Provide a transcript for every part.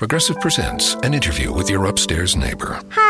Progressive presents an interview with your upstairs neighbor. Hi,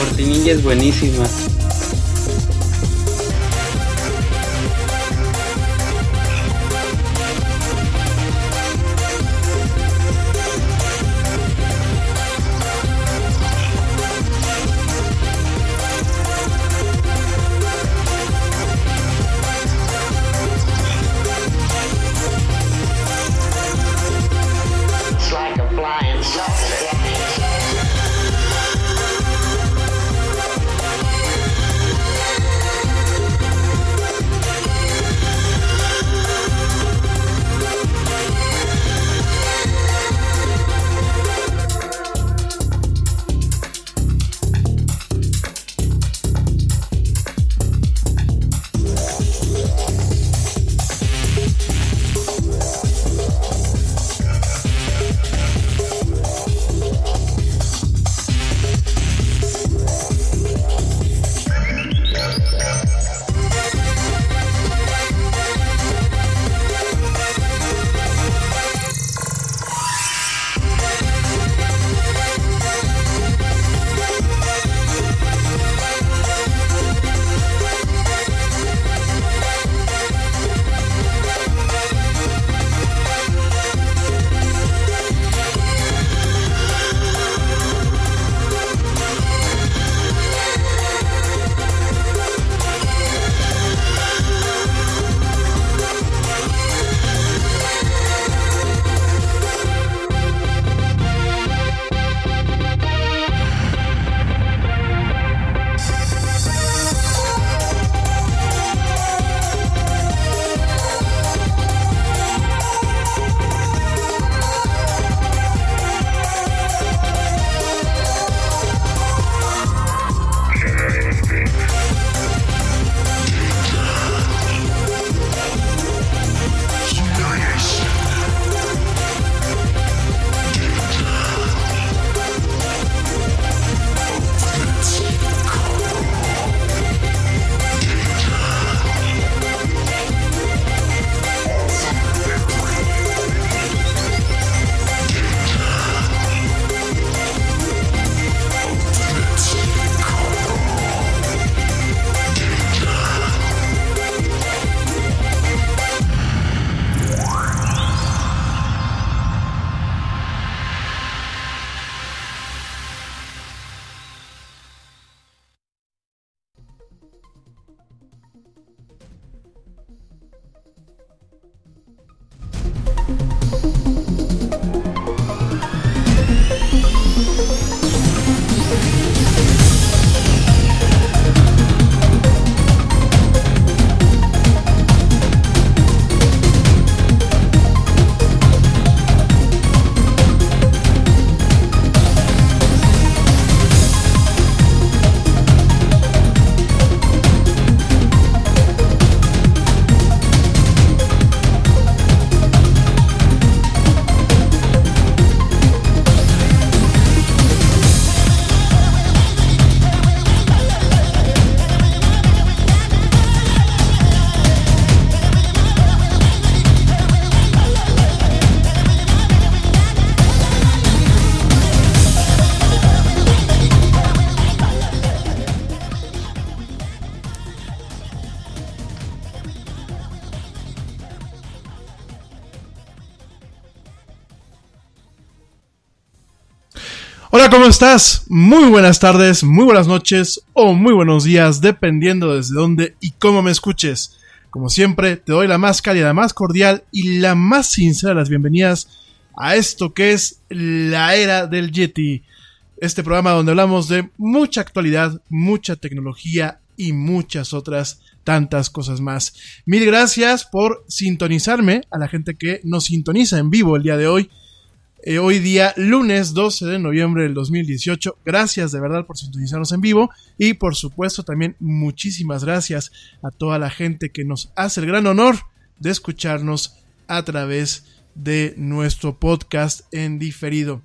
La cortinilla ¿cómo estás? Muy buenas tardes, muy buenas noches o muy buenos días, dependiendo desde dónde y cómo me escuches. Como siempre, te doy la más cálida, la más cordial y la más sincera las bienvenidas a esto que es la era del Yeti. Este programa donde hablamos de mucha actualidad, mucha tecnología y muchas otras tantas cosas más. Mil gracias por sintonizarme a la gente que nos sintoniza en vivo el día de hoy eh, hoy día, lunes 12 de noviembre del 2018. Gracias de verdad por sintonizarnos en vivo y por supuesto también muchísimas gracias a toda la gente que nos hace el gran honor de escucharnos a través de nuestro podcast en diferido.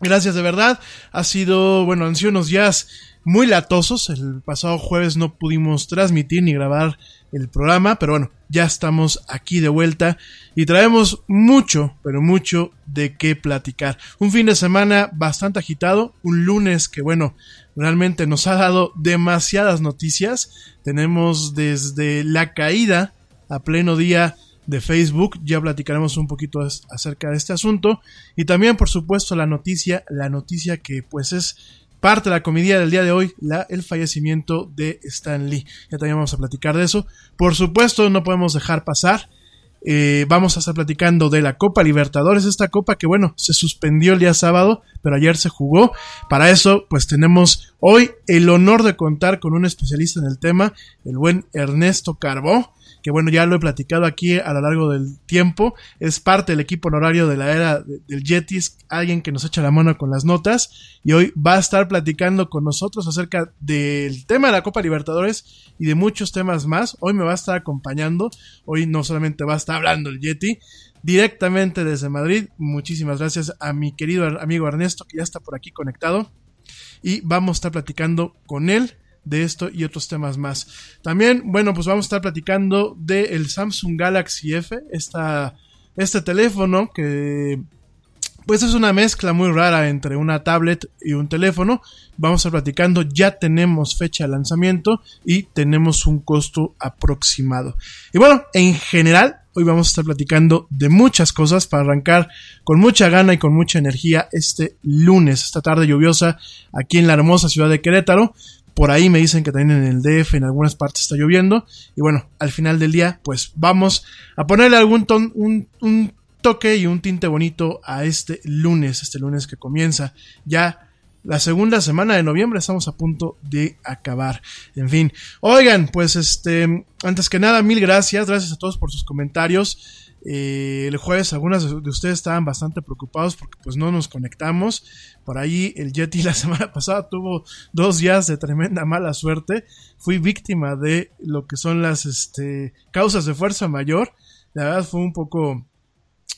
Gracias de verdad. Ha sido, bueno, han sido unos días muy latosos. El pasado jueves no pudimos transmitir ni grabar el programa, pero bueno, ya estamos aquí de vuelta y traemos mucho, pero mucho de qué platicar. Un fin de semana bastante agitado, un lunes que bueno, realmente nos ha dado demasiadas noticias. Tenemos desde la caída a pleno día de Facebook, ya platicaremos un poquito acerca de este asunto y también por supuesto la noticia, la noticia que pues es parte de la comedia del día de hoy, la, el fallecimiento de Stan Lee. Ya también vamos a platicar de eso. Por supuesto, no podemos dejar pasar. Eh, vamos a estar platicando de la Copa Libertadores, esta copa que bueno, se suspendió el día sábado, pero ayer se jugó. Para eso, pues tenemos hoy el honor de contar con un especialista en el tema, el buen Ernesto Carbó que bueno, ya lo he platicado aquí a lo largo del tiempo, es parte del equipo honorario de la era del Yetis, alguien que nos echa la mano con las notas, y hoy va a estar platicando con nosotros acerca del tema de la Copa Libertadores y de muchos temas más. Hoy me va a estar acompañando, hoy no solamente va a estar hablando el Yeti, directamente desde Madrid. Muchísimas gracias a mi querido amigo Ernesto, que ya está por aquí conectado. Y vamos a estar platicando con él de esto y otros temas más. También, bueno, pues vamos a estar platicando del Samsung Galaxy F, este teléfono que pues es una mezcla muy rara entre una tablet y un teléfono. Vamos a estar platicando, ya tenemos fecha de lanzamiento y tenemos un costo aproximado. Y bueno, en general, hoy vamos a estar platicando de muchas cosas para arrancar con mucha gana y con mucha energía este lunes, esta tarde lluviosa aquí en la hermosa ciudad de Querétaro. Por ahí me dicen que también en el DF en algunas partes está lloviendo. Y bueno, al final del día, pues vamos a ponerle algún ton, un, un toque y un tinte bonito a este lunes, este lunes que comienza ya la segunda semana de noviembre estamos a punto de acabar. En fin, oigan, pues este, antes que nada, mil gracias, gracias a todos por sus comentarios. Eh, el jueves algunas de ustedes estaban bastante preocupados porque pues no nos conectamos. Por ahí el Yeti la semana pasada tuvo dos días de tremenda mala suerte. Fui víctima de lo que son las este, causas de fuerza mayor. La verdad fue un poco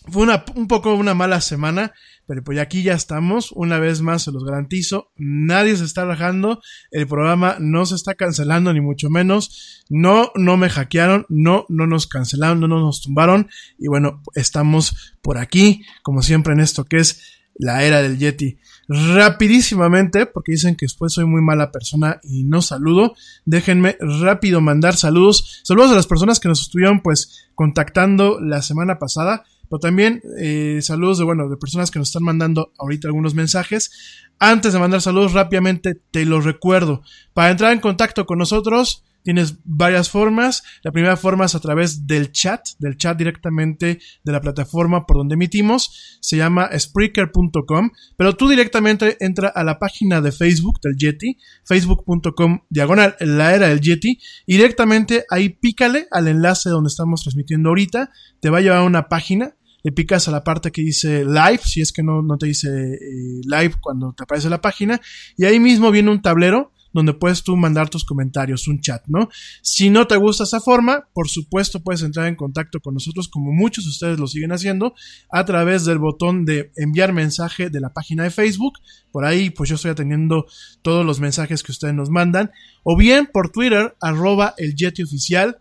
fue una, un poco una mala semana, pero pues aquí ya estamos. Una vez más se los garantizo. Nadie se está rajando. El programa no se está cancelando, ni mucho menos. No, no me hackearon. No, no nos cancelaron, no nos tumbaron. Y bueno, estamos por aquí, como siempre en esto que es la era del Yeti. Rapidísimamente, porque dicen que después soy muy mala persona y no saludo, déjenme rápido mandar saludos. Saludos a las personas que nos estuvieron pues contactando la semana pasada. Pero también eh, saludos de, bueno, de personas que nos están mandando ahorita algunos mensajes. Antes de mandar saludos rápidamente, te lo recuerdo. Para entrar en contacto con nosotros, tienes varias formas. La primera forma es a través del chat, del chat directamente de la plataforma por donde emitimos. Se llama Spreaker.com. Pero tú directamente entra a la página de Facebook del Yeti, facebook.com diagonal la era del Yeti. Y directamente ahí pícale al enlace donde estamos transmitiendo ahorita. Te va a llevar a una página le picas a la parte que dice live, si es que no, no te dice eh, live cuando te aparece la página, y ahí mismo viene un tablero donde puedes tú mandar tus comentarios, un chat, ¿no? Si no te gusta esa forma, por supuesto puedes entrar en contacto con nosotros, como muchos de ustedes lo siguen haciendo, a través del botón de enviar mensaje de la página de Facebook. Por ahí, pues yo estoy atendiendo todos los mensajes que ustedes nos mandan. O bien por Twitter, arroba el Yeti Oficial.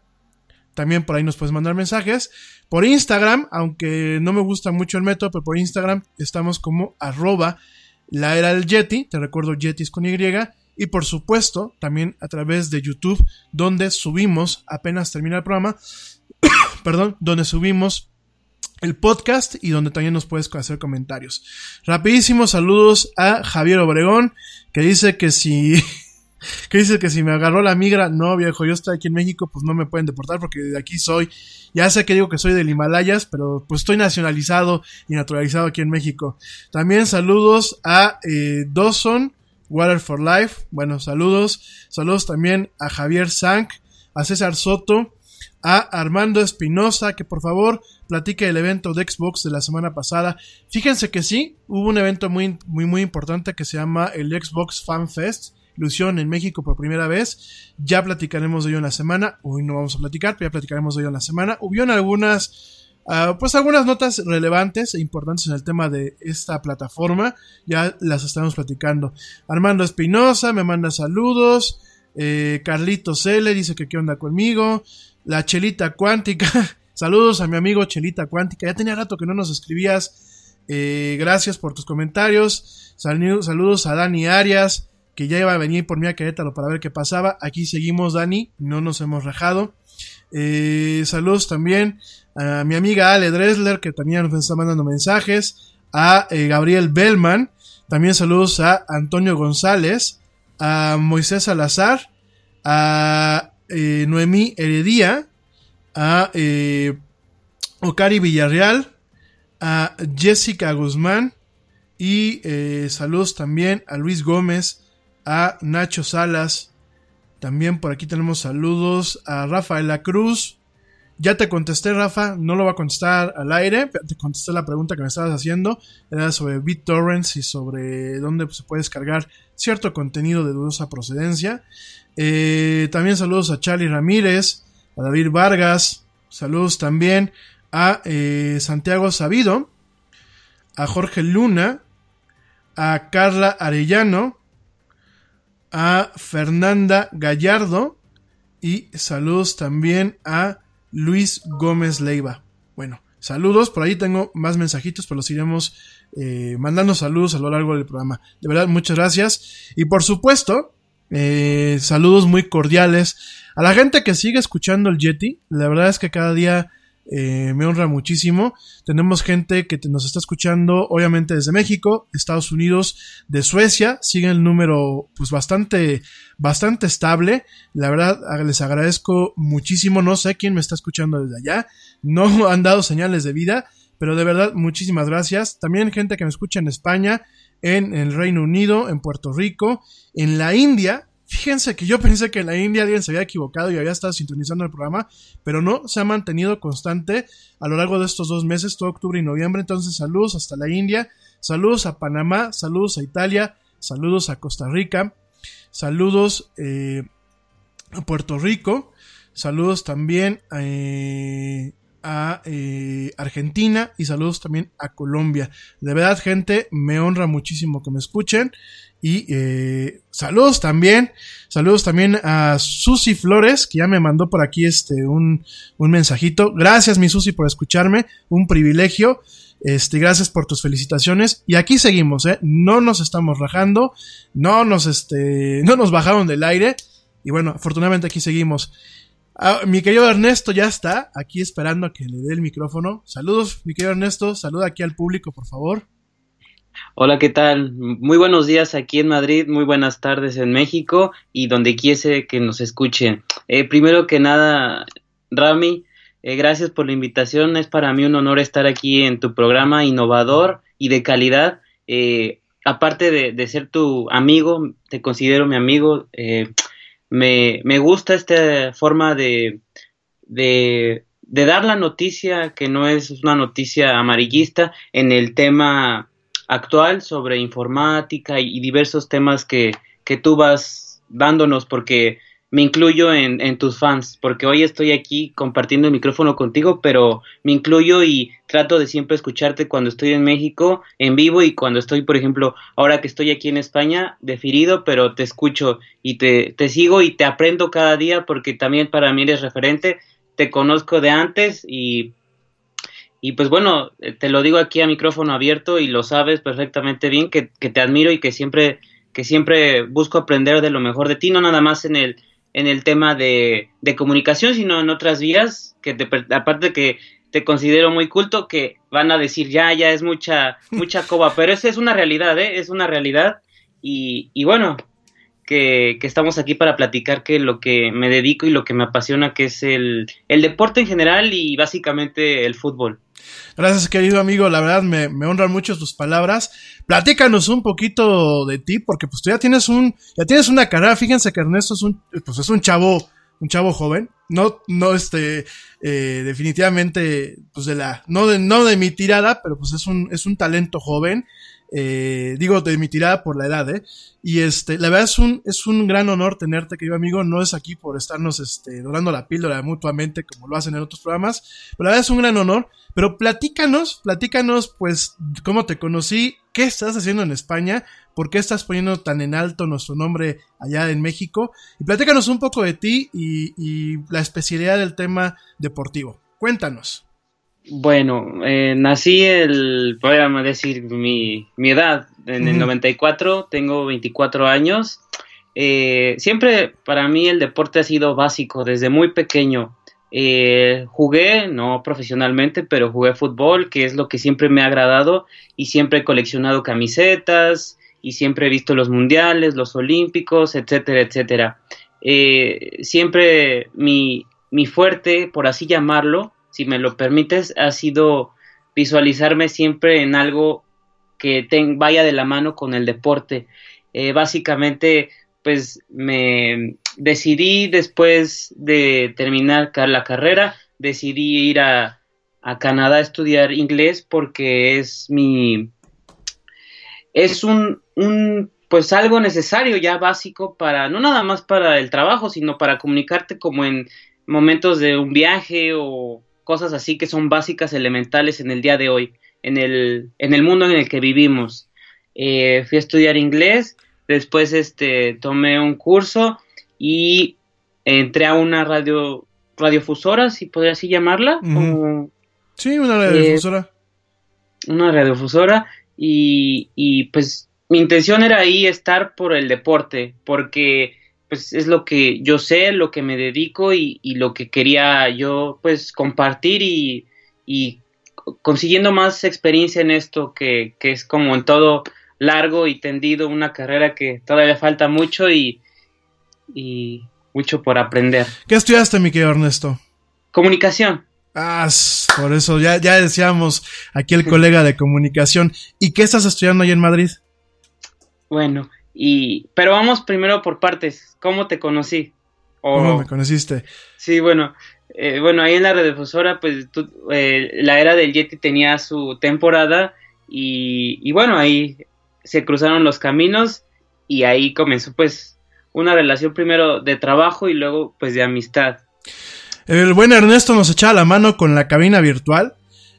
También por ahí nos puedes mandar mensajes. Por Instagram, aunque no me gusta mucho el método, pero por Instagram estamos como arroba la era del Yeti. Te recuerdo Yetis con Y y por supuesto también a través de YouTube donde subimos, apenas termina el programa, perdón, donde subimos el podcast y donde también nos puedes hacer comentarios. Rapidísimos saludos a Javier Obregón, que dice que si, que dice que si me agarró la migra, no viejo, yo estoy aquí en México, pues no me pueden deportar porque de aquí soy. Ya sé que digo que soy del Himalayas, pero pues estoy nacionalizado y naturalizado aquí en México. También saludos a eh, Dawson, Water for Life. Bueno, saludos. Saludos también a Javier Sank, a César Soto, a Armando Espinosa, que por favor platique el evento de Xbox de la semana pasada. Fíjense que sí, hubo un evento muy, muy, muy importante que se llama el Xbox Fan Fest. Ilusión en México por primera vez. Ya platicaremos de ello en la semana. Hoy no vamos a platicar, pero ya platicaremos de ello en la semana. Hubieron algunas, uh, pues algunas notas relevantes e importantes en el tema de esta plataforma. Ya las estamos platicando. Armando Espinosa me manda saludos. Eh, Carlitos L dice que qué onda conmigo. La Chelita Cuántica. Saludos a mi amigo Chelita Cuántica. Ya tenía rato que no nos escribías. Eh, gracias por tus comentarios. saludos a Dani Arias, que ya iba a venir por mí a Querétaro para ver qué pasaba. Aquí seguimos, Dani. No nos hemos rajado. Eh, saludos también a mi amiga Ale Dresler, que también nos está mandando mensajes. A eh, Gabriel Bellman. También saludos a Antonio González. A Moisés Salazar. A eh, Noemí Heredía, a eh, Ocari Villarreal, a Jessica Guzmán y saludos también a Luis Gómez, a Nacho Salas. También por aquí tenemos saludos a Rafaela Cruz. Ya te contesté, Rafa, no lo va a contestar al aire. Te contesté la pregunta que me estabas haciendo. Era sobre BitTorrents y sobre dónde se puede descargar cierto contenido de dudosa procedencia. Eh, también saludos a Charlie Ramírez, a David Vargas, saludos también a eh, Santiago Sabido, a Jorge Luna, a Carla Arellano, a Fernanda Gallardo y saludos también a Luis Gómez Leiva. Bueno, saludos, por ahí tengo más mensajitos, pero los iremos eh, mandando saludos a lo largo del programa. De verdad, muchas gracias. Y por supuesto, eh, saludos muy cordiales a la gente que sigue escuchando el Yeti. La verdad es que cada día eh, me honra muchísimo. Tenemos gente que nos está escuchando, obviamente desde México, Estados Unidos, de Suecia. Sigue el número, pues bastante, bastante estable. La verdad, les agradezco muchísimo. No sé quién me está escuchando desde allá. No han dado señales de vida, pero de verdad, muchísimas gracias. También gente que me escucha en España en el Reino Unido, en Puerto Rico, en la India. Fíjense que yo pensé que la India alguien se había equivocado y había estado sintonizando el programa, pero no, se ha mantenido constante a lo largo de estos dos meses, todo octubre y noviembre. Entonces, saludos hasta la India, saludos a Panamá, saludos a Italia, saludos a Costa Rica, saludos eh, a Puerto Rico, saludos también a, eh, a eh, Argentina y saludos también a Colombia. De verdad, gente, me honra muchísimo que me escuchen. Y eh, saludos también, saludos también a Susi Flores, que ya me mandó por aquí este un, un mensajito. Gracias, mi Susi, por escucharme, un privilegio. Este, gracias por tus felicitaciones. Y aquí seguimos, ¿eh? No nos estamos rajando, no nos, este, no nos bajaron del aire. Y bueno, afortunadamente aquí seguimos. Ah, mi querido Ernesto ya está aquí esperando a que le dé el micrófono. Saludos, mi querido Ernesto. Saluda aquí al público, por favor. Hola, ¿qué tal? Muy buenos días aquí en Madrid, muy buenas tardes en México y donde quiese que nos escuchen. Eh, primero que nada, Rami, eh, gracias por la invitación. Es para mí un honor estar aquí en tu programa innovador y de calidad. Eh, aparte de, de, ser tu amigo, te considero mi amigo. Eh, me, me gusta esta forma de, de, de, dar la noticia que no es una noticia amarillista en el tema actual sobre informática y, diversos temas que, que tú vas dándonos porque me incluyo en, tus fans, porque hoy estoy aquí compartiendo el micrófono contigo, pero me incluyo y trato de siempre escucharte cuando estoy en México en vivo y cuando estoy, por ejemplo, ahora que estoy aquí en España, definido, pero te escucho y te, te sigo y te aprendo cada día porque también para mí eres referente, te conozco de antes y y pues bueno, te lo digo aquí a micrófono abierto y lo sabes perfectamente bien que, que, te admiro y que siempre, que siempre busco aprender de lo mejor de ti, no nada más en el, en el tema de, de comunicación, sino en otras vías, que te, aparte que te considero muy culto, que van a decir, ya, ya es mucha, mucha coba, pero esa es una realidad, ¿eh? Es una realidad. Y, y bueno, que, que, estamos aquí para platicar que lo que me dedico y lo que me apasiona, que es el, el deporte en general y básicamente el fútbol. Gracias, querido amigo. La verdad me, me, honran mucho tus palabras. Platícanos un poquito de ti, porque pues tú ya tienes un, ya tienes una carrera. Fíjense que Ernesto es un, pues es un chavo, un chavo joven. No, no, este, eh, definitivamente, pues de la, no de, no de mi tirada, pero pues es un, es un talento joven. Eh, digo, de mi tirada por la edad, ¿eh? Y este, la verdad es un, es un gran honor tenerte, querido amigo. No es aquí por estarnos, este, dorando la píldora mutuamente como lo hacen en otros programas, pero la verdad es un gran honor. Pero platícanos, platícanos, pues, cómo te conocí, qué estás haciendo en España, por qué estás poniendo tan en alto nuestro nombre allá en México, y platícanos un poco de ti y, y la especialidad del tema deportivo. Cuéntanos. Bueno, eh, nací el, podríamos decir, mi, mi edad, en el 94, tengo 24 años. Eh, siempre para mí el deporte ha sido básico, desde muy pequeño. Eh, jugué, no profesionalmente, pero jugué fútbol, que es lo que siempre me ha agradado, y siempre he coleccionado camisetas, y siempre he visto los mundiales, los olímpicos, etcétera, etcétera. siempre mi, mi fuerte, por así llamarlo, si me lo permites, ha sido visualizarme siempre en algo que vaya de la mano con el deporte. Eh, básicamente, pues me decidí después de terminar la carrera, decidí ir a, Canadá a estudiar inglés porque es mi es un, un pues algo necesario ya básico para no nada más para el trabajo sino para comunicarte como en momentos de un viaje o cosas así que son básicas, elementales en el día de hoy, en el, en el mundo en el que vivimos. Eh, fui a estudiar inglés, después este, tomé un curso y entré a una radio radiofusora, si podría así llamarla. sí, una radiofusora. Eh, una radiofusora y, y pues mi intención era ahí estar por el deporte, porque pues es lo que yo sé, lo que me dedico y, lo que quería yo pues compartir y, consiguiendo más experiencia en esto que, es como en todo largo y tendido, una carrera que todavía falta mucho y, y mucho por aprender. ¿Qué estudiaste, mi querido Ernesto? Comunicación. Ah, por eso ya, ya decíamos aquí el colega de comunicación. ¿Y qué estás estudiando ahí en Madrid? Bueno, y, pero vamos primero por partes. ¿Cómo te conocí? ¿Cómo me conociste? Sí, bueno, eh, bueno, ahí en la radiodifusora, pues eh, la era del Yeti tenía su temporada y, y, bueno, ahí se cruzaron los caminos y ahí comenzó pues una relación primero de trabajo y luego pues de amistad. El buen Ernesto nos echaba la mano con la cabina virtual.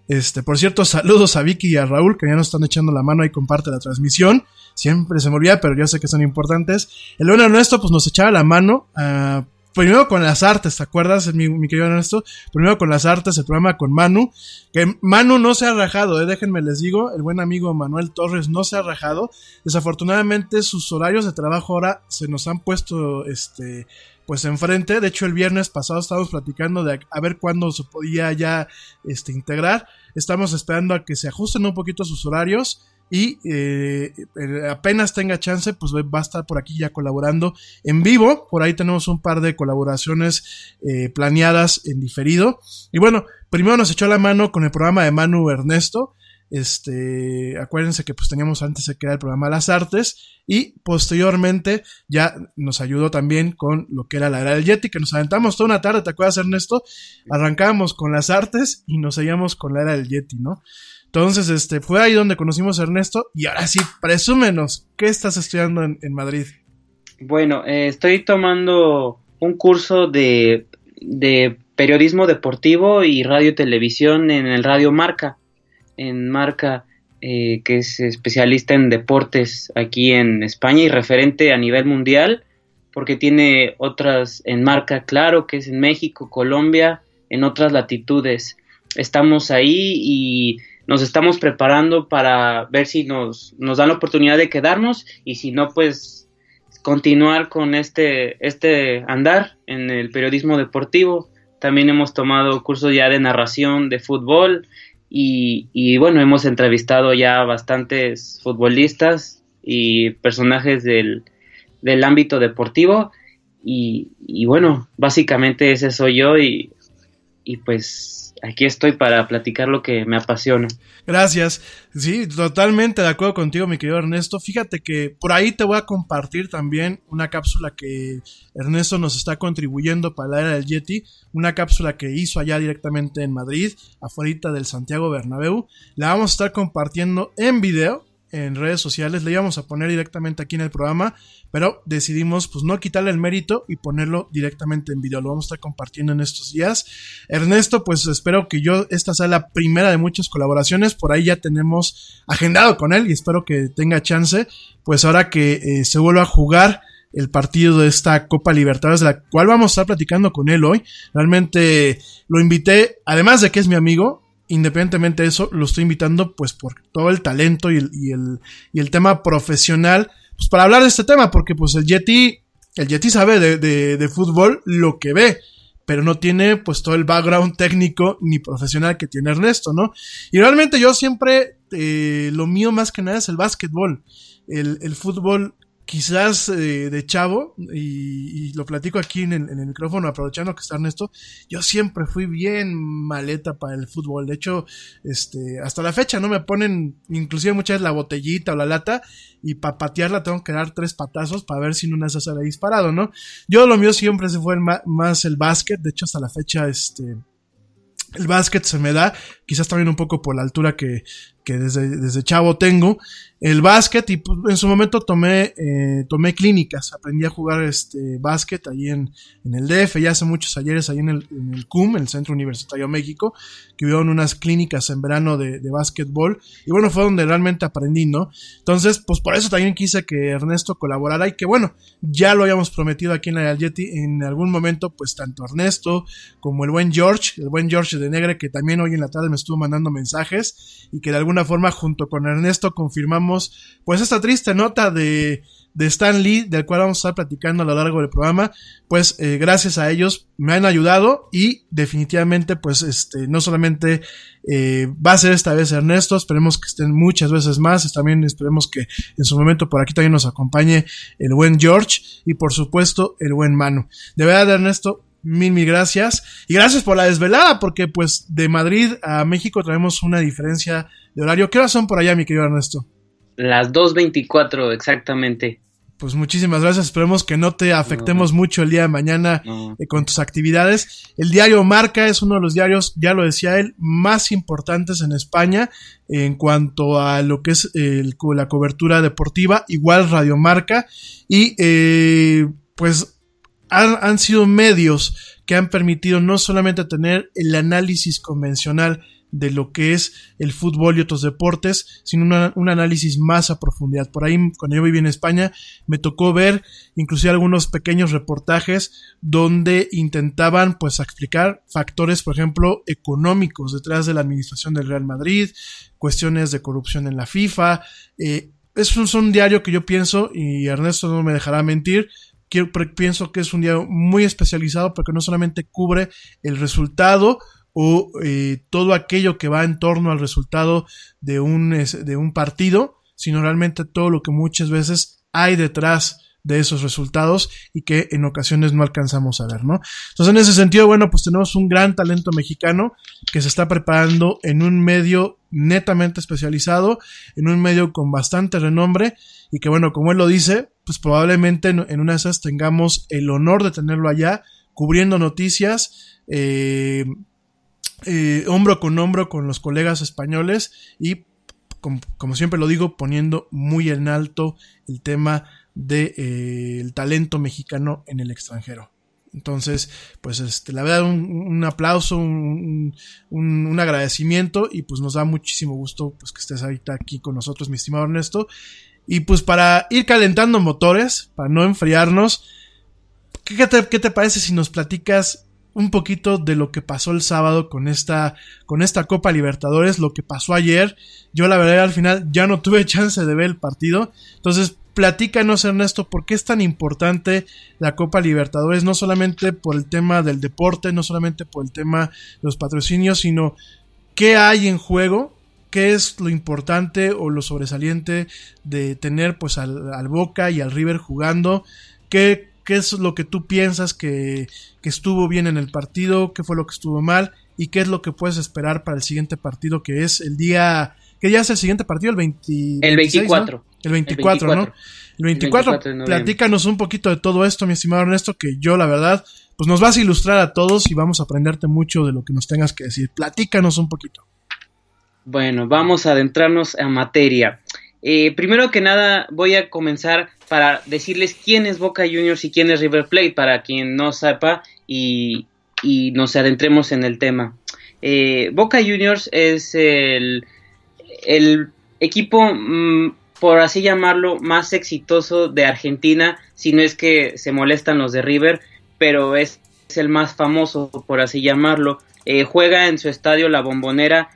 Este, por cierto, saludos a Vicky y a Raúl que ya nos están echando la mano y comparte la transmisión siempre se me olvida, pero yo sé que son importantes. El buen Ernesto, pues nos echaba la mano, uh, primero con las artes, ¿te acuerdas, mi, mi, querido Ernesto? Primero con las artes, el programa con Manu, que Manu no se ha rajado, ¿eh? déjenme les digo, el buen amigo Manuel Torres no se ha rajado. Desafortunadamente sus horarios de trabajo ahora se nos han puesto, este, pues enfrente. De hecho, el viernes pasado estábamos platicando de a ver cuándo se podía ya, este, integrar. Estamos esperando a que se ajusten un poquito sus horarios y eh, apenas tenga chance, pues va a estar por aquí ya colaborando en vivo. Por ahí tenemos un par de colaboraciones eh, planeadas en diferido. Y bueno, primero nos echó la mano con el programa de Manu Ernesto. Este, acuérdense que pues teníamos antes de crear el programa Las Artes y posteriormente ya nos ayudó también con lo que era la era del Yeti, que nos aventamos toda una tarde, ¿te acuerdas Ernesto? Arrancábamos con las artes y nos seguíamos con la era del Yeti, ¿no? Entonces, este, fue ahí donde conocimos a Ernesto. Y ahora sí, presúmenos, ¿qué estás estudiando en, Madrid? Bueno, eh, estoy tomando un curso de, de periodismo deportivo y radio y televisión en el Radio Marca. En Marca, eh, que es especialista en deportes aquí en España y referente a nivel mundial, porque tiene otras en Marca, claro, que es en México, Colombia, en otras latitudes. Estamos ahí y nos estamos preparando para ver si nos, nos dan la oportunidad de quedarnos y si no, pues continuar con este, este andar en el periodismo deportivo, también hemos tomado cursos ya de narración de fútbol y, y bueno, hemos entrevistado ya bastantes futbolistas y personajes del, del ámbito deportivo y, y, bueno, básicamente ese soy yo y, y pues aquí estoy para platicar lo que me apasiona. Gracias. Sí, totalmente de acuerdo contigo, mi querido Ernesto. Fíjate que por ahí te voy a compartir también una cápsula que Ernesto nos está contribuyendo para la era del Yeti, una cápsula que hizo allá directamente en Madrid, afuera del Santiago Bernabéu. La vamos a estar compartiendo en video en redes sociales, le íbamos a poner directamente aquí en el programa, pero decidimos pues no quitarle el mérito y ponerlo directamente en video, lo vamos a estar compartiendo en estos días. Ernesto, pues espero que yo, esta sea la primera de muchas colaboraciones, por ahí ya tenemos agendado con él y espero que tenga chance, pues ahora que eh, se vuelva a jugar el partido de esta Copa Libertadores, de la cual vamos a estar platicando con él hoy. Realmente lo invité, además de que es mi amigo, independientemente de eso, lo estoy invitando pues por todo el talento y el, y el, y el tema profesional, pues para hablar de este tema, porque pues el Yeti, el Yeti sabe de, de, de fútbol lo que ve, pero no tiene pues todo el background técnico ni profesional que tiene Ernesto, ¿no? Y realmente yo siempre, eh, lo mío más que nada es el básquetbol. El, el fútbol quizás eh, de chavo, y, y, lo platico aquí en el, en el, micrófono, aprovechando que está Ernesto, yo siempre fui bien maleta para el fútbol. De hecho, este, hasta la fecha no me ponen, inclusive muchas veces la botellita o la lata, y para patearla tengo que dar tres patazos para ver si una se sale disparado, ¿no? Yo lo mío siempre se fue más el básquet, de hecho hasta la fecha, este, el básquet se me da, quizás también un poco por la altura que, que desde, desde chavo tengo, el básquet y pues, en su momento tomé, eh, tomé clínicas, aprendí a jugar este básquet ahí en, en el DF, ya hace muchos ayeres ahí en el, en el CUM, el Centro Universitario México, que hubieron unas clínicas en verano de, de básquetbol y bueno, fue donde realmente aprendí, ¿no? Entonces, pues por eso también quise que Ernesto colaborara y que bueno, ya lo habíamos prometido aquí en la Yeti en algún momento, pues tanto Ernesto como el buen George, el buen George de Negre, que también hoy en la tarde me estuvo mandando mensajes y que de alguna forma junto con Ernesto confirmamos pues esta triste nota de, de Stan Lee, del cual vamos a estar platicando a lo largo del programa, pues eh, gracias a ellos me han ayudado y definitivamente pues este no solamente eh, va a ser esta vez Ernesto, esperemos que estén muchas veces más, también esperemos que en su momento por aquí también nos acompañe el buen George y por supuesto el buen Manu. De verdad Ernesto, mil, mil gracias. Y gracias por la desvelada, porque pues de Madrid a México tenemos una diferencia de horario. ¿Qué horas son por allá, mi querido Ernesto? Las 2.24 exactamente. Pues muchísimas gracias. Esperemos que no te afectemos no. mucho el día de mañana No. eh, con tus actividades. El diario Marca es uno de los diarios, ya lo decía él, más importantes en España en cuanto a lo que es el- la cobertura deportiva. Igual Radio Marca. Y eh, pues han, han sido medios que han permitido no solamente tener el análisis convencional de lo que es el fútbol y otros deportes, sino un análisis más a profundidad. Por ahí, cuando yo viví en España, me tocó ver inclusive algunos pequeños reportajes donde intentaban pues explicar factores, por ejemplo, económicos detrás de la administración del Real Madrid, cuestiones de corrupción en la FIFA. Eh, es un, diario que yo pienso, y Ernesto no me dejará mentir, pienso que es un diario muy especializado porque no solamente cubre el resultado o eh, todo aquello que va en torno al resultado de un, de un partido, sino realmente todo lo que muchas veces hay detrás de esos resultados y que en ocasiones no alcanzamos a ver, ¿no? Entonces, en ese sentido, bueno, pues tenemos un gran talento mexicano que se está preparando en un medio netamente especializado, en un medio con bastante renombre y que, bueno, como él lo dice, pues probablemente en, en una de esas tengamos el honor de tenerlo allá cubriendo noticias, eh, eh, hombro con hombro con los colegas españoles y, com- como siempre lo digo, poniendo muy en alto el tema del de, eh, talento mexicano en el extranjero. Entonces, pues este, la verdad, un, un aplauso, un, un, agradecimiento y pues nos da muchísimo gusto pues que estés ahorita aquí con nosotros, mi estimado Ernesto. Y pues para ir calentando motores, para no enfriarnos, ¿qué, qué te parece si nos platicas un poquito de lo que pasó el sábado con esta, con esta Copa Libertadores, lo que pasó ayer? Yo la verdad al final ya no tuve chance de ver el partido, entonces Platícanos, Ernesto, ¿por qué es tan importante la Copa Libertadores? No solamente por el tema del deporte, no solamente por el tema de los patrocinios, sino qué hay en juego, qué es lo importante o lo sobresaliente de tener pues al, al Boca y al River jugando, qué, qué es lo que tú piensas que, que estuvo bien en el partido, qué fue lo que estuvo mal y qué es lo que puedes esperar para el siguiente partido que es el día ¿Qué día es el siguiente partido? El, 20, el 24. El 24, ¿no? El 24. platícanos un poquito de todo esto, mi estimado Ernesto, que yo la verdad, pues nos vas a ilustrar a todos y vamos a aprenderte mucho de lo que nos tengas que decir. Platícanos un poquito. Bueno, vamos a adentrarnos a materia. Eh, primero que nada, voy a comenzar para decirles quién es Boca Juniors y quién es River Plate, para quien no sepa y, y nos adentremos en el tema. Eh, Boca Juniors es el el equipo, mm, por así llamarlo, más exitoso de Argentina, si no es que se molestan los de River, pero es, el más famoso, por así llamarlo. Eh, juega en su estadio La Bombonera,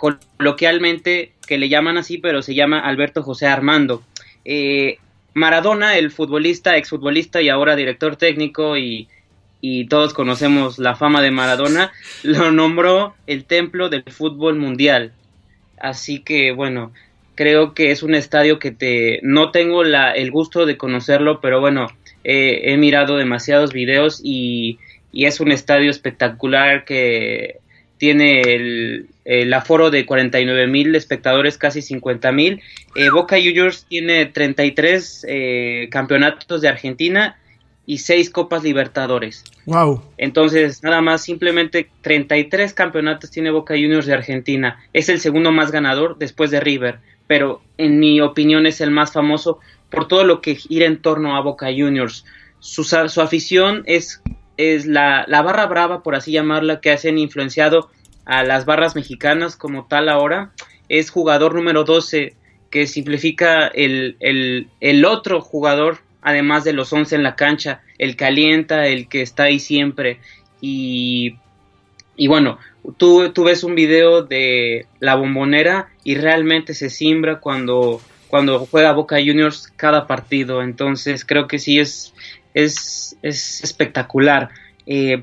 coloquialmente, que le llaman así, pero se llama Alberto José Armando. Eh, Maradona, el futbolista, exfutbolista y ahora director técnico y, y todos conocemos la fama de Maradona, lo nombró el templo del fútbol mundial. Así que bueno, creo que es un estadio que te no tengo la, el gusto de conocerlo, pero bueno, he mirado demasiados videos y, y, es un estadio espectacular que tiene el, el aforo de 49 mil espectadores, casi 50 mil. Eh, Boca Juniors tiene 33 eh, campeonatos de Argentina y seis Copas Libertadores. Wow. Entonces, nada más, simplemente 33 campeonatos tiene Boca Juniors de Argentina. Es el segundo más ganador después de River, pero en mi opinión es el más famoso por todo lo que gira en torno a Boca Juniors. Su, su afición es, es la, la barra brava, por así llamarla, que hacen influenciado a las barras mexicanas como tal ahora. Es jugador número 12, que simplifica el, el, el otro jugador además de los 11 en la cancha, el calienta, el que está ahí siempre. Y, y bueno, tú, tú ves un video de la bombonera y realmente se simbra cuando, cuando juega Boca Juniors cada partido. Entonces creo que sí es, es, es espectacular. Eh,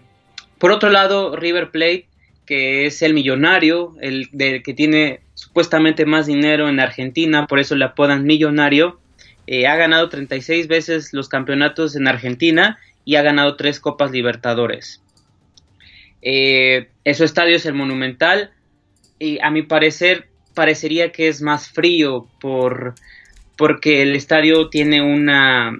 por otro lado, River Plate, que es el millonario, el que tiene supuestamente más dinero en Argentina, por eso le apodan millonario, eh, ha ganado 36 veces los campeonatos en Argentina y ha ganado tres Copas Libertadores. Eh, su estadio es el Monumental y a mi parecer parecería que es más frío por, porque el estadio tiene una,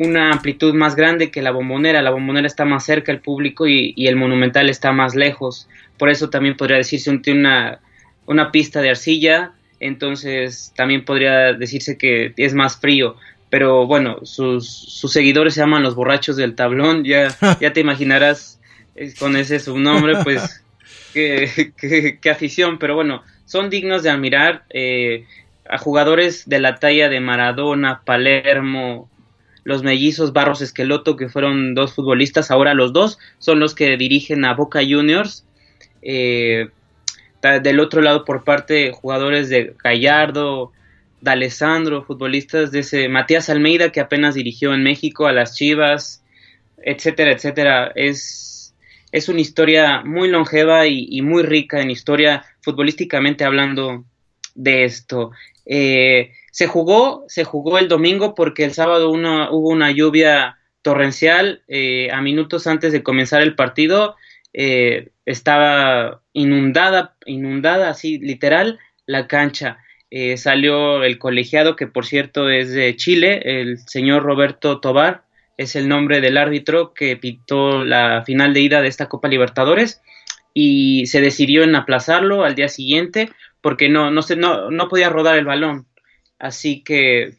una amplitud más grande que la bombonera. La bombonera está más cerca del público y, el monumental está más lejos. Por eso también podría decirse que tiene una, una pista de arcilla entonces también podría decirse que es más frío. Pero bueno, sus, sus seguidores se llaman los borrachos del tablón, ya, ya te imaginarás con ese subnombre, pues qué, qué, afición, pero bueno, son dignos de admirar eh, a jugadores de la talla de Maradona, Palermo, los mellizos Barros Esqueloto, que fueron dos futbolistas, ahora los dos son los que dirigen a Boca Juniors. Eh, del otro lado por parte jugadores de Gallardo, de Alessandro, futbolistas de ese Matías Almeida que apenas dirigió en México a las Chivas, etcétera, etcétera. Es, es una historia muy longeva y, muy rica en historia futbolísticamente hablando de esto. Eh, se jugó, se jugó el domingo porque el sábado hubo una lluvia torrencial eh, a minutos antes de comenzar el partido eh, estaba inundada, inundada así literal la cancha. Eh, salió el colegiado, que por cierto es de Chile, el señor Roberto Tobar, es el nombre del árbitro que pitó la final de ida de esta Copa Libertadores y se decidió en aplazarlo al día siguiente porque no, no, se, no, no podía rodar el balón. Así que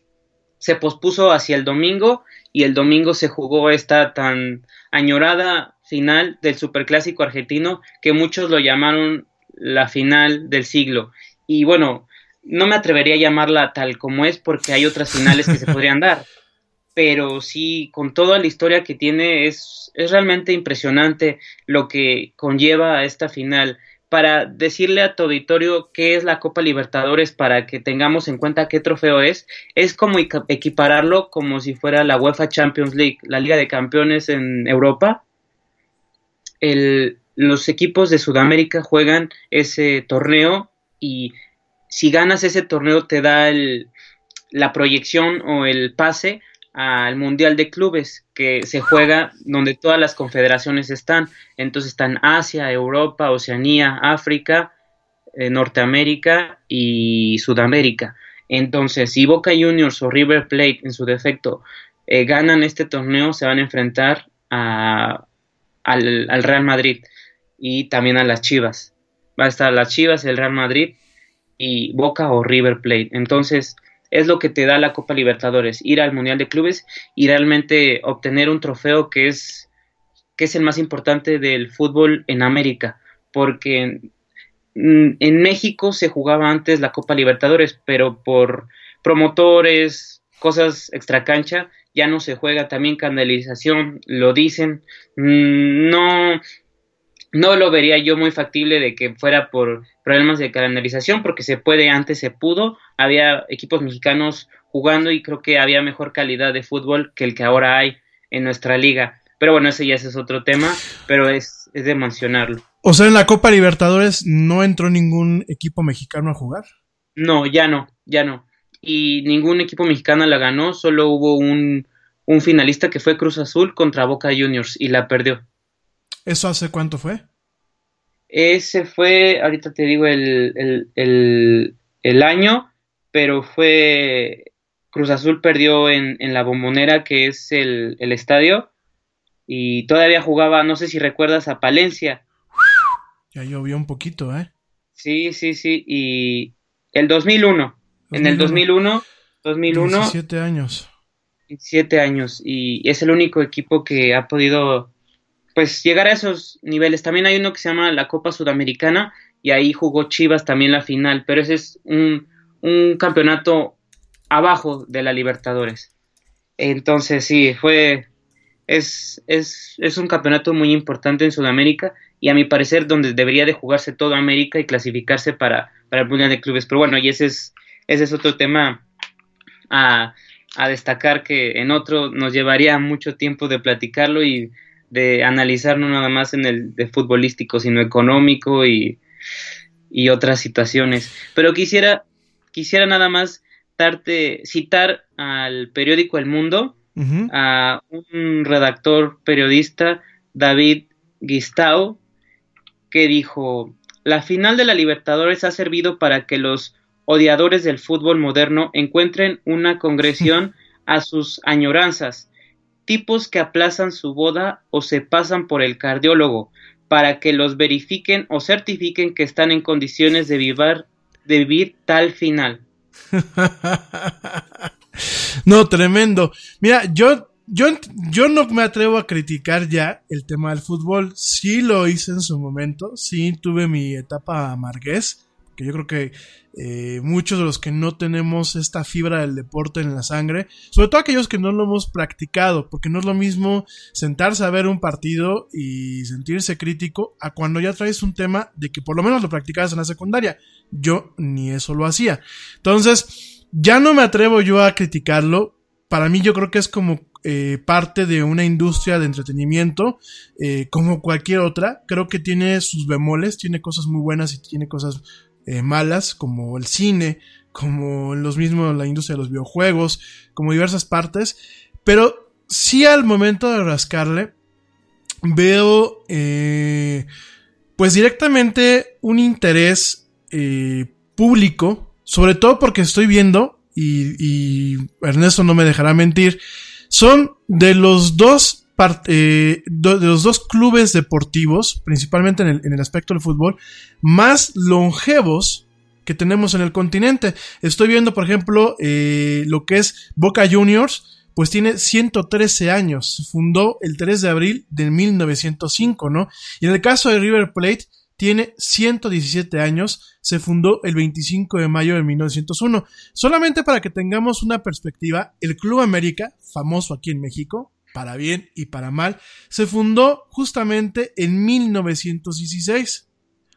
se pospuso hacia el domingo y el domingo se jugó esta tan añorada final del Superclásico argentino que muchos lo llamaron la final del siglo. Y bueno, no me atrevería a llamarla tal como es porque hay otras finales que se podrían dar. Pero sí, con toda la historia que tiene, es, es realmente impresionante lo que conlleva a esta final. Para decirle a tu auditorio qué es la Copa Libertadores para que tengamos en cuenta qué trofeo es, es como equipararlo como si fuera la UEFA Champions League, la Liga de Campeones en Europa. Los equipos de Sudamérica juegan ese torneo y si ganas ese torneo te da el, la proyección o el pase al Mundial de Clubes que se juega donde todas las confederaciones están. Entonces están Asia, Europa, Oceanía, África, eh, Norteamérica y Sudamérica. Entonces, si Boca Juniors o River Plate en su defecto eh, ganan este torneo, se van a enfrentar a, al, al, Real Madrid y también a las Chivas. Va a estar las Chivas, el Real Madrid y Boca o River Plate. Entonces, es lo que te da la Copa Libertadores, ir al Mundial de Clubes y realmente obtener un trofeo que es, que es el más importante del fútbol en América, porque en, México se jugaba antes la Copa Libertadores, pero por promotores, cosas extracancha, ya no se juega, también canalización, lo dicen, mm, no, no lo vería yo muy factible de que fuera por problemas de canalización, porque se puede, antes se pudo, había equipos mexicanos jugando y creo que había mejor calidad de fútbol que el que ahora hay en nuestra liga. Pero bueno, ese ya es otro tema, pero es, es de mencionarlo. O sea, en la Copa Libertadores no entró ningún equipo mexicano a jugar. No, ya no, ya no. Y ningún equipo mexicano la ganó, solo hubo un, un finalista que fue Cruz Azul contra Boca Juniors y la perdió. ¿Eso hace cuánto fue? Ese fue, ahorita te digo el, el, el, el año, pero fue Cruz Azul perdió en, en la bombonera, que es el, el, estadio, y todavía jugaba, no sé si recuerdas, a Palencia. Ya llovió un poquito, ¿eh? Sí, sí, sí, y el 2001, 2001. en el 2001, 2001. 17 años. 17 años, y es el único equipo que ha podido pues llegar a esos niveles. También hay uno que se llama la Copa Sudamericana y ahí jugó Chivas también la final, pero ese es un, un campeonato abajo de la Libertadores. Entonces sí, fue es, es, es un campeonato muy importante en Sudamérica y a mi parecer donde debería de jugarse toda América y clasificarse para, para el Mundial de Clubes. Pero bueno, y ese es, ese es otro tema a, a destacar que en otro nos llevaría mucho tiempo de platicarlo y de analizar no nada más en el de futbolístico, sino económico y, y otras situaciones. Pero quisiera, quisiera nada más darte, citar al periódico El Mundo, uh -huh. a un redactor periodista, David Gistau, que dijo, la final de la Libertadores ha servido para que los odiadores del fútbol moderno encuentren una congresión a sus añoranzas tipos que aplazan su boda o se pasan por el cardiólogo para que los verifiquen o certifiquen que están en condiciones de vivir, de vivir tal final. no, tremendo. Mira, yo, yo, yo no me atrevo a criticar ya el tema del fútbol. Sí lo hice en su momento, sí tuve mi etapa amargués, yo creo que eh, muchos de los que no tenemos esta fibra del deporte en la sangre, sobre todo aquellos que no lo hemos practicado, porque no es lo mismo sentarse a ver un partido y sentirse crítico a cuando ya traes un tema de que por lo menos lo practicabas en la secundaria. Yo ni eso lo hacía. Entonces, ya no me atrevo yo a criticarlo. Para mí yo creo que es como eh, parte de una industria de entretenimiento eh, como cualquier otra. Creo que tiene sus bemoles, tiene cosas muy buenas y tiene cosas eh, malas, como el cine, como los mismos, la industria de los videojuegos, como diversas partes, pero sí al momento de rascarle, veo eh, pues directamente un interés eh, público, sobre todo porque estoy viendo, y, y Ernesto no me dejará mentir, son de los dos eh, de los dos clubes deportivos, principalmente en el, en el, aspecto del fútbol, más longevos que tenemos en el continente. Estoy viendo, por ejemplo, eh, lo que es Boca Juniors, pues tiene 113 años. Se fundó el 3 de abril de 1905, ¿no? Y en el caso de River Plate, tiene 117 años, se fundó el 25 de mayo de 1901. Solamente para que tengamos una perspectiva, el Club América, famoso aquí en México, para bien y para mal, se fundó justamente en 1916.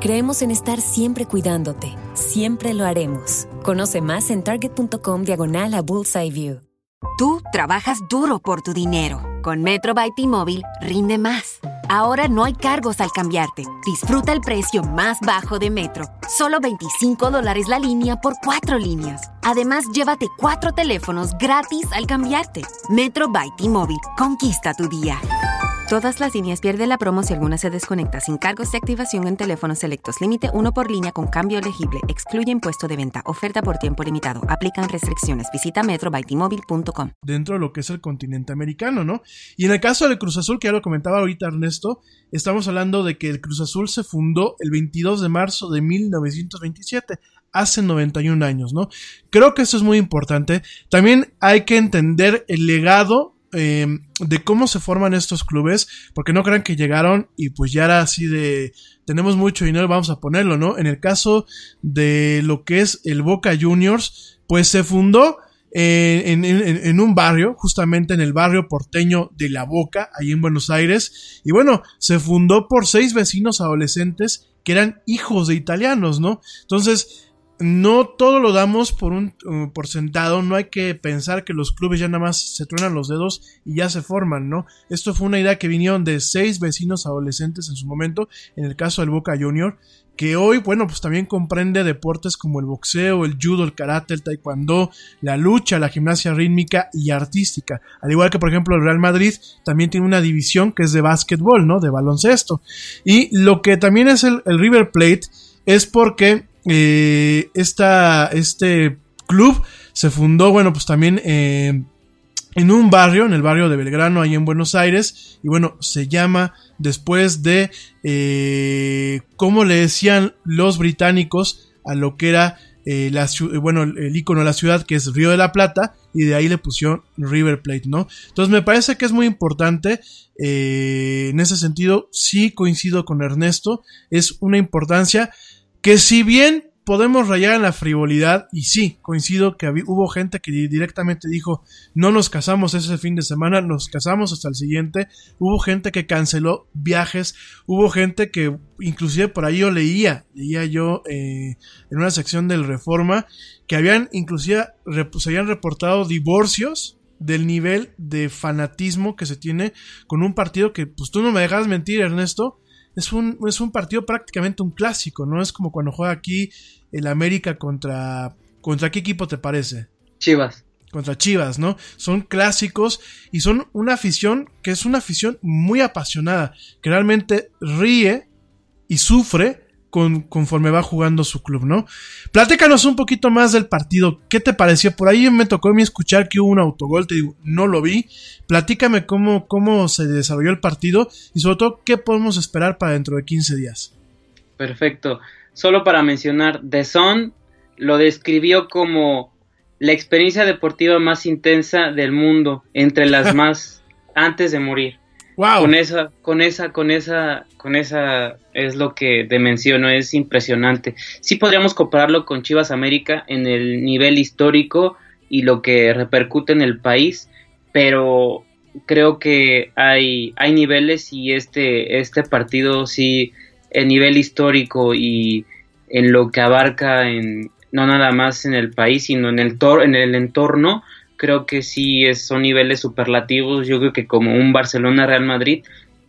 Creemos en estar siempre cuidándote. Siempre lo haremos. Conoce más en target.com diagonal a Bullseye View. Tú trabajas duro por tu dinero. Con Metro by T-Mobile rinde más. Ahora no hay cargos al cambiarte. Disfruta el precio más bajo de Metro. Solo 25 dólares la línea por cuatro líneas. Además, llévate cuatro teléfonos gratis al cambiarte. Metro by T-Mobile. Conquista tu día. Todas las líneas pierden la promo si alguna se desconecta sin cargos de activación en teléfonos selectos. Límite uno por línea con cambio elegible. Excluye impuesto de venta. Oferta por tiempo limitado. Aplican restricciones. Visita metrobytimóvil.com. Dentro de lo que es el continente americano, ¿no? Y en el caso del Cruz Azul, que ya lo comentaba ahorita Ernesto, estamos hablando de que el Cruz Azul se fundó el 22 de marzo de 1927 hace 91 años, ¿no? Creo que eso es muy importante. También hay que entender el legado eh, de cómo se forman estos clubes, porque no crean que llegaron y pues ya era así de tenemos mucho dinero, vamos a ponerlo, ¿no? En el caso de lo que es el Boca Juniors, pues se fundó en, en, en, un barrio, justamente en el barrio porteño de La Boca, ahí en Buenos Aires, y bueno, se fundó por seis vecinos adolescentes que eran hijos de italianos, ¿no? Entonces, no todo lo damos por un uh, por sentado, no hay que pensar que los clubes ya nada más se truenan los dedos y ya se forman, ¿no? Esto fue una idea que vinieron de seis vecinos adolescentes en su momento, en el caso del Boca Junior, que hoy, bueno, pues también comprende deportes como el boxeo, el judo, el karate, el taekwondo, la lucha, la gimnasia rítmica y artística. Al igual que, por ejemplo, el Real Madrid también tiene una división que es de básquetbol, ¿no? De baloncesto. Y lo que también es el, el River Plate es porque eh, este club se fundó, bueno, pues también eh, en un barrio, en el barrio de Belgrano, ahí en Buenos Aires, y bueno, se llama después de eh, cómo le decían los británicos a lo que era eh, bueno, el icono de la ciudad que es Río de la Plata y de ahí le pusieron River Plate, ¿no? Entonces me parece que es muy importante, en ese sentido sí coincido con Ernesto, es una importancia que si bien podemos rayar en la frivolidad, y sí, coincido que hubo gente que directamente dijo, no nos casamos ese fin de semana, nos casamos hasta el siguiente, hubo gente que canceló viajes, hubo gente que inclusive por ahí yo leía, leía yo eh, en una sección del Reforma, que habían inclusive, se habían reportado divorcios del nivel de fanatismo que se tiene con un partido que, pues tú no me dejas mentir, Ernesto, es un, es un partido prácticamente un clásico, ¿no? Es como cuando juega aquí el América contra... ¿Contra qué equipo te parece? Chivas. Contra Chivas, ¿no? Son clásicos y son una afición que es una afición muy apasionada, que realmente ríe y sufre conforme va jugando su club, ¿no? Platícanos un poquito más del partido. ¿Qué te pareció? Por ahí me tocó a mí escuchar que hubo un autogol, te digo, no lo vi. Platícame cómo, cómo se desarrolló el partido y sobre todo qué podemos esperar para dentro de 15 días. Perfecto. Solo para mencionar, The Sun lo describió como la experiencia deportiva más intensa del mundo, entre las más antes de morir. Con esa, con esa, con esa, con esa es lo que te menciono, es impresionante. Sí podríamos compararlo con Chivas América en el nivel histórico y lo que repercute en el país, pero creo que hay, hay niveles y este, este partido sí, el nivel histórico y en lo que abarca en, no nada más en el país, sino en el, tor en el entorno, creo que sí es, son niveles superlativos. Yo creo que como un Barcelona-Real Madrid,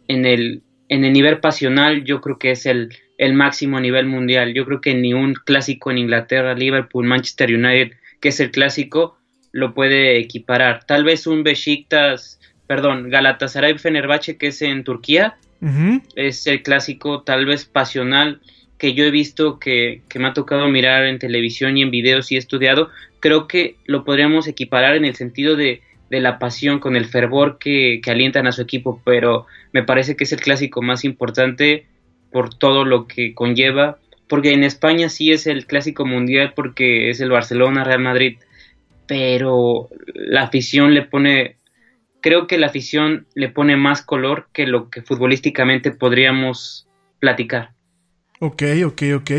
en el, en el nivel pasional, yo creo que es el, el máximo a nivel mundial. Yo creo que ni un clásico en Inglaterra, Liverpool, Manchester United, que es el clásico, lo puede equiparar. Tal vez un Besiktas, perdón, Galatasaray Fenerbahce, que es en Turquía, es el clásico tal vez pasional que yo he visto que, que, me ha tocado mirar en televisión y en videos y he estudiado, creo que lo podríamos equiparar en el sentido de, de la pasión, con el fervor que, que, alientan a su equipo, pero me parece que es el clásico más importante por todo lo que conlleva, porque en España sí es el clásico mundial porque es el Barcelona Real Madrid, pero la afición le pone creo que la afición le pone más color que lo que futbolísticamente podríamos platicar. Ok, ok, ok.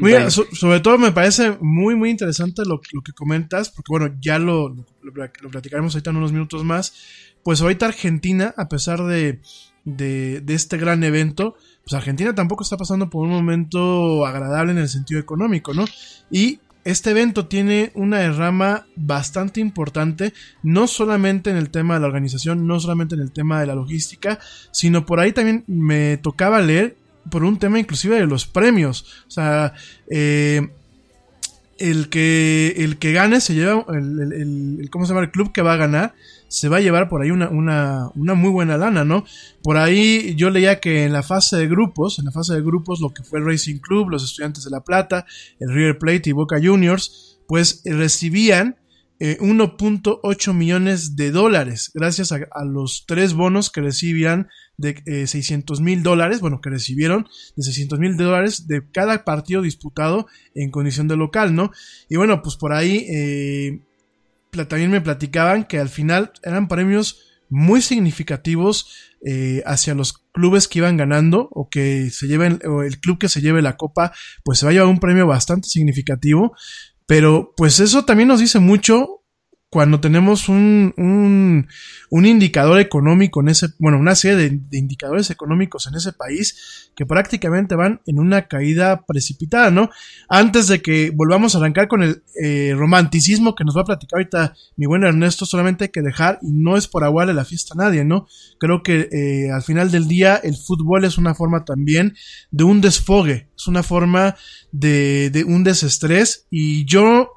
Muy sobre todo me parece muy, muy interesante lo, que comentas, porque bueno, ya lo, lo, platicaremos ahorita en unos minutos más. Pues ahorita Argentina, a pesar de, de, de, este gran evento, pues Argentina tampoco está pasando por un momento agradable en el sentido económico, ¿no? Y este evento tiene una derrama bastante importante, no solamente en el tema de la organización, no solamente en el tema de la logística, sino por ahí también me tocaba leer por un tema inclusive de los premios. O sea, eh, el, que, el que gane se lleva, el, ¿cómo se llama? El club que va a ganar se va a llevar por ahí una, una, una, muy buena lana, ¿no? Por ahí yo leía que en la fase de grupos, en la fase de grupos, lo que fue el Racing Club, los Estudiantes de La Plata, el River Plate y Boca Juniors, pues recibían 1.8 eh, millones de dólares gracias a, los tres bonos que recibían de 600 eh, mil dólares, bueno, que recibieron de 600 mil dólares de cada partido disputado en condición de local, ¿no? Y bueno, pues por ahí eh, también me platicaban que al final eran premios muy significativos eh, hacia los clubes que iban ganando o que se lleven o el club que se lleve la copa pues se va a llevar un premio bastante significativo pero pues eso también nos dice mucho cuando tenemos un, un, un, indicador económico en ese, bueno, una serie de, indicadores económicos en ese país que prácticamente van en una caída precipitada, ¿no? Antes de que volvamos a arrancar con el eh, romanticismo que nos va a platicar ahorita mi buen Ernesto, solamente hay que dejar, y no es por aguarle la fiesta a nadie, ¿no? Creo que eh, al final del día el fútbol es una forma también de un desfogue, es una forma de, de un desestrés, y yo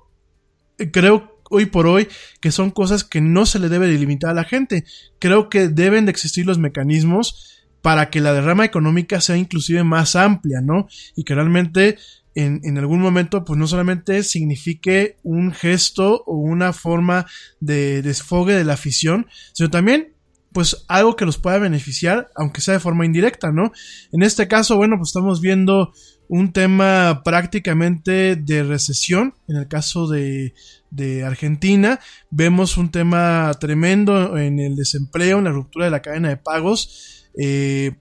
creo hoy por hoy que son cosas que no se le debe delimitar a la gente. Creo que deben de existir los mecanismos para que la derrama económica sea inclusive más amplia, ¿no? Y que realmente en, en, algún momento, pues no solamente signifique un gesto o una forma de desfogue de la afición, sino también, pues algo que los pueda beneficiar, aunque sea de forma indirecta, ¿no? En este caso, bueno, pues estamos viendo un tema prácticamente de recesión, en el caso de, de Argentina. Vemos un tema tremendo en el desempleo, en la ruptura de la cadena de pagos. Eh,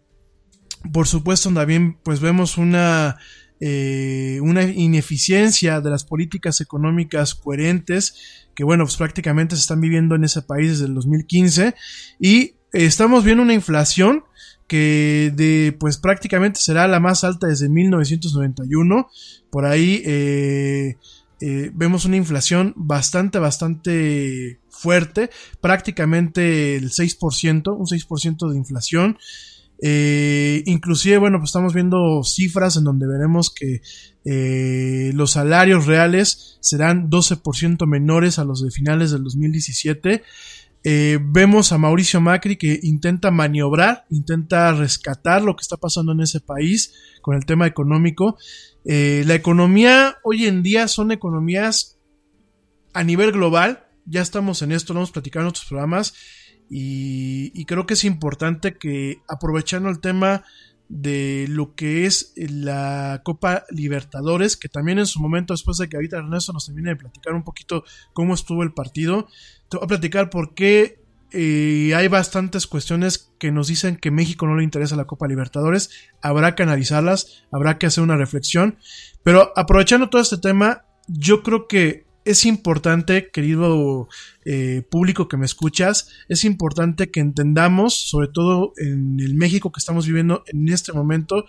por supuesto, también pues vemos una, eh, una ineficiencia de las políticas económicas coherentes que bueno, pues prácticamente se están viviendo en ese país desde el 2015 y estamos viendo una inflación que de pues prácticamente será la más alta desde 1991 por ahí eh, eh, vemos una inflación bastante, bastante fuerte, prácticamente el 6%, un 6% de inflación. Eh, inclusive, bueno, pues estamos viendo cifras en donde veremos que eh, los salarios reales serán 12% menores a los de finales del 2017. vemos a Mauricio Macri que intenta maniobrar, intenta rescatar lo que está pasando en ese país con el tema económico eh, la economía hoy en día son economías a nivel global. Ya estamos en esto, lo hemos platicado en otros programas. Y, creo que es importante que aprovechando el tema de lo que es la Copa Libertadores, que también en su momento, después de que ahorita Ernesto nos termine de platicar un poquito cómo estuvo el partido, te voy a platicar por qué eh, hay bastantes cuestiones que nos dicen que México no le interesa la Copa Libertadores. Habrá que analizarlas, habrá que hacer una reflexión. Pero aprovechando todo este tema, yo creo que es importante, querido eh, público que me escuchas, es importante que entendamos, sobre todo en el México que estamos viviendo en este momento,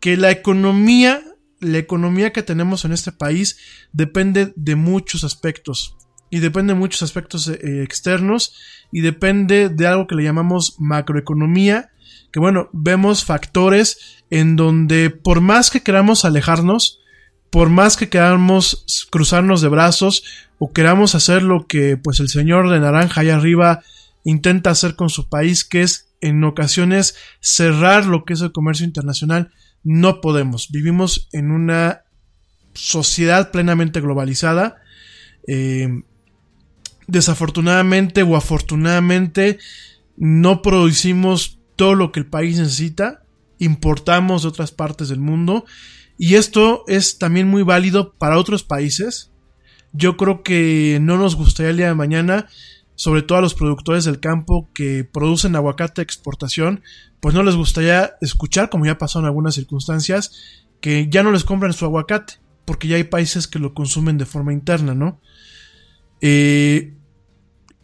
que la economía, la economía que tenemos en este país depende de muchos aspectos y depende de muchos aspectos eh, externos y depende de algo que le llamamos macroeconomía, que bueno, vemos factores en donde por más que queramos alejarnos, por más que queramos cruzarnos de brazos o queramos hacer lo que pues el señor de naranja allá arriba intenta hacer con su país, que es en ocasiones cerrar lo que es el comercio internacional, no podemos. Vivimos en una sociedad plenamente globalizada. Eh, desafortunadamente o afortunadamente no producimos todo lo que el país necesita, importamos de otras partes del mundo Y esto es también muy válido para otros países. Yo creo que no nos gustaría el día de mañana, sobre todo a los productores del campo que producen aguacate de exportación, pues no les gustaría escuchar, como ya pasó en algunas circunstancias, que ya no les compran su aguacate, porque ya hay países que lo consumen de forma interna, ¿no? Eh,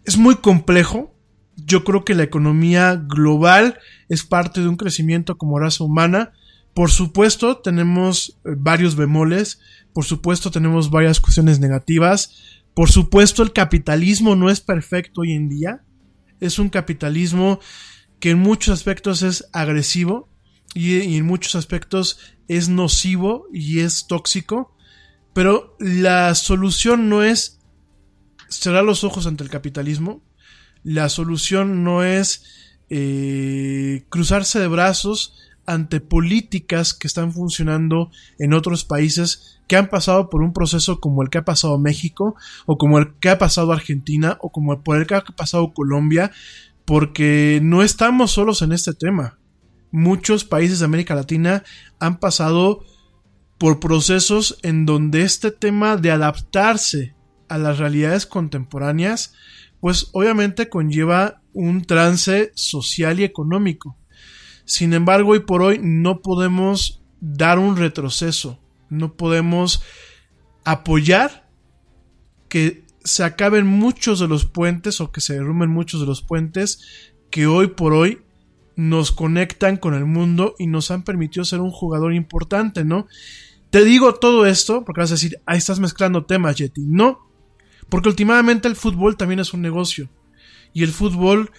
es muy complejo. Yo creo que la economía global es parte de un crecimiento como raza humana. Por supuesto, tenemos eh, varios bemoles. Por supuesto, tenemos varias cuestiones negativas. Por supuesto, el capitalismo no es perfecto hoy en día. Es un capitalismo que en muchos aspectos es agresivo y, en muchos aspectos es nocivo y es tóxico. Pero la solución no es cerrar los ojos ante el capitalismo. La solución no es eh, cruzarse de brazos ante políticas que están funcionando en otros países que han pasado por un proceso como el que ha pasado México o como el que ha pasado Argentina o como por el que ha pasado Colombia porque no estamos solos en este tema. Muchos países de América Latina han pasado por procesos en donde este tema de adaptarse a las realidades contemporáneas, pues obviamente conlleva un trance social y económico. Sin embargo, hoy por hoy no podemos dar un retroceso, no podemos apoyar que se acaben muchos de los puentes o que se derrumben muchos de los puentes que hoy por hoy nos conectan con el mundo y nos han permitido ser un jugador importante, ¿no? Te digo todo esto porque vas a decir, ahí estás mezclando temas, Yeti. No, porque últimamente el fútbol también es un negocio. Y el fútbol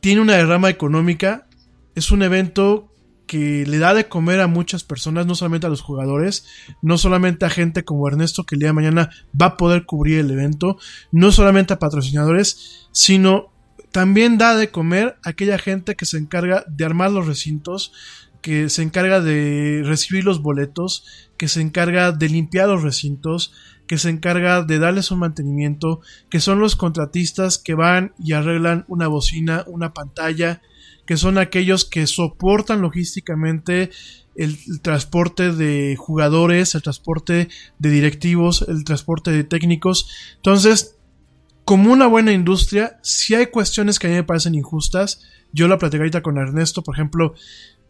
tiene una derrama económica. Es un evento que le da de comer a muchas personas, no solamente a los jugadores, no solamente a gente como Ernesto que el día de mañana va a poder cubrir el evento, no solamente a patrocinadores, sino también da de comer a aquella gente que se encarga de armar los recintos, que se encarga de recibir los boletos, que se encarga de limpiar los recintos, que se encarga de darles un mantenimiento, que son los contratistas que van y arreglan una bocina, una pantalla, que son aquellos que soportan logísticamente el, transporte de jugadores, el transporte de directivos, el transporte de técnicos. Entonces, como una buena industria, si hay cuestiones que a mí me parecen injustas. Yo la platiqué ahorita con Ernesto, por ejemplo,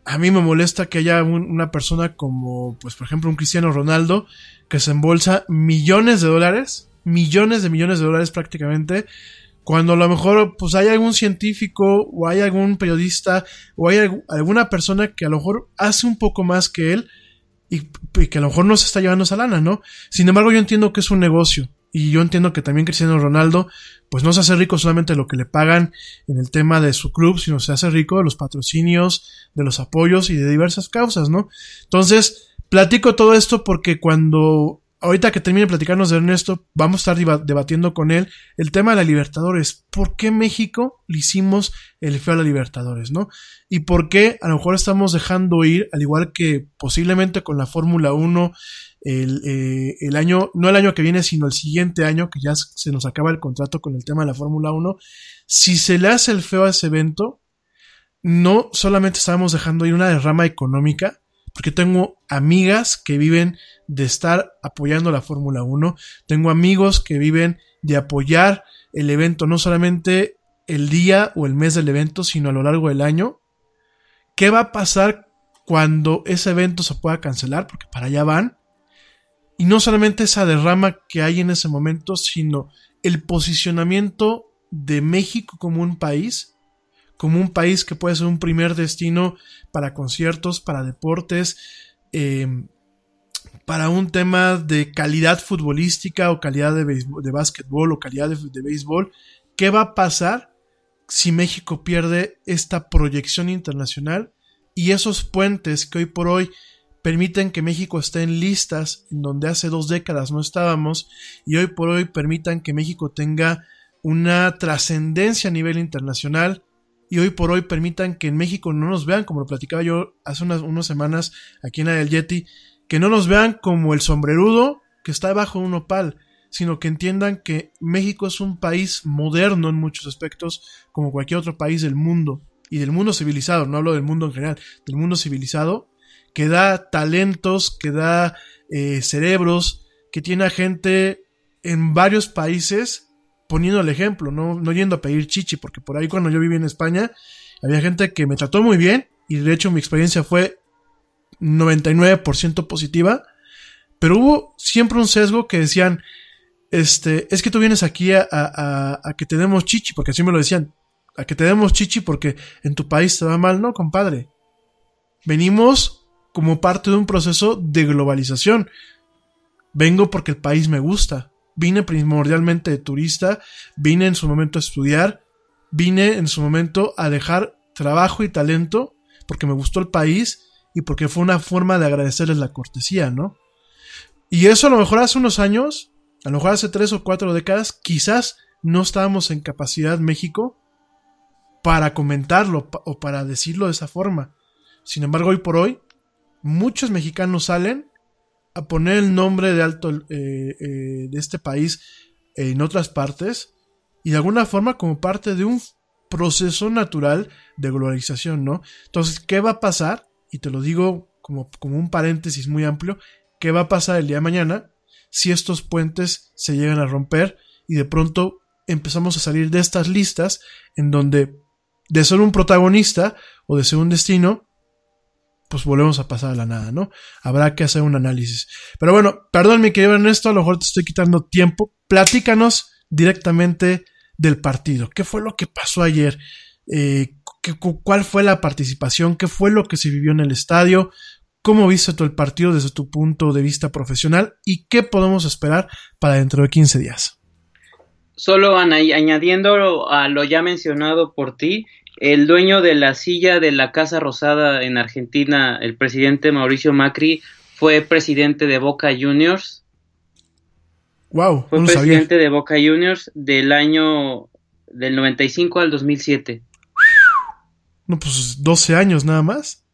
a mí me molesta que haya una persona como, pues por ejemplo, un Cristiano Ronaldo que se embolsa millones de dólares, millones de millones de dólares prácticamente, cuando a lo mejor pues hay algún científico o hay algún periodista o hay alguna persona que a lo mejor hace un poco más que él y, que a lo mejor no se está llevando esa lana, ¿no? Sin embargo, yo entiendo que es un negocio y yo entiendo que también Cristiano Ronaldo, pues no se hace rico solamente de lo que le pagan en el tema de su club, sino se hace rico de los patrocinios, de los apoyos y de diversas causas, ¿no? Entonces, platico todo esto porque cuando, ahorita que termine de platicarnos de Ernesto, vamos a estar debatiendo con él el tema de la Libertadores. ¿Por qué México le hicimos el feo a la Libertadores, no? Y por qué a lo mejor estamos dejando ir, al igual que posiblemente con la Fórmula 1, el, eh, el, año, no el año que viene, sino el siguiente año, que ya se nos acaba el contrato con el tema de la Fórmula 1, si se le hace el feo a ese evento, no solamente estamos dejando ir una derrama económica, porque tengo amigas que viven de estar apoyando la Fórmula 1, tengo amigos que viven de apoyar el evento, no solamente el día o el mes del evento, sino a lo largo del año. ¿Qué va a pasar cuando ese evento se pueda cancelar? Porque para allá van. Y no solamente esa derrama que hay en ese momento, sino el posicionamiento de México como un país, como un país que puede ser un primer destino para conciertos, para deportes, em, para un tema de calidad futbolística o calidad de, de básquetbol o calidad de, de béisbol. ¿Qué va a pasar si México pierde esta proyección internacional y esos puentes que hoy por hoy permiten que México esté en listas en donde hace dos décadas no estábamos y hoy por hoy permitan que México tenga una trascendencia a nivel internacional y hoy por hoy permitan que en México no nos vean, como lo platicaba yo hace unas, unas semanas aquí en la del Yeti, que no nos vean como el sombrerudo que está debajo de un opal, sino que entiendan que México es un país moderno en muchos aspectos, como cualquier otro país del mundo, y del mundo civilizado, no hablo del mundo en general, del mundo civilizado, que da talentos, que da eh, cerebros, que tiene a gente en varios países poniendo el ejemplo, no, no yendo a pedir chichi, porque por ahí cuando yo viví en España había gente que me trató muy bien y de hecho mi experiencia fue 99% positiva, pero hubo siempre un sesgo que decían, este, es que tú vienes aquí a, a, a, que te demos chichi, porque así me lo decían, a que te demos chichi porque en tu país te va mal, no, compadre. Venimos como parte de un proceso de globalización. Vengo porque el país me gusta. Vine primordialmente de turista, vine en su momento a estudiar, vine en su momento a dejar trabajo y talento porque me gustó el país y porque fue una forma de agradecerles la cortesía, ¿no? Y eso a lo mejor hace unos años, a lo mejor hace tres o cuatro décadas, quizás no estábamos en capacidad México para comentarlo o para decirlo de esa forma. Sin embargo, hoy por hoy, muchos mexicanos salen a poner el nombre de alto eh, eh, de este país en otras partes y de alguna forma como parte de un proceso natural de globalización, ¿no? Entonces, ¿qué va a pasar? Y te lo digo como, como un paréntesis muy amplio, ¿qué va a pasar el día de mañana si estos puentes se llegan a romper y de pronto empezamos a salir de estas listas en donde de ser un protagonista o de ser un destino, pues volvemos a pasar a la nada, ¿no? Habrá que hacer un análisis. Pero bueno, perdón mi querido Ernesto, a lo mejor te estoy quitando tiempo. Platícanos directamente del partido. ¿Qué fue lo que pasó ayer? Eh, ¿Cuál fue la participación? ¿Qué fue lo que se vivió en el estadio? ¿Cómo viste todo el partido desde tu punto de vista profesional? ¿Y qué podemos esperar para dentro de 15 días? Solo añadiendo a lo ya mencionado por ti, el dueño de la silla de la Casa Rosada en Argentina, el presidente Mauricio Macri, fue presidente de Boca Juniors. Wow, fue presidente de Boca Juniors del año del 95 al 2007. No, pues 12 años nada más.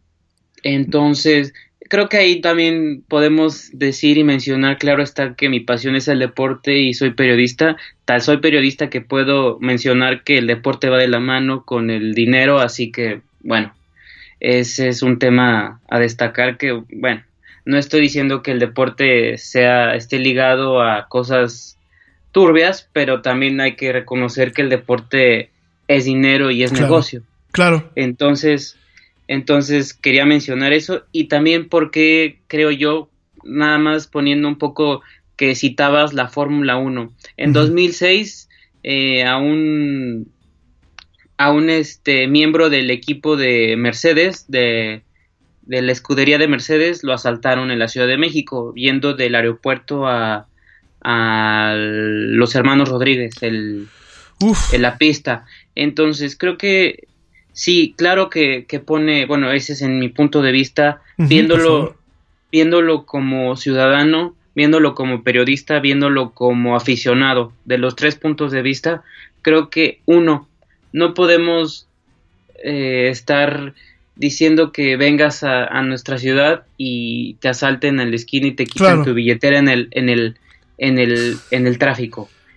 Entonces, creo que ahí también podemos decir y mencionar, claro está, que mi pasión es el deporte y soy periodista. Tal soy periodista que puedo mencionar que el deporte va de la mano con el dinero, así que, bueno, ese es un tema a destacar que, bueno, no estoy diciendo que el deporte sea, esté ligado a cosas turbias, pero también hay que reconocer que el deporte es dinero y es negocio. Claro. Entonces, entonces quería mencionar eso y también porque creo yo, nada más poniendo un poco que citabas la Fórmula 1. En 2006 eh, a un a un este miembro del equipo de Mercedes de, de la escudería de Mercedes lo asaltaron en la Ciudad de México yendo del aeropuerto a, a los hermanos Rodríguez el, en la pista. Entonces creo que Sí, claro que, que, pone, bueno, ese es en mi punto de vista, viéndolo, viéndolo como ciudadano, viéndolo como periodista, viéndolo como aficionado, de los tres puntos de vista, creo que uno, no podemos eh, estar diciendo que vengas a, a, nuestra ciudad y te asalten en la esquina y te quiten tu billetera en el, en el, en el, en el tráfico.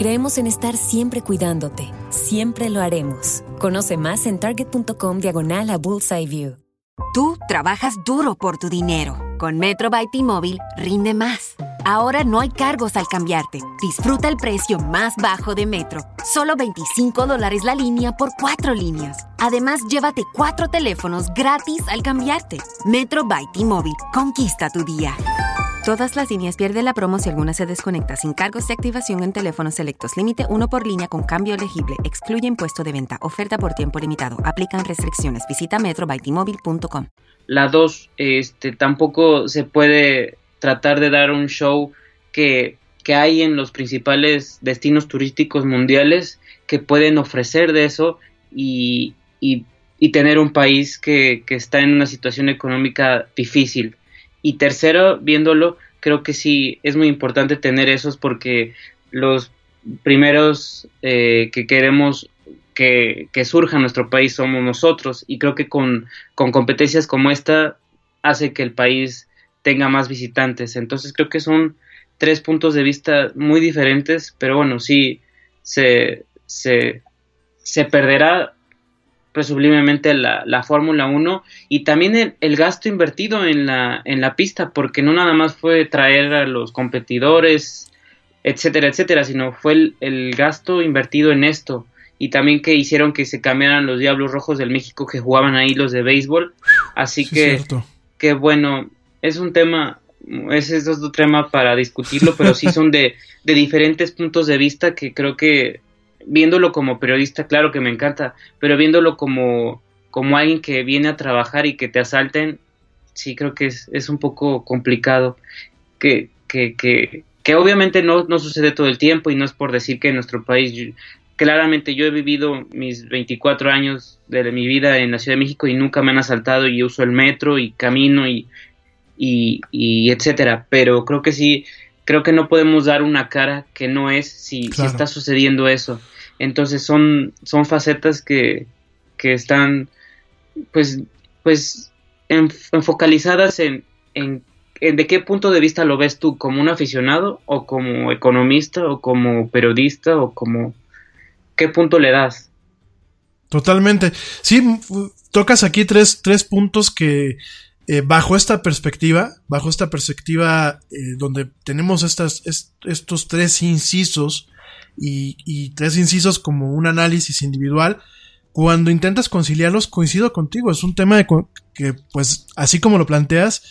Creemos en estar siempre cuidándote. Siempre lo haremos. Conoce más en target.com diagonal a Bullseye View. Tú trabajas duro por tu dinero. Con Metro by T-Mobile rinde más. Ahora no hay cargos al cambiarte. Disfruta el precio más bajo de Metro. Solo 25 dólares la línea por cuatro líneas. Además, llévate cuatro teléfonos gratis al cambiarte. Metro by T-Mobile. Conquista tu día. Todas las líneas pierden la promo si alguna se desconecta sin cargos de activación en teléfonos selectos. Límite uno por línea con cambio elegible. Excluye impuesto de venta. Oferta por tiempo limitado. Aplican restricciones. Visita metrobytimóvil.com. La dos, este, tampoco se puede tratar de dar un show que, que hay en los principales destinos turísticos mundiales que pueden ofrecer de eso y, y, y tener un país que, que está en una situación económica difícil y tercero, viéndolo, creo que sí es muy importante tener esos porque los primeros eh, que queremos que, surja nuestro país somos nosotros y creo que con, con competencias como esta hace que el país tenga más visitantes. Entonces creo que son tres puntos de vista muy diferentes, pero bueno, sí se, se, se perderá presumiblemente la, la Fórmula 1 y también el, el, gasto invertido en la, en la pista, porque no nada más fue traer a los competidores, etcétera, etcétera, sino fue el, el gasto invertido en esto y también que hicieron que se cambiaran los Diablos Rojos del México que jugaban ahí los de béisbol. Así que, que bueno, es un tema, ese es otro tema para discutirlo, pero sí son de, de diferentes puntos de vista que creo que viéndolo como periodista, claro que me encanta, pero viéndolo como, como alguien que viene a trabajar y que te asalten, sí creo que es, es un poco complicado. Que, que, que, que obviamente no, no sucede todo el tiempo y no es por decir que en nuestro país claramente yo he vivido mis 24 años de mi vida en la Ciudad de México y nunca me han asaltado y uso el metro y camino y, y, y etcétera, pero creo que sí, creo que no podemos dar una cara que no es si, claro. si está sucediendo eso. Entonces son, son facetas que, que están pues, pues enfocalizadas en, en, en, de qué punto de vista lo ves tú, como un aficionado o como economista o como periodista o como qué punto le das. Totalmente. Sí, tocas aquí tres, tres puntos que eh, bajo esta perspectiva, bajo esta perspectiva eh, donde tenemos estas, est estos tres incisos y, tres incisos como un análisis individual, cuando intentas conciliarlos, coincido contigo, es un tema que, pues, así como lo planteas,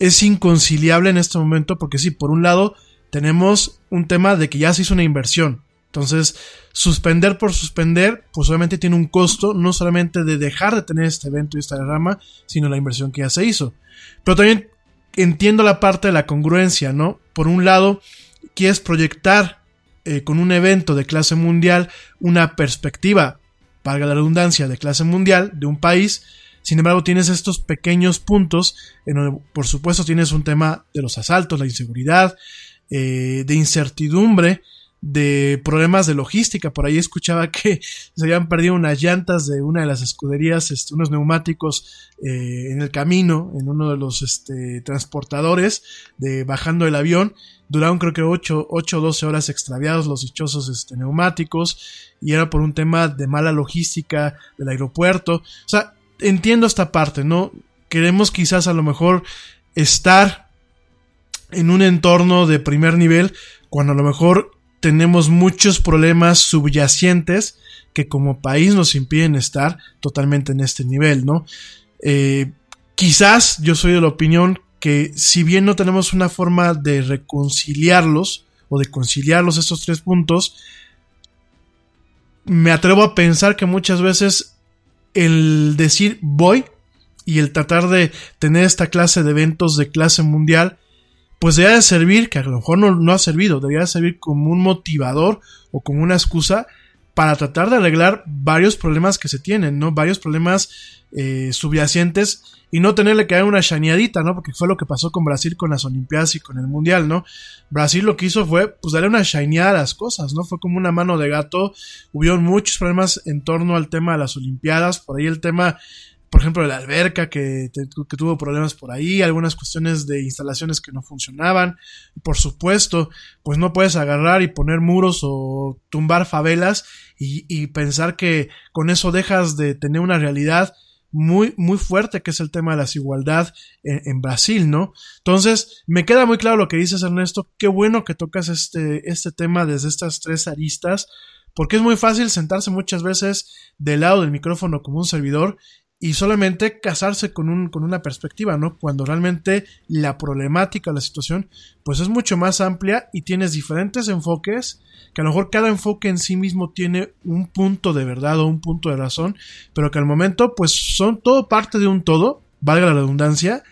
es inconciliable en este momento porque sí, por un lado, tenemos un tema de que ya se hizo una inversión, entonces, suspender por suspender, pues obviamente tiene un costo, no solamente de dejar de tener este evento y esta rama, sino la inversión que ya se hizo. Pero también entiendo la parte de la congruencia, ¿no? Por un lado, quieres proyectar eh, con un evento de clase mundial una perspectiva, valga la redundancia, de clase mundial de un país. Sin embargo, tienes estos pequeños puntos en donde, por supuesto, tienes un tema de los asaltos, la inseguridad, eh, de incertidumbre, de problemas de logística. Por ahí escuchaba que se habían perdido unas llantas de una de las escuderías, este, unos neumáticos eh, en el camino, en uno de los este, transportadores, de bajando el avión. Duraron creo que 8, 8 o 12 horas extraviados los dichosos este, neumáticos y era por un tema de mala logística del aeropuerto. O sea, entiendo esta parte, ¿no? Queremos quizás a lo mejor estar en un entorno de primer nivel cuando a lo mejor tenemos muchos problemas subyacentes que como país nos impiden estar totalmente en este nivel, ¿no? Eh, quizás yo soy de la opinión que si bien no tenemos una forma de reconciliarlos o de conciliarlos estos tres puntos, me atrevo a pensar que muchas veces el decir voy y el tratar de tener esta clase de eventos de clase mundial pues debería de servir, que a lo mejor no, no ha servido, debería de servir como un motivador o como una excusa para tratar de arreglar varios problemas que se tienen, ¿no? Varios problemas eh, subyacentes y no tenerle que dar una chaneadita, ¿no? Porque fue lo que pasó con Brasil con las Olimpiadas y con el Mundial, ¿no? Brasil lo que hizo fue, pues, darle una shineada a las cosas, ¿no? Fue como una mano de gato. Hubieron muchos problemas en torno al tema de las Olimpiadas, por ahí el tema por ejemplo, la alberca que, que, tuvo problemas por ahí, algunas cuestiones de instalaciones que no funcionaban. Por supuesto, pues no puedes agarrar y poner muros o tumbar favelas y, y pensar que con eso dejas de tener una realidad muy, muy fuerte que es el tema de la desigualdad en, en, Brasil, ¿no? Entonces, me queda muy claro lo que dices, Ernesto. Qué bueno que tocas este, este tema desde estas tres aristas, porque es muy fácil sentarse muchas veces del lado del micrófono como un servidor y solamente casarse con, un, con una perspectiva, ¿no? Cuando realmente la problemática, la situación, pues es mucho más amplia y tienes diferentes enfoques, que a lo mejor cada enfoque en sí mismo tiene un punto de verdad o un punto de razón, pero que al momento pues son todo parte de un todo, valga la redundancia,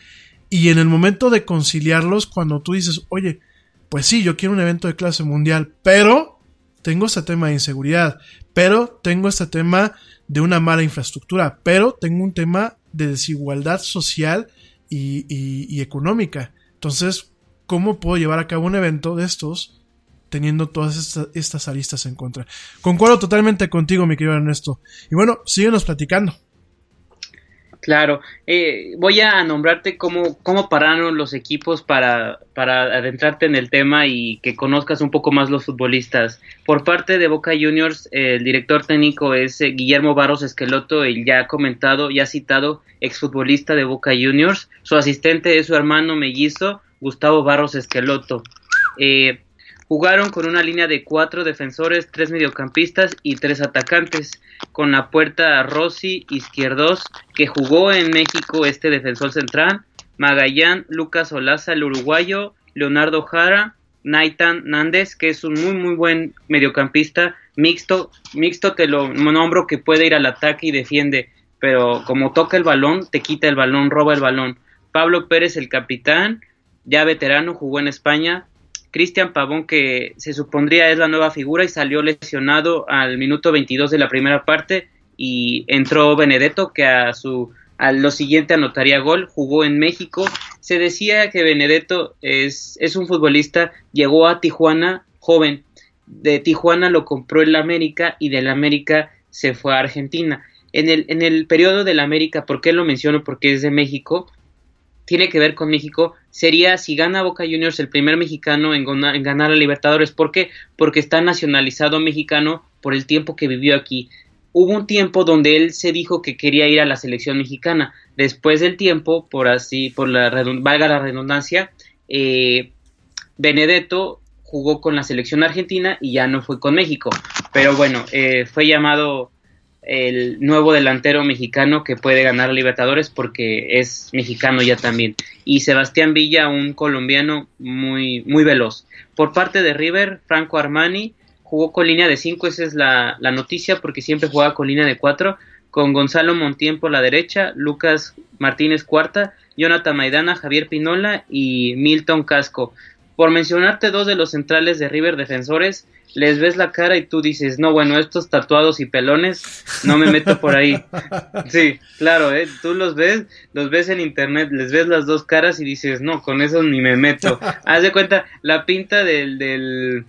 y en el momento de conciliarlos, cuando tú dices, oye, pues sí, yo quiero un evento de clase mundial, pero tengo este tema de inseguridad, pero tengo este tema de una mala infraestructura, pero tengo un tema de desigualdad social y, económica. Entonces, ¿cómo puedo llevar a cabo un evento de estos teniendo todas estas, aristas en contra. Concuerdo totalmente contigo, mi querido Ernesto. Y bueno, síguenos platicando. Claro, eh, voy a nombrarte cómo, cómo pararon los equipos para, para adentrarte en el tema y que conozcas un poco más los futbolistas. Por parte de Boca Juniors, el director técnico es eh, Guillermo Barros Esqueloto, el ya comentado, ya citado exfutbolista de Boca Juniors. Su asistente es su hermano mellizo, Gustavo Barros Esqueloto. Eh, Jugaron con una línea de cuatro defensores, tres mediocampistas y tres atacantes, con la puerta Rossi Izquierdos, que jugó en México este defensor central, Magallán, Lucas Olaza, el uruguayo, Leonardo Jara, Naitan Nández, que es un muy muy buen mediocampista, mixto, mixto te lo nombro que puede ir al ataque y defiende, pero como toca el balón, te quita el balón, roba el balón. Pablo Pérez, el capitán, ya veterano, jugó en España, Cristian Pavón, que se supondría es la nueva figura y salió lesionado al minuto 22 de la primera parte y entró Benedetto, que a su a lo siguiente anotaría gol, jugó en México. Se decía que Benedetto es, es un futbolista, llegó a Tijuana joven, de Tijuana lo compró el América y del América se fue a Argentina. En el, en el periodo del América, ¿por qué lo menciono? Porque es de México tiene que ver con México sería si gana Boca Juniors el primer mexicano en, ganar a Libertadores. ¿Por qué? Porque está nacionalizado mexicano por el tiempo que vivió aquí. Hubo un tiempo donde él se dijo que quería ir a la selección mexicana. Después del tiempo, por así, por la valga la redundancia, eh, Benedetto jugó con la selección argentina y ya no fue con México. Pero bueno, eh, fue llamado el nuevo delantero mexicano que puede ganar Libertadores porque es mexicano ya también. Y Sebastián Villa, un colombiano muy, muy veloz. Por parte de River, Franco Armani jugó con línea de 5, esa es la, la, noticia porque siempre jugaba con línea de 4, con Gonzalo Montiel por la derecha, Lucas Martínez cuarta, Jonathan Maidana, Javier Pinola y Milton Casco. Por mencionarte dos de los centrales de River defensores, les ves la cara y tú dices, no, bueno, estos tatuados y pelones, no me meto por ahí. Sí, claro, ¿eh? tú los ves, los ves en internet, les ves las dos caras y dices, no, con eso ni me meto. Haz de cuenta, la pinta del, del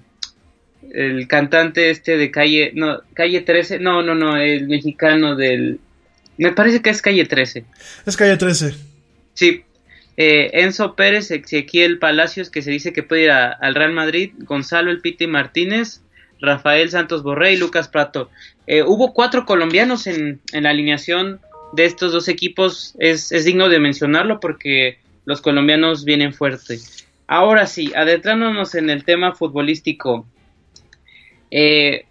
el cantante este de calle, no, calle 13, no, no, no, el mexicano del, me parece que es calle 13. Es calle 13. Sí, eh, Enzo Pérez, Ezequiel Palacios, que se dice que puede ir al Real Madrid, Gonzalo El Piti Martínez, Rafael Santos Borré y Lucas Prato. Eh, hubo cuatro colombianos en, la alineación de estos dos equipos, es, digno de mencionarlo porque los colombianos vienen fuerte. Ahora sí, adentrándonos en el tema futbolístico. Eh,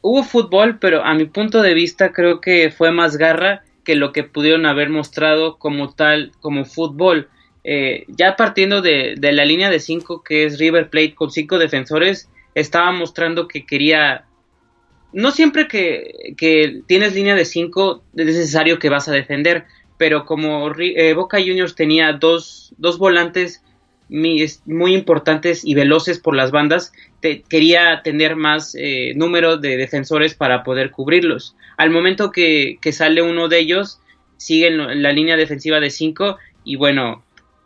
hubo fútbol, pero a mi punto de vista creo que fue más garra que lo que pudieron haber mostrado como tal, como fútbol. Eh, ya partiendo de, la línea de cinco que es River Plate con cinco defensores, estaba mostrando que quería... No siempre que, que tienes línea de cinco es necesario que vas a defender, pero como eh, Boca Juniors tenía dos, dos volantes muy importantes y veloces por las bandas, quería tener más eh, número de defensores para poder cubrirlos. Al momento que, sale uno de ellos, sigue en la línea defensiva de 5 y bueno,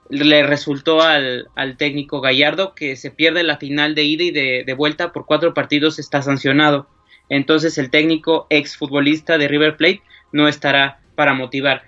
le resultó al, técnico Gallardo que se pierde la final de ida y de, vuelta por cuatro partidos, está sancionado. Entonces el técnico exfutbolista de River Plate no estará para motivar.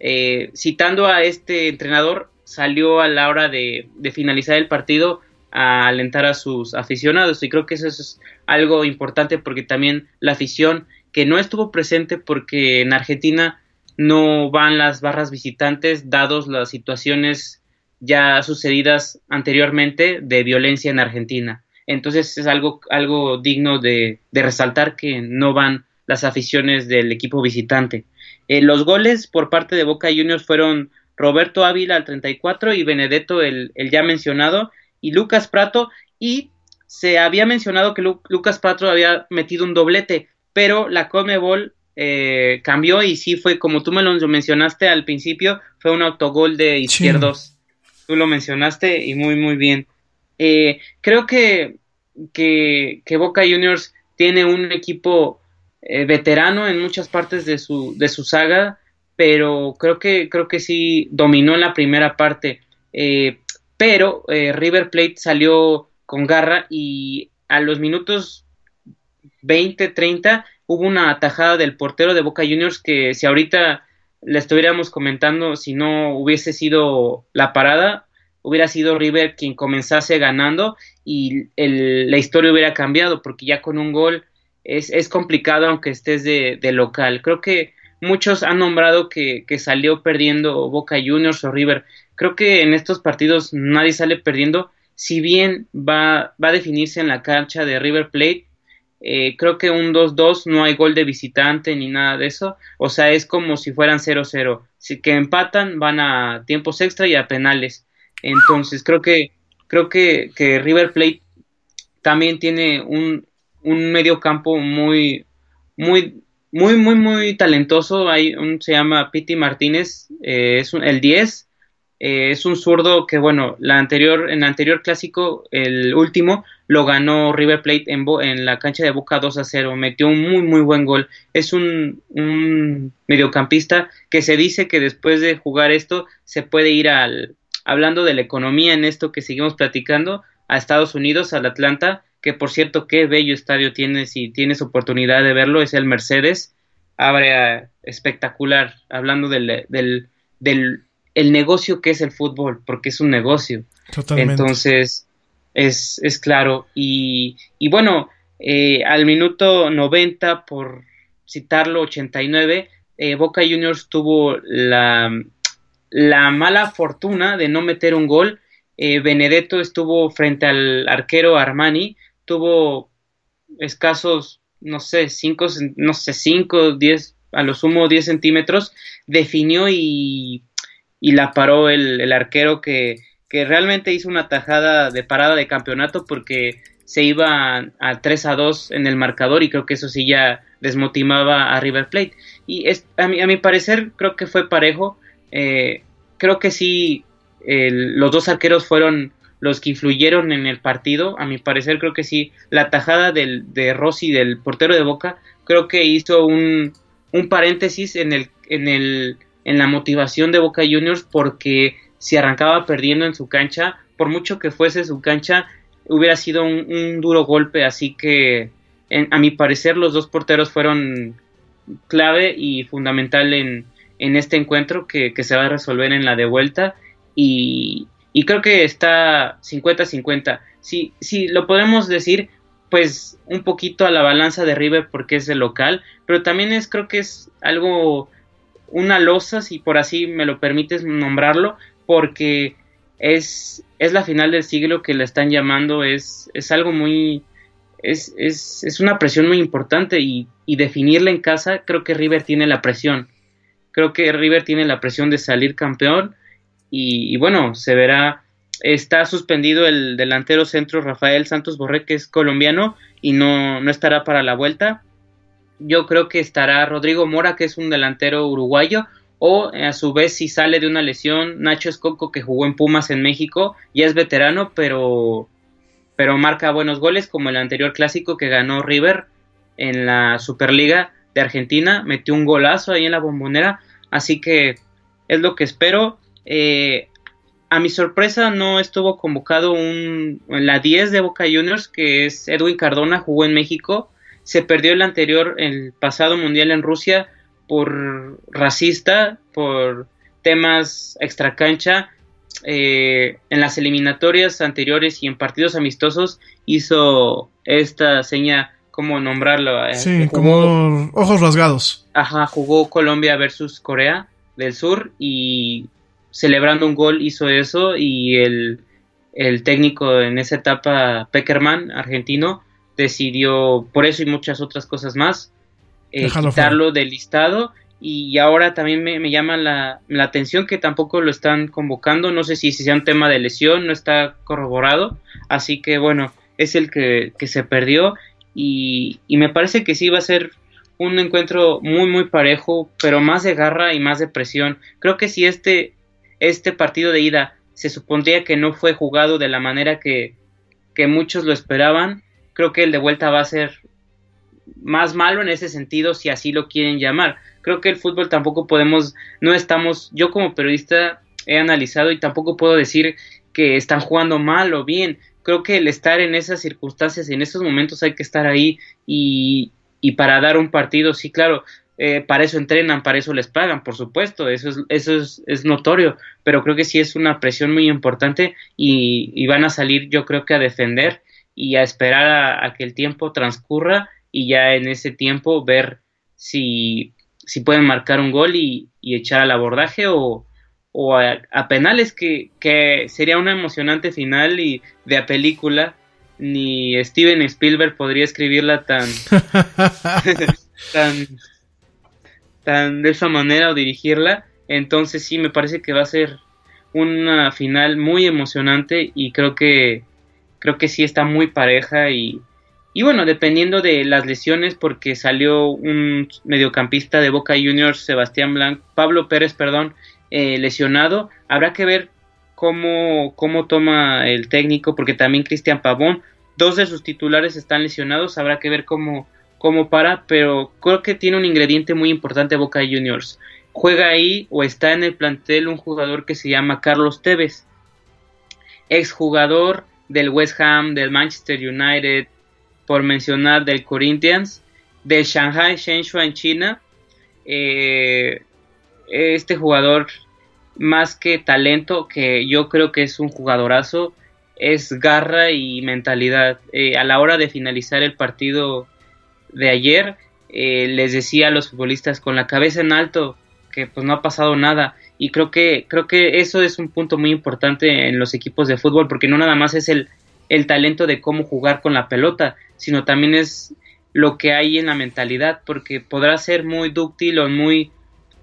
Eh, citando a este entrenador, salió a la hora de, finalizar el partido a alentar a sus aficionados y creo que eso es algo importante porque también la afición que no estuvo presente porque en Argentina no van las barras visitantes dados las situaciones ya sucedidas anteriormente de violencia en Argentina. Entonces es algo, algo digno de, resaltar que no van las aficiones del equipo visitante. Eh, los goles por parte de Boca Juniors fueron Roberto Ávila al 34 y Benedetto el, ya mencionado y Lucas Prato y se había mencionado que Lucas Prato había metido un doblete, pero la Comebol eh, cambió y sí fue como tú me lo mencionaste al principio, fue un autogol de izquierdos. Tú lo mencionaste y muy muy bien. Eh, creo que, que, Boca Juniors tiene un equipo eh, veterano en muchas partes de su, de su saga pero creo que, creo que sí dominó en la primera parte. Eh, pero eh, River Plate salió con garra y a los minutos 20, 30 hubo una atajada del portero de Boca Juniors que si ahorita le estuviéramos comentando, si no hubiese sido la parada, hubiera sido River quien comenzase ganando y la historia hubiera cambiado, porque ya con un gol es, es complicado aunque estés de, local. Creo que muchos han nombrado que, que, salió perdiendo Boca Juniors o River. Creo que en estos partidos nadie sale perdiendo, si bien va, va a definirse en la cancha de River Plate, eh, creo que un 2-2 no hay gol de visitante ni nada de eso. O sea, es como si fueran 0-0. Si que empatan, van a tiempos extra y a penales. Entonces, creo que, creo que, que River Plate también tiene un, un medio campo muy, muy, muy, muy, muy talentoso. Hay un, se llama Piti Martínez, eh, es un, el 10 eh, es un zurdo que, bueno, la anterior, en el anterior clásico, el último, lo ganó River Plate en, en la cancha de Boca 2 a 0. Metió un muy, muy buen gol. Es un, un mediocampista que se dice que después de jugar esto se puede ir al, hablando de la economía en esto que seguimos platicando, a Estados Unidos, al Atlanta, que por cierto, qué bello estadio tienes si tienes oportunidad de verlo, es el Mercedes. Abre espectacular, hablando del, del, del el negocio que es el fútbol, porque es un negocio. Totalmente. Entonces, es, es claro. Y, y bueno, eh, al minuto 90, por citarlo, 89, eh, Boca Juniors tuvo la, la, mala fortuna de no meter un gol. Eh, Benedetto estuvo frente al arquero Armani, tuvo escasos, no sé, 5, no sé, 5, 10, a lo sumo 10 centímetros, definió y y la paró el, arquero que, que, realmente hizo una tajada de parada de campeonato porque se iba a, 3 a 2 en el marcador y creo que eso sí ya desmotivaba a River Plate. Y es, a, mi, a mi parecer creo que fue parejo. Eh, creo que sí, los dos arqueros fueron los que influyeron en el partido. A mi parecer creo que sí, la tajada del, de Rossi, del portero de Boca, creo que hizo un, un paréntesis en el, en el en la motivación de Boca Juniors porque si arrancaba perdiendo en su cancha, por mucho que fuese su cancha, hubiera sido un, duro golpe, así que a mi parecer los dos porteros fueron clave y fundamental en, en este encuentro que, se va a resolver en la de vuelta y, y creo que está 50-50. Si, si lo podemos decir, pues un poquito a la balanza de River porque es el local, pero también es creo que es algo una losa, si por así me lo permites nombrarlo, porque es, es la final del siglo que la están llamando, es, es algo muy, es, es, es una presión muy importante y, y, definirla en casa, creo que River tiene la presión, creo que River tiene la presión de salir campeón y, bueno, se verá, está suspendido el delantero centro Rafael Santos Borré, que es colombiano y no, no estará para la vuelta yo creo que estará Rodrigo Mora, que es un delantero uruguayo, o a su vez si sale de una lesión Nacho Escoco que jugó en Pumas en México, ya es veterano, pero pero marca buenos goles como el anterior clásico que ganó River en la Superliga de Argentina, metió un golazo ahí en la bombonera, así que es lo que espero. Eh, a mi sorpresa no estuvo convocado un, en la 10 de Boca Juniors, que es Edwin Cardona, jugó en México, se perdió el anterior, el pasado mundial en Rusia por racista, por temas extracancha. Eh, en las eliminatorias anteriores y en partidos amistosos hizo esta seña, ¿cómo nombrarlo? Eh, sí, como ojos rasgados. Ajá, jugó Colombia versus Corea del Sur y celebrando un gol hizo eso y el, el técnico en esa etapa, Peckerman, argentino, decidió, por eso y muchas otras cosas más, eh, quitarlo del listado. Y ahora también me, llama la, atención que tampoco lo están convocando. No sé si, si sea un tema de lesión, no está corroborado. Así que bueno, es el que, se perdió. Y, y me parece que sí va a ser un encuentro muy muy parejo, pero más de garra y más de presión. Creo que si este, este partido de ida se supondría que no fue jugado de la manera que, que muchos lo esperaban, creo que el de vuelta va a ser más malo en ese sentido si así lo quieren llamar. Creo que el fútbol tampoco podemos, no estamos, yo como periodista he analizado y tampoco puedo decir que están jugando mal o bien. creo que el estar en esas circunstancias, en esos momentos hay que estar ahí y, y para dar un partido, sí, claro, eh, para eso entrenan, para eso les pagan, por supuesto, eso es, eso es, es notorio, pero creo que sí es una presión muy importante y, y van a salir yo creo que a defender y a esperar a, a, que el tiempo transcurra y ya en ese tiempo ver si, si pueden marcar un gol y, y echar al abordaje o, o a, a, penales que, que sería una emocionante final y de a película. Ni Steven Spielberg podría escribirla tan tan tan de esa manera o dirigirla entonces sí me parece que va a ser una final muy emocionante y creo que creo que sí está muy pareja y, y bueno, dependiendo de las lesiones, porque salió un mediocampista de Boca Juniors, Sebastián Blanco, Pablo Pérez, perdón, eh, lesionado, habrá que ver cómo, cómo toma el técnico, porque también Cristian Pavón, dos de sus titulares están lesionados, habrá que ver cómo, cómo para, pero creo que tiene un ingrediente muy importante Boca Juniors. Juega ahí o está en el plantel un jugador que se llama Carlos Tevez, exjugador del West Ham, del Manchester United, por mencionar del Corinthians, del Shanghai Shenzhou en China. Eh, este jugador, más que talento, que yo creo que es un jugadorazo, es garra y mentalidad. Eh, a la hora de finalizar el partido de ayer, eh, les decía a los futbolistas con la cabeza en alto que pues no ha pasado nada y creo que creo que eso es un punto muy importante en los equipos de fútbol porque no nada más es el, el talento de cómo jugar con la pelota sino también es lo que hay en la mentalidad porque podrás ser muy dúctil o muy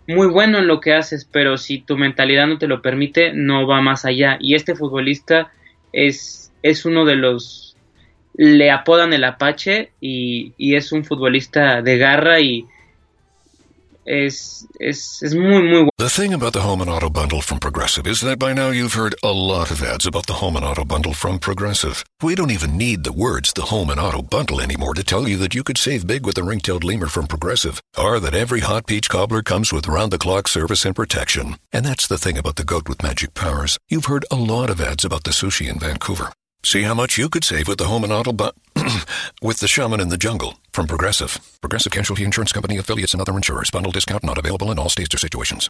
muy bueno en lo que haces pero si tu mentalidad no te lo permite no va más allá. Y este futbolista es es uno de los le apodan el Apache y, y es un futbolista de garra y es, es, es muy, muy bueno. The thing about the home and auto bundle from Progressive is that by now you've heard a lot of ads about the home and auto bundle from Progressive. We don't even need the words the home and auto bundle anymore to tell you that you could save big with the ring-tailed lemur from Progressive, or that every hot peach cobbler comes with round-the-clock service and protection. And that's the thing about the goat with magic powers. You've heard a lot of ads about the sushi in Vancouver. See how much you could save with the home and auto bu- with the shaman in the jungle from Progressive. Progressive Casualty Insurance Company affiliates and other insurers. Bundle discount not available in all states or situations.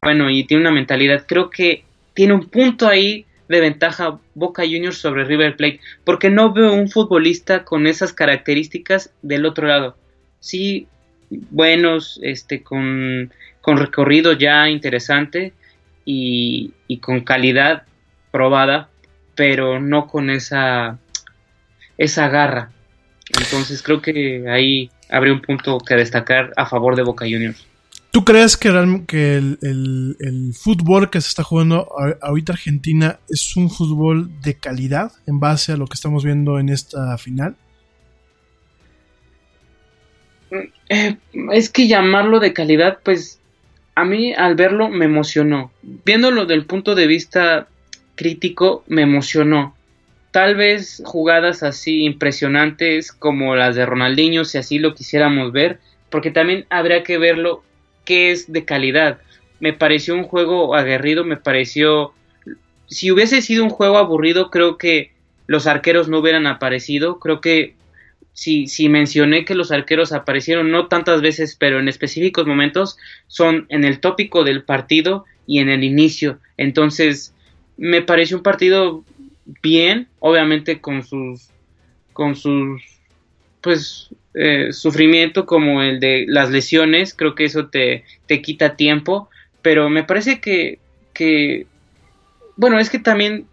Bueno, y tiene una mentalidad, creo que tiene un punto ahí de ventaja Boca Juniors sobre River Plate, porque no veo un futbolista con esas características del otro lado. Sí, buenos, este, con, con recorrido ya interesante y, y con calidad probada, pero no con esa, esa garra. Entonces creo que ahí habría un punto que destacar a favor de Boca Juniors. ¿Tú crees que, el, el, fútbol que se está jugando ahorita Argentina es un fútbol de calidad en base a lo que estamos viendo en esta final? Eh, es que llamarlo de calidad, pues a mí al verlo me emocionó. Viéndolo del punto de vista crítico, me emocionó. Tal vez jugadas así impresionantes como las de Ronaldinho, si así lo quisiéramos ver, porque también habría que verlo que es de calidad. Me pareció un juego aguerrido, me pareció... Si hubiese sido un juego aburrido, creo que los arqueros no hubieran aparecido. Creo que si, si mencioné que los arqueros aparecieron no tantas veces, pero en específicos momentos, son en el tópico del partido y en el inicio. Entonces, me pareció un partido bien, obviamente con sus con sus pues eh, sufrimiento como el de las lesiones, creo que eso te, te quita tiempo, pero me parece que, que, bueno, es que también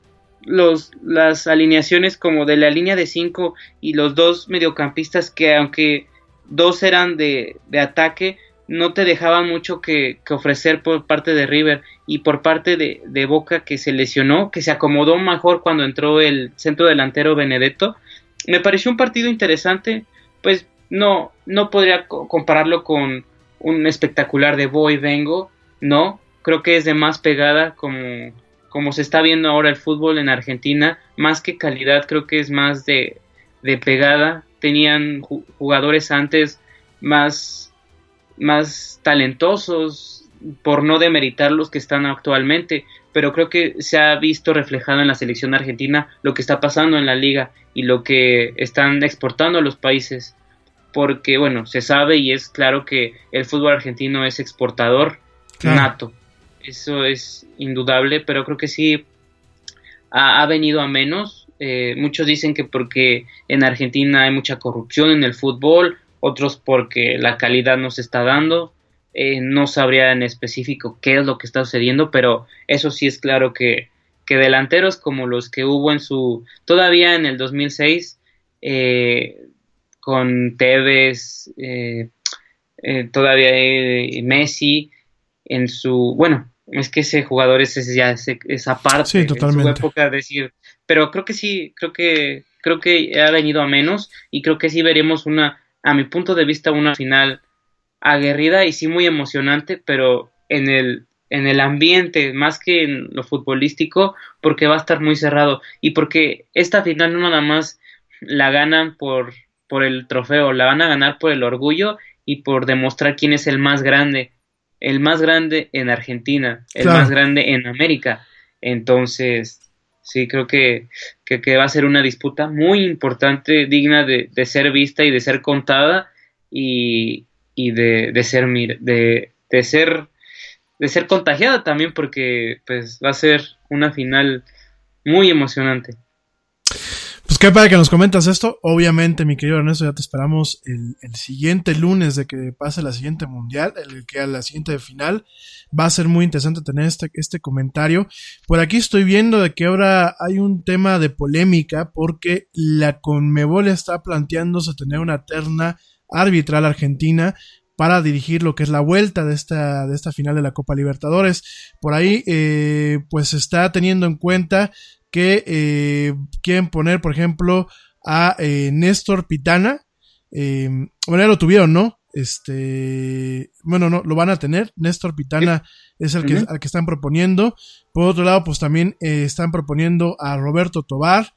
los, las alineaciones como de la línea de 5 y los dos mediocampistas que aunque dos eran de, de ataque, no te dejaban mucho que, ofrecer por parte de River y por parte de, de, Boca que se lesionó, que se acomodó mejor cuando entró el centro delantero Benedetto. Me pareció un partido interesante, pues no, no podría compararlo con un espectacular de voy vengo, no, creo que es de más pegada como, como se está viendo ahora el fútbol en Argentina, más que calidad, creo que es más de, de pegada, tenían jugadores antes más más talentosos, por no demeritar los que están actualmente, pero creo que se ha visto reflejado en la selección argentina lo que está pasando en la liga y lo que están exportando a los países, porque bueno, se sabe y es claro que el fútbol argentino es exportador nato, eso es indudable, pero creo que sí ha, venido a menos. Eh, muchos dicen que porque en Argentina hay mucha corrupción en el fútbol otros porque la calidad no se está dando. Eh, no sabría en específico qué es lo que está sucediendo, pero eso sí es claro que, que delanteros como los que hubo en su, todavía en el 2006, eh, con Tevez, eh, todavía Messi, en su, bueno, es que ese jugador es, ya esa parte sí, totalmente. en su época decir, pero creo que sí, creo que creo que ha venido a menos y creo que sí veremos una a mi punto de vista, una final aguerrida y sí muy emocionante, pero en el, en el ambiente, más que en lo futbolístico, porque va a estar muy cerrado y porque esta final no nada más la ganan por, por el trofeo, la van a ganar por el orgullo y por demostrar quién es el más grande, el más grande en Argentina, el más grande en América. Entonces, sí, creo que, que, va a ser una disputa muy importante, digna de, ser vista y de ser contada y, y de, de, ser de, de ser de ser contagiada también porque pues va a ser una final muy emocionante. Pues qué para que nos comentas esto. Obviamente, mi querido Ernesto, ya te esperamos el, siguiente lunes de que pase la siguiente mundial, el que a la siguiente final. Va a ser muy interesante tener este, este comentario. Por aquí estoy viendo de que ahora hay un tema de polémica porque la Conmebol está planteándose tener una terna arbitral argentina para dirigir lo que es la vuelta de esta, de esta final de la Copa Libertadores. Por ahí, eh, pues está teniendo en cuenta que eh, quieren poner, por ejemplo, a eh, Néstor Pitana. Eh, bueno, ya lo tuvieron, ¿no? Este, bueno, no, lo van a tener. Néstor Pitana es el que, al que están proponiendo. Por otro lado, pues también están proponiendo a Roberto Tobar.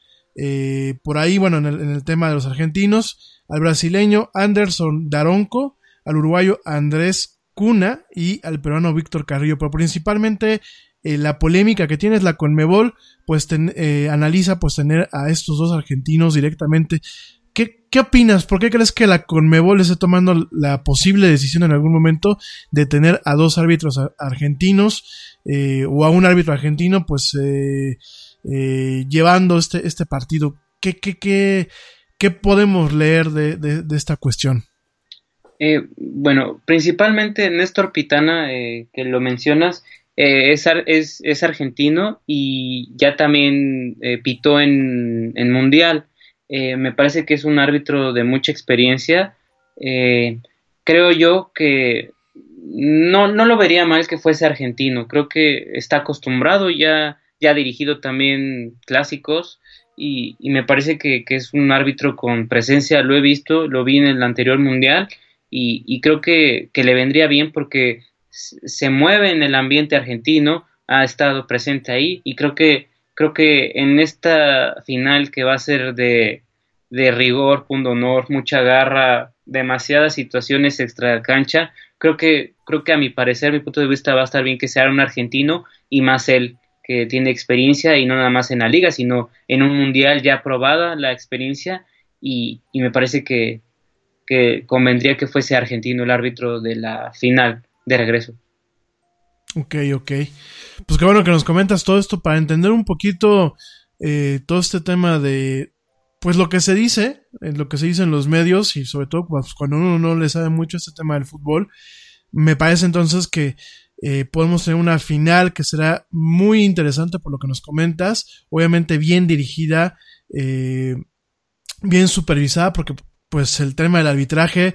por ahí, bueno, en el, en el, tema de los argentinos, al brasileño Anderson Daronco, al uruguayo Andrés Cuna y al peruano Víctor Carrillo, pero principalmente eh, la polémica que tiene es la Conmebol, pues eh, analiza pues tener a estos dos argentinos directamente. ¿Qué, ¿Qué opinas? ¿Por qué crees que la Conmebol esté tomando la posible decisión en algún momento de tener a dos árbitros argentinos eh, o a un árbitro argentino pues llevando este, este partido? ¿Qué, qué, qué, qué podemos leer de, esta cuestión? bueno, principalmente Néstor Pitana, que lo mencionas, eh, es, es, es, argentino y ya también eh, pitó en, en Mundial. Eh, me parece que es un árbitro de mucha experiencia. creo yo que no, no lo vería mal que fuese argentino. Creo que está acostumbrado, ya, ya ha dirigido también clásicos y, y me parece que, que, es un árbitro con presencia. Lo he visto, lo vi en el anterior Mundial y, y creo que, que le vendría bien porque se mueve en el ambiente argentino, ha estado presente ahí y creo que creo que en esta final que va a ser de, de rigor, punto honor, mucha garra, demasiadas situaciones extra cancha, creo que creo que a mi parecer, mi punto de vista va a estar bien que sea un argentino y más él que tiene experiencia y no nada más en la liga, sino en un mundial ya probada la experiencia y, y me parece que, que convendría que fuese argentino el árbitro de la final de regreso. Ok, ok. Pues qué bueno que nos comentas todo esto para entender un poquito eh, todo este tema de, pues lo que se dice, eh, lo que se dice en los medios y sobre todo pues, cuando uno no le sabe mucho este tema del fútbol, me parece entonces que eh, podemos tener una final que será muy interesante por lo que nos comentas, obviamente bien dirigida, bien supervisada, porque pues el tema del arbitraje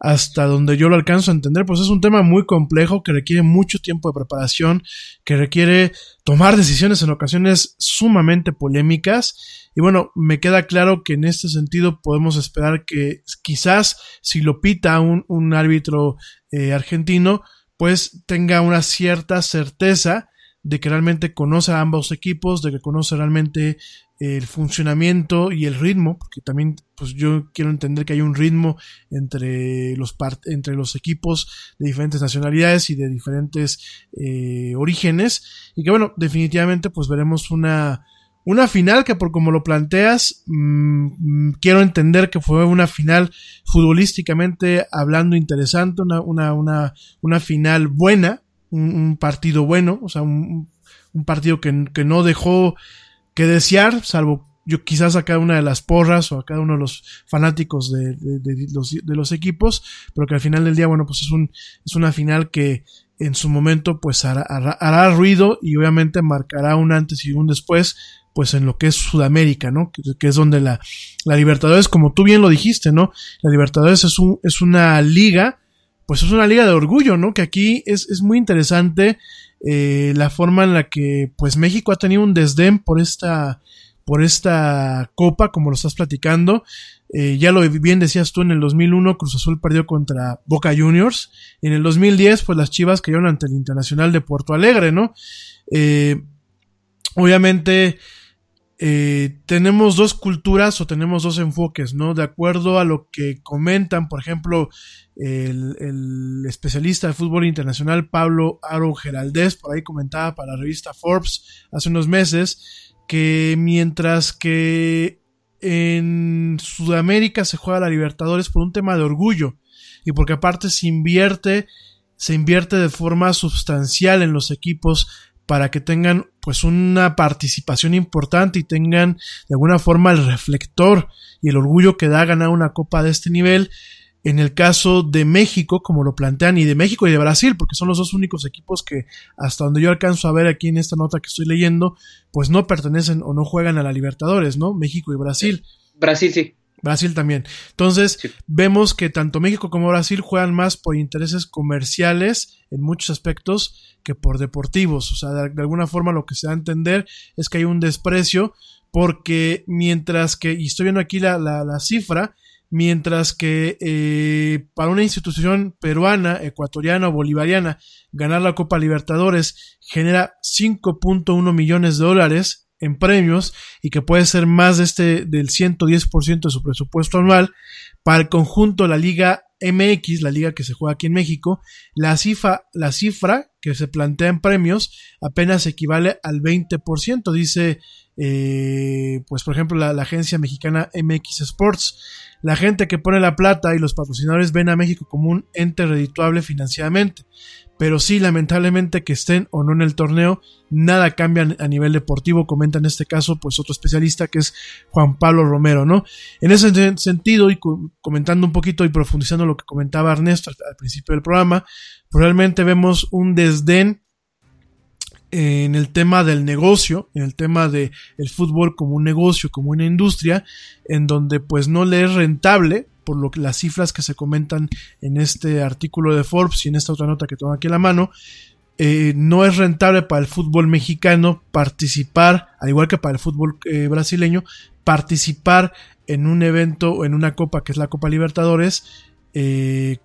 hasta donde yo lo alcanzo a entender, pues es un tema muy complejo que requiere mucho tiempo de preparación, que requiere tomar decisiones en ocasiones sumamente polémicas. Y bueno, me queda claro que en este sentido podemos esperar que quizás si lo pita un, un árbitro eh, argentino, pues tenga una cierta certeza de que realmente conoce a ambos equipos, de que conoce realmente el funcionamiento y el ritmo, porque también pues yo quiero entender que hay un ritmo entre los, entre los equipos de diferentes nacionalidades y de diferentes eh, orígenes, y que bueno, definitivamente pues veremos una, una final que por como lo planteas, mmm, quiero entender que fue una final futbolísticamente hablando interesante, una, una, una, una final buena, un, partido bueno, o sea, un, partido que, que no dejó que desear, salvo yo quizás a cada una de las porras o a cada uno de los fanáticos de, de, los, de, los, equipos, pero que al final del día, bueno, pues es, un, es una final que en su momento pues hará, hará, ruido y obviamente marcará un antes y un después pues en lo que es Sudamérica, ¿no? Que, es donde la, la Libertadores, como tú bien lo dijiste, ¿no? La Libertadores es, un, es una liga, pues es una liga de orgullo, ¿no? Que aquí es, es muy interesante eh, la forma en la que pues México ha tenido un desdén por esta por esta copa como lo estás platicando eh, ya lo bien decías tú en el 2001 Cruz Azul perdió contra Boca Juniors en el 2010 pues las Chivas cayeron ante el Internacional de Puerto Alegre no eh, obviamente eh, tenemos dos culturas o tenemos dos enfoques, ¿no? De acuerdo a lo que comentan, por ejemplo, el, especialista de fútbol internacional Pablo Aro Geraldez, por ahí comentaba para la revista Forbes hace unos meses, que mientras que en Sudamérica se juega la Libertadores por un tema de orgullo y porque aparte se invierte se invierte de forma sustancial en los equipos para que tengan pues una participación importante y tengan de alguna forma el reflector y el orgullo que da ganar una copa de este nivel. En el caso de México, como lo plantean, y de México y de Brasil, porque son los dos únicos equipos que, hasta donde yo alcanzo a ver aquí en esta nota que estoy leyendo, pues no pertenecen o no juegan a la Libertadores, ¿no? México y Brasil. Brasil sí. Brasil también. Entonces, sí. vemos que tanto México como Brasil juegan más por intereses comerciales en muchos aspectos que por deportivos. O sea, de, de, alguna forma lo que se da a entender es que hay un desprecio porque mientras que, y estoy viendo aquí la, la, la cifra, mientras que eh, para una institución peruana, ecuatoriana o bolivariana, ganar la Copa Libertadores genera 5.1 millones de dólares, en premios y que puede ser más de este del 110% de su presupuesto anual para el conjunto de la Liga MX, la liga que se juega aquí en México, la cifra, la cifra que se plantea en premios apenas equivale al 20%, dice, eh, pues por ejemplo, la, la, agencia mexicana MX Sports. La gente que pone la plata y los patrocinadores ven a México como un ente redituable financieramente pero sí, lamentablemente que estén o no en el torneo, nada cambia a nivel deportivo, comenta en este caso, pues otro especialista que es Juan Pablo Romero, ¿no? En ese sentido, y comentando un poquito y profundizando lo que comentaba Ernesto al, principio del programa, pues realmente vemos un desdén en el tema del negocio, en el tema de el fútbol como un negocio, como una industria, en donde pues no le es rentable por lo que las cifras que se comentan en este artículo de Forbes y en esta otra nota que tengo aquí a la mano, eh, no es rentable para el fútbol mexicano participar, al igual que para el fútbol eh, brasileño, participar en un evento o en una copa que es la Copa Libertadores, eh,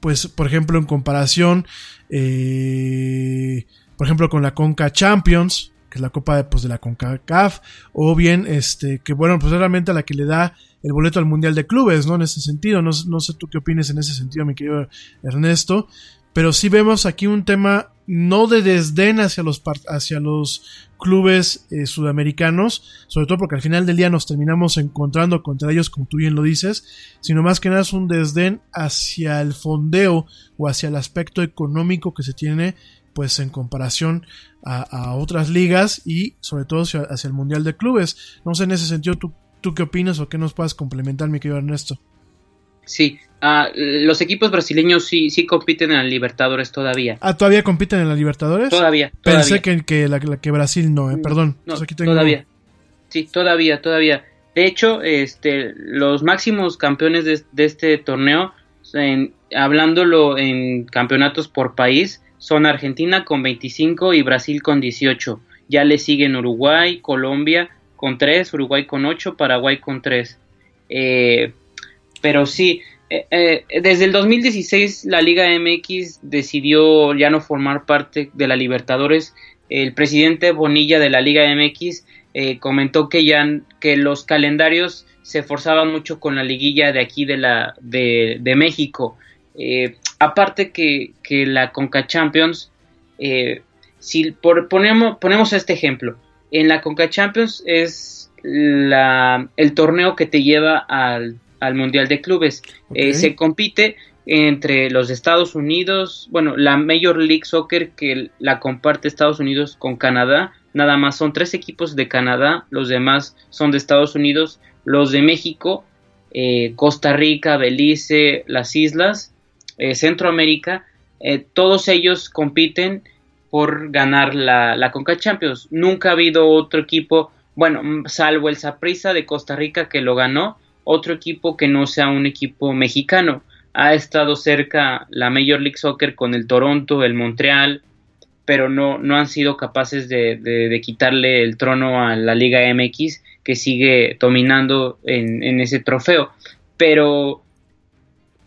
pues por ejemplo en comparación, por ejemplo con la Conca Champions, que es la copa de, pues, de la CONCACAF, o bien, este, que bueno, pues realmente a la que le da el boleto al Mundial de Clubes, ¿no? En ese sentido, no, no sé tú qué opinas en ese sentido, mi querido Ernesto, pero sí vemos aquí un tema no de desdén hacia los, hacia los clubes eh, sudamericanos, sobre todo porque al final del día nos terminamos encontrando contra ellos, como tú bien lo dices, sino más que nada es un desdén hacia el fondeo o hacia el aspecto económico que se tiene pues en comparación a, a, otras ligas y sobre todo hacia, hacia, el Mundial de Clubes. No sé, en ese sentido, ¿tú, ¿tú qué opinas o qué nos puedas complementar, mi querido Ernesto? Sí, uh, los equipos brasileños sí, sí compiten en la Libertadores todavía. Ah, ¿todavía compiten en la Libertadores? Todavía. Pensé que, que, la, que Brasil no, eh, perdón. No, aquí tengo... todavía. Sí, todavía, todavía. De hecho, este, los máximos campeones de, de este torneo en, hablándolo en campeonatos por país, son Argentina con 25 y Brasil con 18. Ya le siguen Uruguay, Colombia con 3, Uruguay con 8, Paraguay con 3. Eh, pero sí, eh, eh, desde el 2016 la Liga MX decidió ya no formar parte de la Libertadores. El presidente Bonilla de la Liga MX comentó que ya que los calendarios se forzaban mucho con la liguilla de aquí de la de México. Aparte que, que, la Conca Champions, si por, ponemos, ponemos este ejemplo, en la Conca Champions es la, el torneo que te lleva al, al Mundial de Clubes. Eh, se compite entre los Estados Unidos, bueno, la Major League Soccer que la comparte Estados Unidos con Canadá, nada más son tres equipos de Canadá, los demás son de Estados Unidos, los de México, eh, Costa Rica, Belice, las islas, eh, Centroamérica, todos ellos compiten por ganar la, la Conca Champions. Nunca ha habido otro equipo, bueno, salvo el Saprissa de Costa Rica que lo ganó, otro equipo que no sea un equipo mexicano. Ha estado cerca la Major League Soccer con el Toronto, el Montreal, pero no, no han sido capaces de, de, quitarle el trono a la Liga MX que sigue dominando en, en ese trofeo. Pero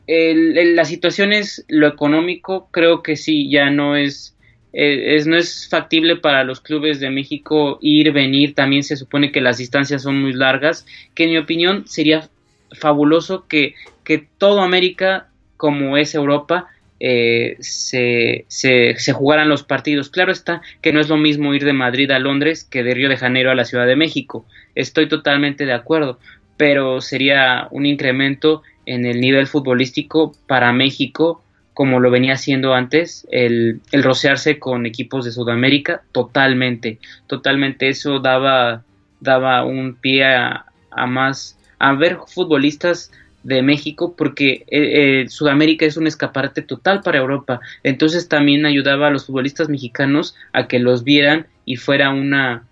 el, la situación es lo económico, creo que sí, ya no es eh, es, no es factible para los clubes de México ir, venir, también se supone que las distancias son muy largas, que en mi opinión sería fabuloso que, que todo América, como es Europa, eh, se, se, se, jugaran los partidos. Claro está que no es lo mismo ir de Madrid a Londres que de Río de Janeiro a la Ciudad de México. Estoy totalmente de acuerdo, pero sería un incremento en el nivel futbolístico para México como lo venía haciendo antes, el, el rocearse con equipos de Sudamérica, totalmente, totalmente. Eso daba, daba un pie a, más, a ver futbolistas de México porque eh, eh, Sudamérica es un escaparate total para Europa. Entonces también ayudaba a los futbolistas mexicanos a que los vieran y fuera una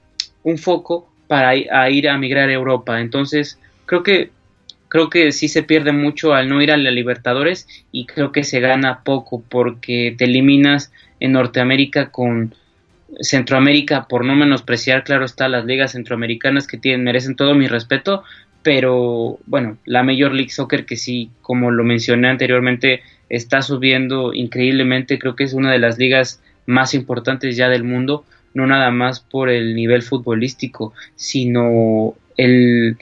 un foco para ir a migrar a Europa. Entonces creo que creo que sí se pierde mucho al no ir a la Libertadores y creo que se gana poco porque te eliminas en Norteamérica con Centroamérica por no menospreciar, claro está, las ligas centroamericanas que tienen, merecen todo mi respeto, pero bueno, la Major League Soccer que sí, como lo mencioné anteriormente, está subiendo increíblemente, creo que es una de las ligas más importantes ya del mundo, no nada más por el nivel futbolístico, sino el,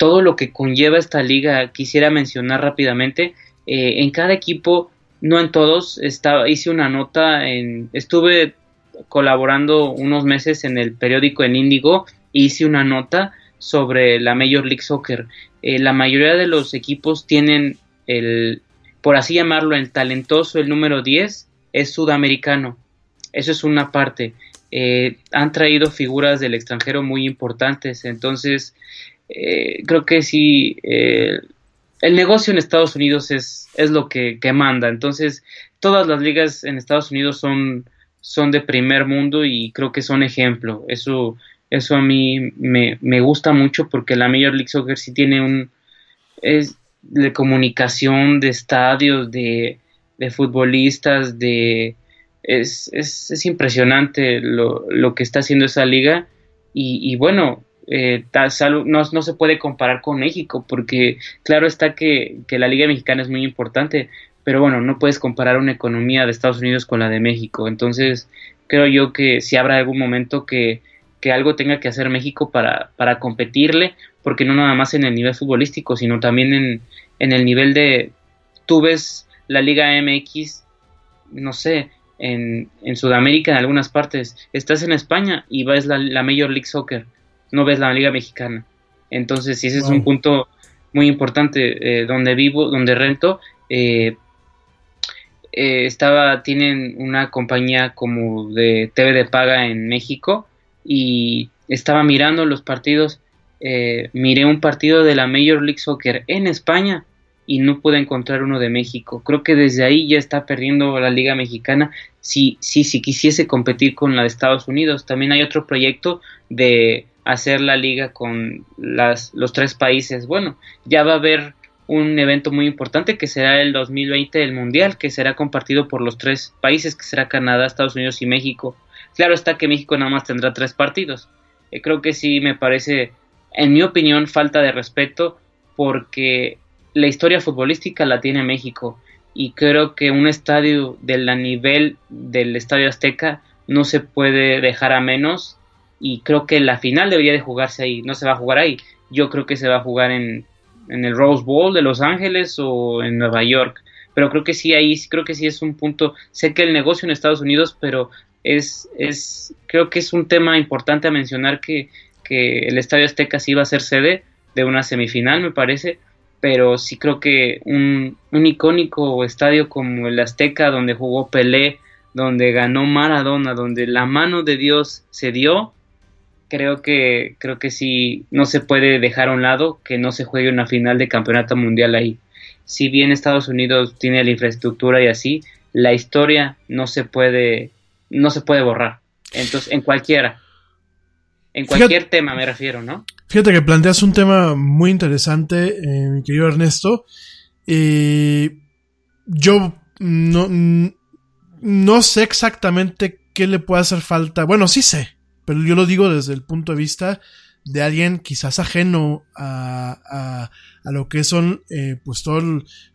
todo lo que conlleva esta liga. Quisiera mencionar rápidamente, eh, en cada equipo, no en todos, estaba, hice una nota, en, estuve colaborando unos meses en el periódico en Índigo, hice una nota sobre la Major League Soccer. Eh, la mayoría de los equipos tienen el, por así llamarlo, el talentoso, el número 10, es sudamericano. Eso es una parte. Eh, han traído figuras del extranjero muy importantes. Entonces, eh, creo que sí, eh, el negocio en Estados Unidos es, es lo que, manda. Entonces, todas las ligas en Estados Unidos son, son de primer mundo y creo que son ejemplo. Eso, eso a mí me, me gusta mucho porque la Major League Soccer sí tiene un... Es de comunicación, de estadios, de, de futbolistas, de... Es, es, es impresionante lo, lo, que está haciendo esa liga y, y bueno, eh, no, no, se puede comparar con México, porque claro está que, la Liga Mexicana es muy importante, pero bueno, no puedes comparar una economía de Estados Unidos con la de México. Entonces, creo yo que si habrá algún momento que, algo tenga que hacer México para, para competirle, porque no nada más en el nivel futbolístico, sino también en, en el nivel de, tú ves la Liga MX, no sé, en, en Sudamérica, en algunas partes, estás en España y ves la, la Major League Soccer no ves la Liga Mexicana. Entonces, ese es un punto muy importante. Eh, donde vivo, donde rento, eh, eh, estaba, tienen una compañía como de TV de paga en México y estaba mirando los partidos. miré un partido de la Major League Soccer en España y no pude encontrar uno de México. Creo que desde ahí ya está perdiendo la Liga Mexicana si, si, si quisiese competir con la de Estados Unidos. También hay otro proyecto de hacer la liga con las, los tres países. Bueno, ya va a haber un evento muy importante que será el 2020 el Mundial, que será compartido por los tres países, que será Canadá, Estados Unidos y México. Claro está que México nada más tendrá tres partidos. Eh, creo que sí me parece, en mi opinión, falta de respeto porque la historia futbolística la tiene México y creo que un estadio de la nivel del Estadio Azteca no se puede dejar a menos y creo que la final debería de jugarse ahí, no se va a jugar ahí, yo creo que se va a jugar en, en el Rose Bowl de Los Ángeles o en Nueva York, pero creo que sí ahí, creo que sí es un punto, sé que el negocio en Estados Unidos, pero es, es creo que es un tema importante a mencionar que, que el Estadio Azteca sí va a ser sede de una semifinal, me parece, pero sí creo que un, un icónico estadio como el Azteca, donde jugó Pelé, donde ganó Maradona, donde la mano de Dios se dio, creo que creo que sí no se puede dejar a un lado que no se juegue una final de campeonato mundial ahí. Si bien Estados Unidos tiene la infraestructura y así, la historia no se puede no se puede borrar. Entonces, en cualquiera en cualquier tema me refiero, ¿no? Fíjate que planteas un tema muy interesante, eh, mi querido Ernesto. Eh, yo no, no sé exactamente qué le puede hacer falta. Bueno, sí sé, pero yo lo digo desde el punto de vista de alguien quizás ajeno a, a, lo que son eh, pues todos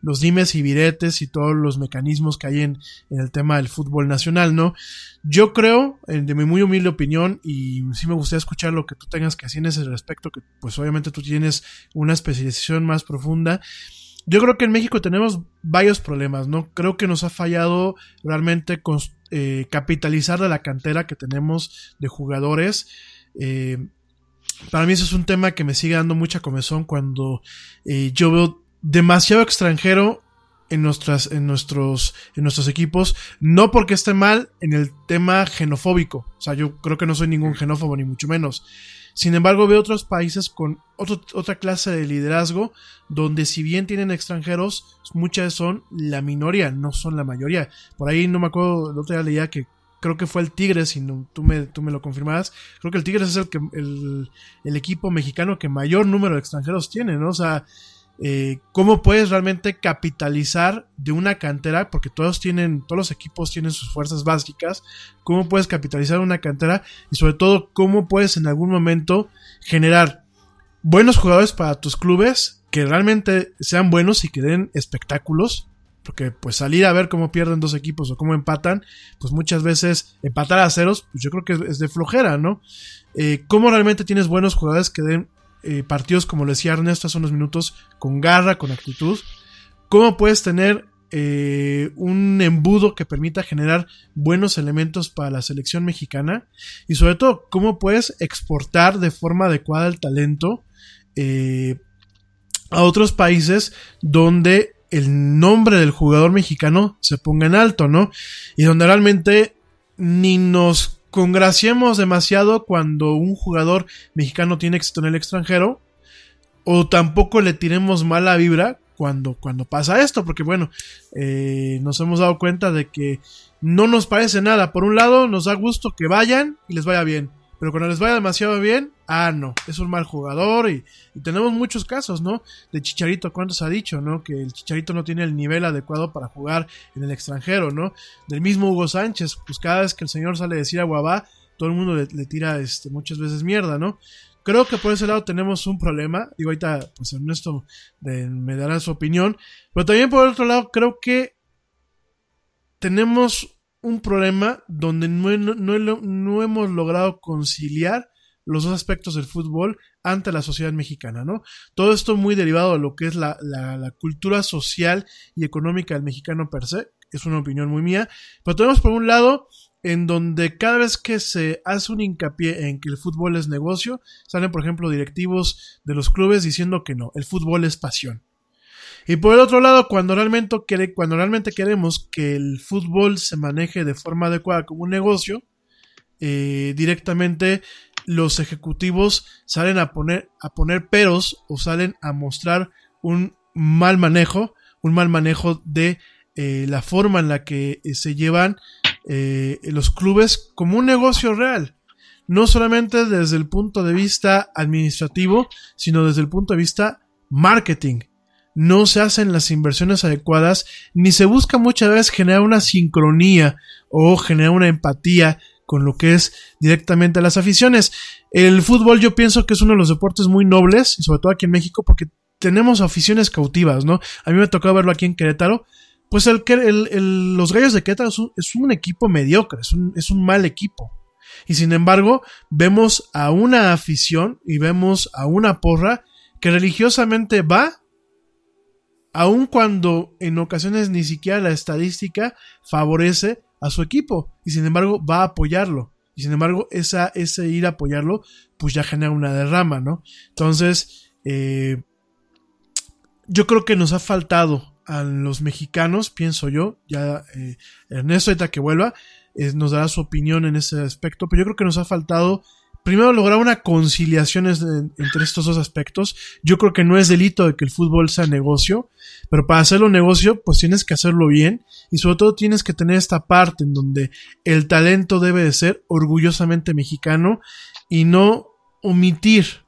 los dimes y viretes y todos los mecanismos que hay en, en el tema del fútbol nacional, ¿no? Yo creo, de mi muy humilde opinión, y sí me gustaría escuchar lo que tú tengas que decir en ese respecto, que pues obviamente tú tienes una especialización más profunda, yo creo que en México tenemos varios problemas, ¿no? Creo que nos ha fallado realmente eh, capitalizar de la cantera que tenemos de jugadores. Eh, para mí eso es un tema que me sigue dando mucha comezón cuando eh, yo veo demasiado extranjero en nuestras en nuestros en nuestros equipos no porque esté mal en el tema xenofóbico o sea yo creo que no soy ningún xenófobo ni mucho menos sin embargo, veo otros países con otra clase de liderazgo, donde si bien tienen extranjeros, muchas son la minoría, no son la mayoría. Por ahí no me acuerdo, el otro día leía que creo que fue el Tigres, si tú, me, tú me lo confirmabas, creo que el Tigres es el, que, el, el equipo mexicano que mayor número de extranjeros tiene, ¿no? O sea, eh, cómo puedes realmente capitalizar de una cantera, porque todos tienen, todos los equipos tienen sus fuerzas básicas, cómo puedes capitalizar una cantera y sobre todo cómo puedes en algún momento generar buenos jugadores para tus clubes que realmente sean buenos y que den espectáculos. Porque pues salir a ver cómo pierden dos equipos o cómo empatan, pues muchas veces empatar a ceros, pues yo creo que es de flojera, ¿no? Eh, ¿Cómo realmente tienes buenos jugadores que den eh, partidos, como lo decía Ernesto hace unos minutos, con garra, con actitud. ¿Cómo puedes tener eh, un embudo que permita generar buenos elementos para la selección mexicana? Y sobre todo, ¿cómo puedes exportar de forma adecuada el talento eh, a otros países donde el nombre del jugador mexicano se ponga en alto, ¿no? Y donde realmente ni nos congraciemos demasiado cuando un jugador mexicano tiene éxito en el extranjero, o tampoco le tiremos mala vibra cuando, cuando pasa esto, porque bueno, eh, nos hemos dado cuenta de que no nos parece nada. Por un lado, nos da gusto que vayan y les vaya bien. Pero cuando les vaya demasiado bien, ah, no, es un mal jugador y, tenemos muchos casos, ¿no? De Chicharito, ¿cuántos ha dicho, no? Que el Chicharito no tiene el nivel adecuado para jugar en el extranjero, ¿no? Del mismo Hugo Sánchez, pues cada vez que el señor sale a decir a Guabá, todo el mundo le, tira este, muchas veces mierda, ¿no? Creo que por ese lado tenemos un problema. Digo, ahorita, pues Ernesto me dará su opinión. Pero también por otro lado, creo que tenemos un problema donde no, no, hemos logrado conciliar los dos aspectos del fútbol ante la sociedad mexicana, ¿no? Todo esto muy derivado de lo que es la, la, cultura social y económica del mexicano per se, es una opinión muy mía, pero tenemos por un lado en donde cada vez que se hace un hincapié en que el fútbol es negocio, salen por ejemplo directivos de los clubes diciendo que no, el fútbol es pasión. Y por el otro lado, cuando realmente, queremos que el fútbol se maneje de forma adecuada como un negocio, eh, directamente los ejecutivos salen a poner, a poner peros o salen a mostrar un mal manejo, un mal manejo de eh, la forma en la que eh, se llevan los clubes como un negocio real. No solamente desde el punto de vista administrativo, sino desde el punto de vista marketing no se hacen las inversiones adecuadas, ni se busca muchas veces generar una sincronía o generar una empatía con lo que es directamente las aficiones. El fútbol yo pienso que es uno de los deportes muy nobles, y sobre todo aquí en México, porque tenemos aficiones cautivas, ¿no? A mí me tocó verlo aquí en Querétaro. Pues el, el, los Gallos de Querétaro es un, equipo mediocre, es un, es un mal equipo. Y sin embargo, vemos a una afición y vemos a una porra que religiosamente va, aun cuando en ocasiones ni siquiera la estadística favorece a su equipo, y sin embargo va a apoyarlo. Y sin embargo, esa, ese ir a apoyarlo, pues ya genera una derrama, ¿no? Entonces, eh, yo creo que nos ha faltado a los mexicanos, pienso yo, ya eh, Ernesto, ahorita que vuelva, nos dará su opinión en ese aspecto, pero yo creo que nos ha faltado primero lograr una conciliación entre estos dos aspectos. Yo creo que no es delito de que el fútbol sea negocio, pero para hacerlo negocio, pues tienes que hacerlo bien y sobre todo tienes que tener esta parte en donde el talento debe de ser orgullosamente mexicano y no omitir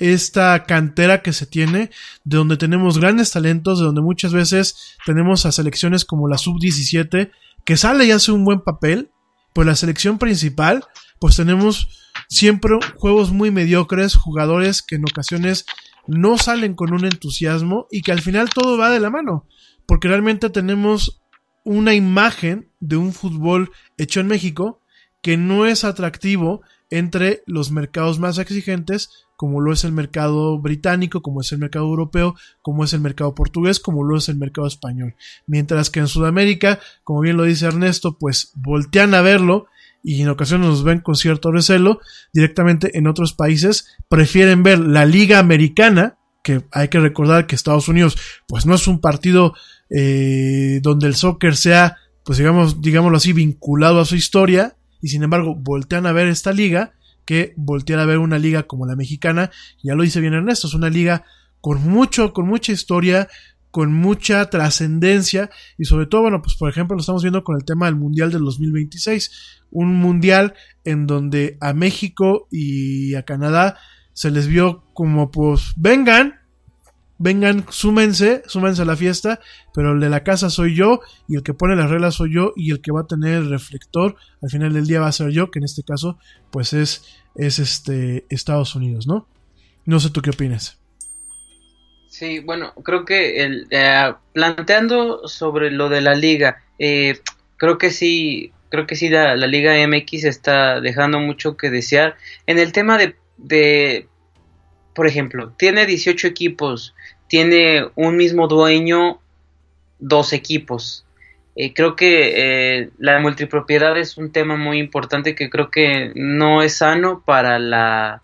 esta cantera que se tiene, de donde tenemos grandes talentos, de donde muchas veces tenemos a selecciones como la sub-17, que sale y hace un buen papel, pues la selección principal, pues tenemos siempre juegos muy mediocres, jugadores que en ocasiones no salen con un entusiasmo y que al final todo va de la mano, porque realmente tenemos una imagen de un fútbol hecho en México que no es atractivo entre los mercados más exigentes como lo es el mercado británico, como es el mercado europeo, como es el mercado portugués, como lo es el mercado español. Mientras que en Sudamérica, como bien lo dice Ernesto, pues voltean a verlo y en ocasiones nos ven con cierto recelo, directamente en otros países prefieren ver la liga americana, que hay que recordar que Estados Unidos pues no es un partido eh, donde el soccer sea pues digamos digámoslo así vinculado a su historia y sin embargo voltean a ver esta liga que voltear a ver una liga como la mexicana, ya lo dice bien Ernesto, es una liga con mucho, con mucha historia, con mucha trascendencia y sobre todo, bueno, pues por ejemplo lo estamos viendo con el tema del Mundial del 2026, un mundial en donde a México y a Canadá se les vio como pues vengan, vengan, súmense, súmense a la fiesta, pero el de la casa soy yo y el que pone las reglas soy yo y el que va a tener el reflector al final del día va a ser yo, que en este caso pues es, es este Estados Unidos, ¿no? No sé tú qué opinas. Sí, bueno, creo que el, eh, planteando sobre lo de la liga, eh, creo que sí, creo que sí la, liga MX está dejando mucho que desear en el tema de, de por ejemplo, tiene 18 equipos, tiene un mismo dueño, dos equipos. Eh, creo que eh, la multipropiedad es un tema muy importante que creo que no es sano para la,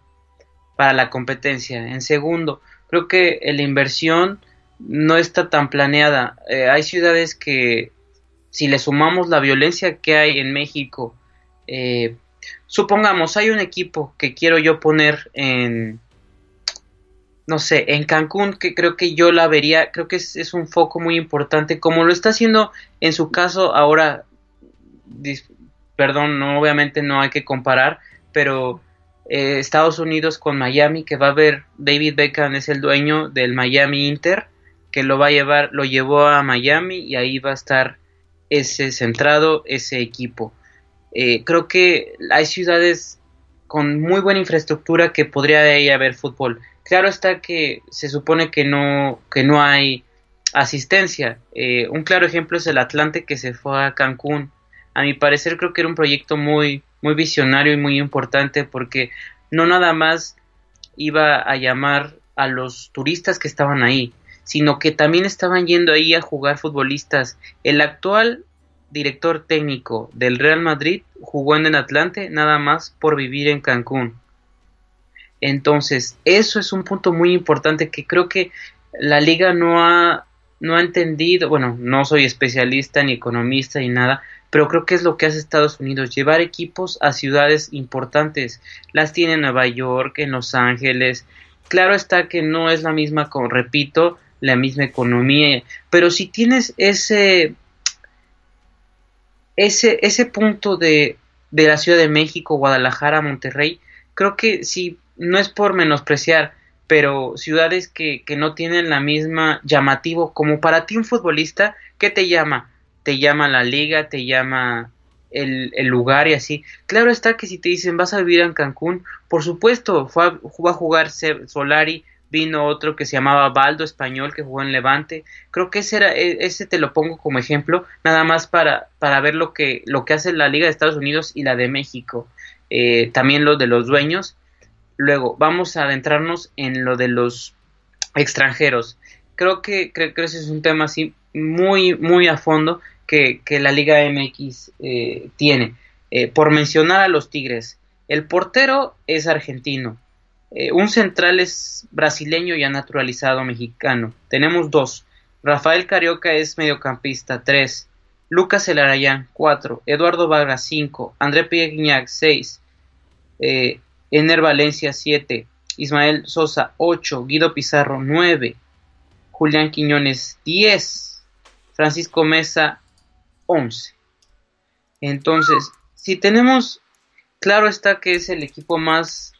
para la competencia. En segundo, creo que la inversión no está tan planeada. Eh, hay ciudades que, si le sumamos la violencia que hay en México, supongamos, hay un equipo que quiero yo poner en, no sé, en Cancún, que creo que yo la vería, creo que es, un foco muy importante, como lo está haciendo en su caso ahora, perdón, no, obviamente no hay que comparar, pero eh, Estados Unidos con Miami, que va a ver, David Beckham es el dueño del Miami Inter, que lo va a llevar, lo llevó a Miami y ahí va a estar ese centrado, ese equipo. Eh, creo que hay ciudades con muy buena infraestructura que podría ahí haber fútbol. Claro está que se supone que no, que no hay asistencia. Eh, un claro ejemplo es el Atlante que se fue a Cancún. A mi parecer creo que era un proyecto muy, muy visionario y muy importante porque no nada más iba a llamar a los turistas que estaban ahí, sino que también estaban yendo ahí a jugar futbolistas. El actual director técnico del Real Madrid jugó en el Atlante nada más por vivir en Cancún. Entonces, eso es un punto muy importante que creo que la liga no ha, no ha entendido, bueno, no soy especialista ni economista ni nada, pero creo que es lo que hace Estados Unidos, llevar equipos a ciudades importantes. Las tiene en Nueva York, en Los Ángeles. Claro está que no es la misma, repito, la misma economía, pero si tienes ese ese, ese punto de, de la Ciudad de México, Guadalajara, Monterrey, creo que si no es por menospreciar, pero ciudades que, que no tienen la misma llamativo como para ti un futbolista, ¿qué te llama? Te llama la liga, te llama el, lugar y así. Claro está que si te dicen vas a vivir en Cancún, por supuesto, fue a, fue a jugar Solari, vino otro que se llamaba Baldo Español que jugó en Levante. Creo que ese era, e, ese te lo pongo como ejemplo, nada más para, para ver lo que, lo que hace la Liga de Estados Unidos y la de México. Eh, también lo de los dueños. Luego, vamos a adentrarnos en lo de los extranjeros. Creo que, creo que ese es un tema así muy, muy a fondo que, que la Liga MX eh, tiene. Eh, por mencionar a los Tigres, el portero es argentino, eh, un central es brasileño ya naturalizado mexicano. Tenemos dos. Rafael Carioca es mediocampista, tres. Lucas Elarayán, cuatro. Eduardo Vargas, cinco. André Pierre seis. Ener Valencia, siete. Ismael Sosa, ocho. Guido Pizarro, nueve. Julián Quiñones, diez. Francisco Mesa, once. Entonces, si tenemos, claro está que es el equipo más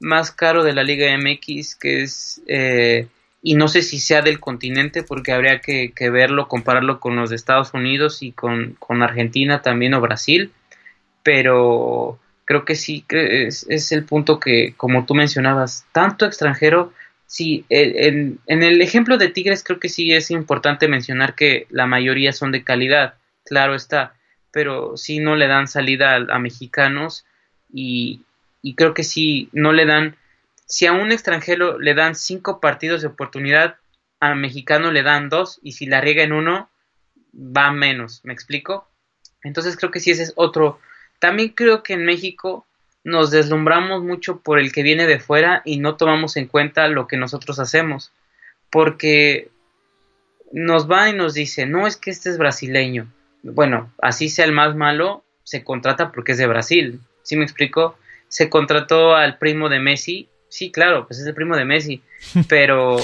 más caro de la Liga MX, que es, eh, y no sé si sea del continente, porque habría que, verlo, compararlo con los de Estados Unidos y con, Argentina también o Brasil, pero creo que sí, es, es el punto que, como tú mencionabas, tanto extranjero, sí, en, en el ejemplo de Tigres creo que sí es importante mencionar que la mayoría son de calidad, claro está, pero sí no le dan salida a mexicanos y, y creo que si no le dan, si a un extranjero le dan cinco partidos de oportunidad, a mexicano le dan dos y si la riega en uno, va menos, ¿me explico? Entonces creo que sí ese es otro. También creo que en México nos deslumbramos mucho por el que viene de fuera y no tomamos en cuenta lo que nosotros hacemos. Porque nos va y nos dice, no es que este es brasileño. Bueno, así sea el más malo, se contrata porque es de Brasil. ¿Sí me explico? se contrató al primo de Messi. Sí, claro, pues es el primo de Messi. Pero,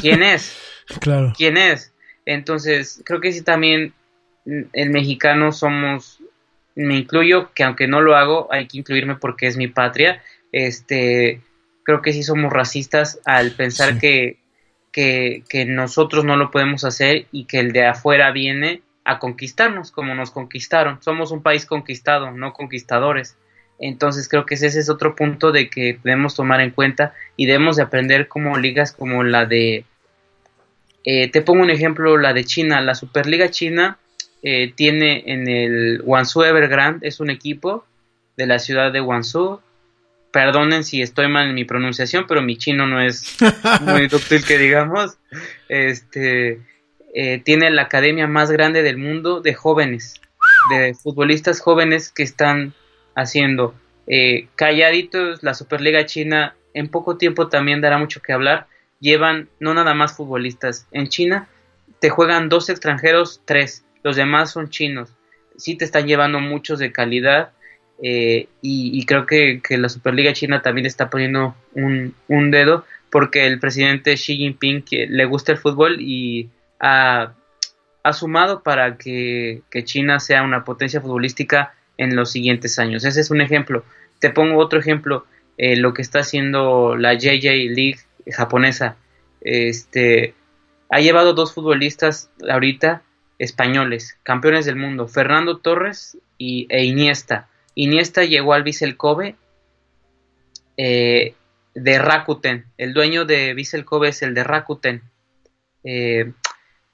¿quién es? Claro. ¿Quién es? Entonces, creo que sí también el mexicano somos, me incluyo, que aunque no lo hago, hay que incluirme porque es mi patria. Este, creo que sí somos racistas al pensar que, que, que nosotros no lo podemos hacer y que el de afuera viene a conquistarnos como nos conquistaron. Somos un país conquistado, no conquistadores. Entonces creo que ese es otro punto de que debemos tomar en cuenta y debemos de aprender como ligas como la de, eh, te pongo un ejemplo, la de China, la Superliga China eh, tiene en el Guangzhou Evergrande, es un equipo de la ciudad de Guangzhou. Perdonen si estoy mal en mi pronunciación, pero mi chino no es muy dúctil que digamos. Este eh, tiene la academia más grande del mundo de jóvenes, de futbolistas jóvenes que están haciendo. Eh, calladitos, la Superliga China en poco tiempo también dará mucho que hablar. Llevan no nada más futbolistas. En China te juegan dos extranjeros, tres. Los demás son chinos. Sí te están llevando muchos de calidad. Eh, y, creo que, la Superliga China también está poniendo un, un, dedo porque el presidente Xi Jinping que le gusta el fútbol y ha, sumado para que, que China sea una potencia futbolística en los siguientes años. Ese es un ejemplo. Te pongo otro ejemplo, eh, lo que está haciendo la JJ League japonesa. Este, ha llevado dos futbolistas ahorita españoles, campeones del mundo, Fernando Torres y, e Iniesta. Iniesta llegó al Vissel Kobe eh, de Rakuten. El dueño de Vissel Kobe es el de Rakuten. Eh,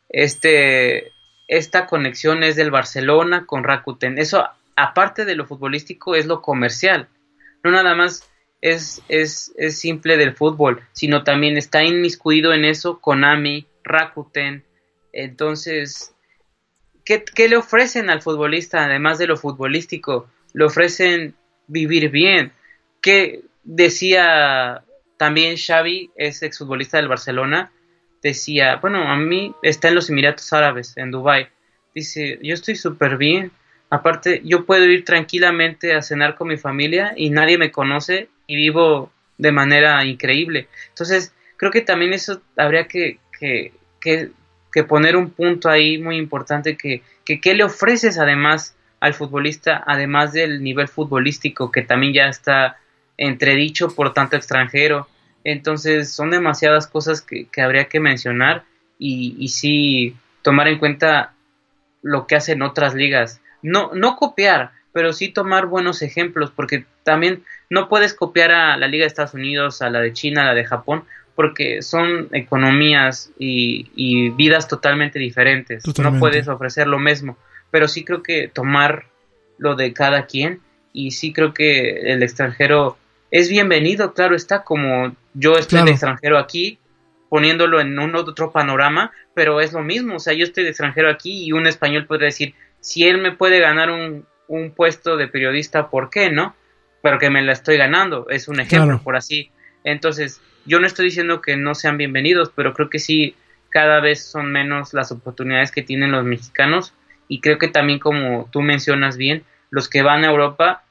este, esta conexión es del Barcelona con Rakuten. Eso aparte de lo futbolístico, es lo comercial. No nada más es, es, es simple del fútbol, sino también está inmiscuido en eso Konami, Rakuten. Entonces, ¿qué, ¿qué, le ofrecen al futbolista además de lo futbolístico? Le ofrecen vivir bien. ¿Qué decía también Xavi, es exfutbolista del Barcelona? Decía, bueno, a mí está en los Emiratos Árabes, en Dubai. Dice, yo estoy súper bien, Aparte, yo puedo ir tranquilamente a cenar con mi familia y nadie me conoce y vivo de manera increíble. Entonces, creo que también eso habría que, que, que, poner un punto ahí muy importante que, que qué le ofreces además al futbolista, además del nivel futbolístico que también ya está entredicho por tanto extranjero. Entonces son demasiadas cosas que, que habría que mencionar y, y sí tomar en cuenta lo que hacen otras ligas. No, no copiar, pero sí tomar buenos ejemplos, porque también no puedes copiar a la Liga de Estados Unidos, a la de China, a la de Japón, porque son economías y, vidas totalmente diferentes. No puedes ofrecer lo mismo, pero sí creo que tomar lo de cada quien y sí creo que el extranjero es bienvenido, claro está, como yo estoy de extranjero aquí, poniéndolo en un otro panorama, pero es lo mismo, o sea, yo estoy de extranjero aquí y un español podría decir, si él me puede ganar un, un puesto de periodista, ¿por qué no? Pero que me la estoy ganando, es un ejemplo, por así. Entonces, yo no estoy diciendo que no sean bienvenidos, pero creo que sí, cada vez son menos las oportunidades que tienen los mexicanos y creo que también, como tú mencionas bien, los que van a Europa,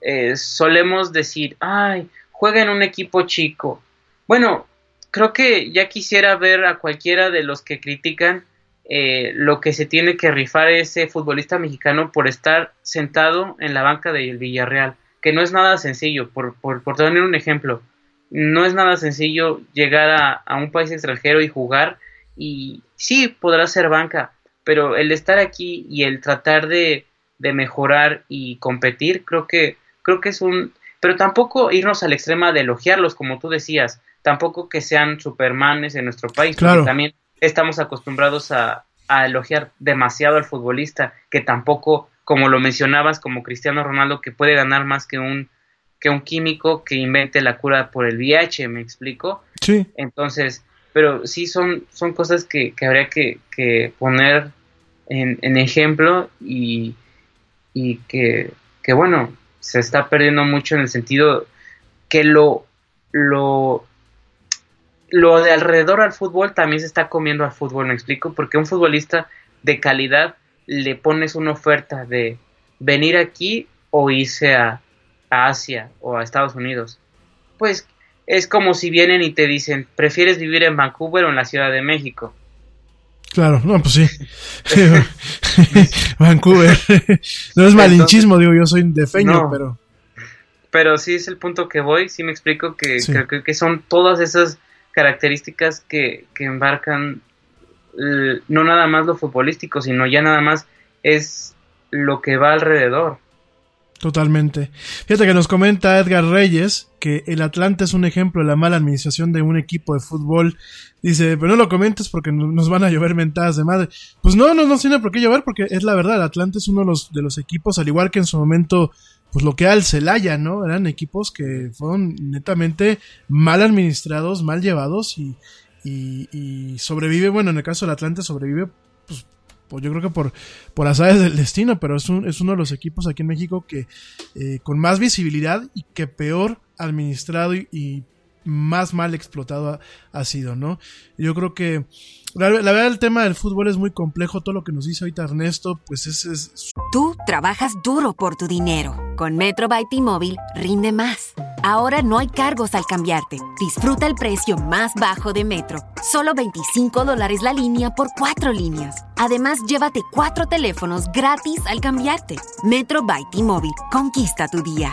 eh, solemos decir, ay, juega en un equipo chico. Bueno, creo que ya quisiera ver a cualquiera de los que critican eh, lo que se tiene que rifar ese futbolista mexicano por estar sentado en la banca del Villarreal, que no es nada sencillo, por, por, por tener un ejemplo, no es nada sencillo llegar a, un país extranjero y jugar y sí, podrá ser banca, pero el estar aquí y el tratar de, de mejorar y competir, creo que, creo que es un, pero tampoco irnos al extremo de elogiarlos, como tú decías, tampoco que sean supermanes en nuestro país, porque también estamos acostumbrados a, elogiar demasiado al futbolista, que tampoco, como lo mencionabas, como Cristiano Ronaldo, que puede ganar más que un, que un químico que invente la cura por el VIH, ¿me explico? Sí. Entonces, pero sí son, son cosas que, que habría que, que poner en, en, ejemplo y, y que, que, bueno, se está perdiendo mucho en el sentido que lo, lo lo de alrededor al fútbol también se está comiendo al fútbol, me explico, porque un futbolista de calidad le pones una oferta de venir aquí o irse a, Asia o a Estados Unidos. Pues es como si vienen y te dicen, ¿prefieres vivir en Vancouver o en la Ciudad de México? Claro, no, pues sí. Vancouver. no es malinchismo, digo, yo soy de feño, pero... Pero sí es el punto que voy, sí me explico que creo que son todas esas características que, que embarcan no nada más lo futbolístico, sino ya nada más es lo que va alrededor. Totalmente. Fíjate que nos comenta Edgar Reyes que el Atlante es un ejemplo de la mala administración de un equipo de fútbol. Dice, pero no lo comentes porque nos van a llover mentadas de madre. Pues no, no, no tiene por qué llover porque es la verdad. El Atlante es uno de los, de los equipos, al igual que en su momento pues lo que era el Celaya, ¿no? Eran equipos que fueron netamente mal administrados, mal llevados y, y, sobrevive, bueno, en el caso del Atlante sobrevive, pues, pues yo creo que por, por azares del destino, pero es, un, es uno de los equipos aquí en México que eh, con más visibilidad y que peor administrado y, más mal explotado ha, sido, ¿no? Yo creo que la, verdad el tema del fútbol es muy complejo, todo lo que nos dice ahorita Ernesto, pues es, es... Tú trabajas duro por tu dinero. Con Metro by T-Mobile rinde más. Ahora no hay cargos al cambiarte. Disfruta el precio más bajo de Metro. Solo 25 dólares la línea por cuatro líneas. Además, llévate cuatro teléfonos gratis al cambiarte. Metro by T-Mobile. Conquista tu día.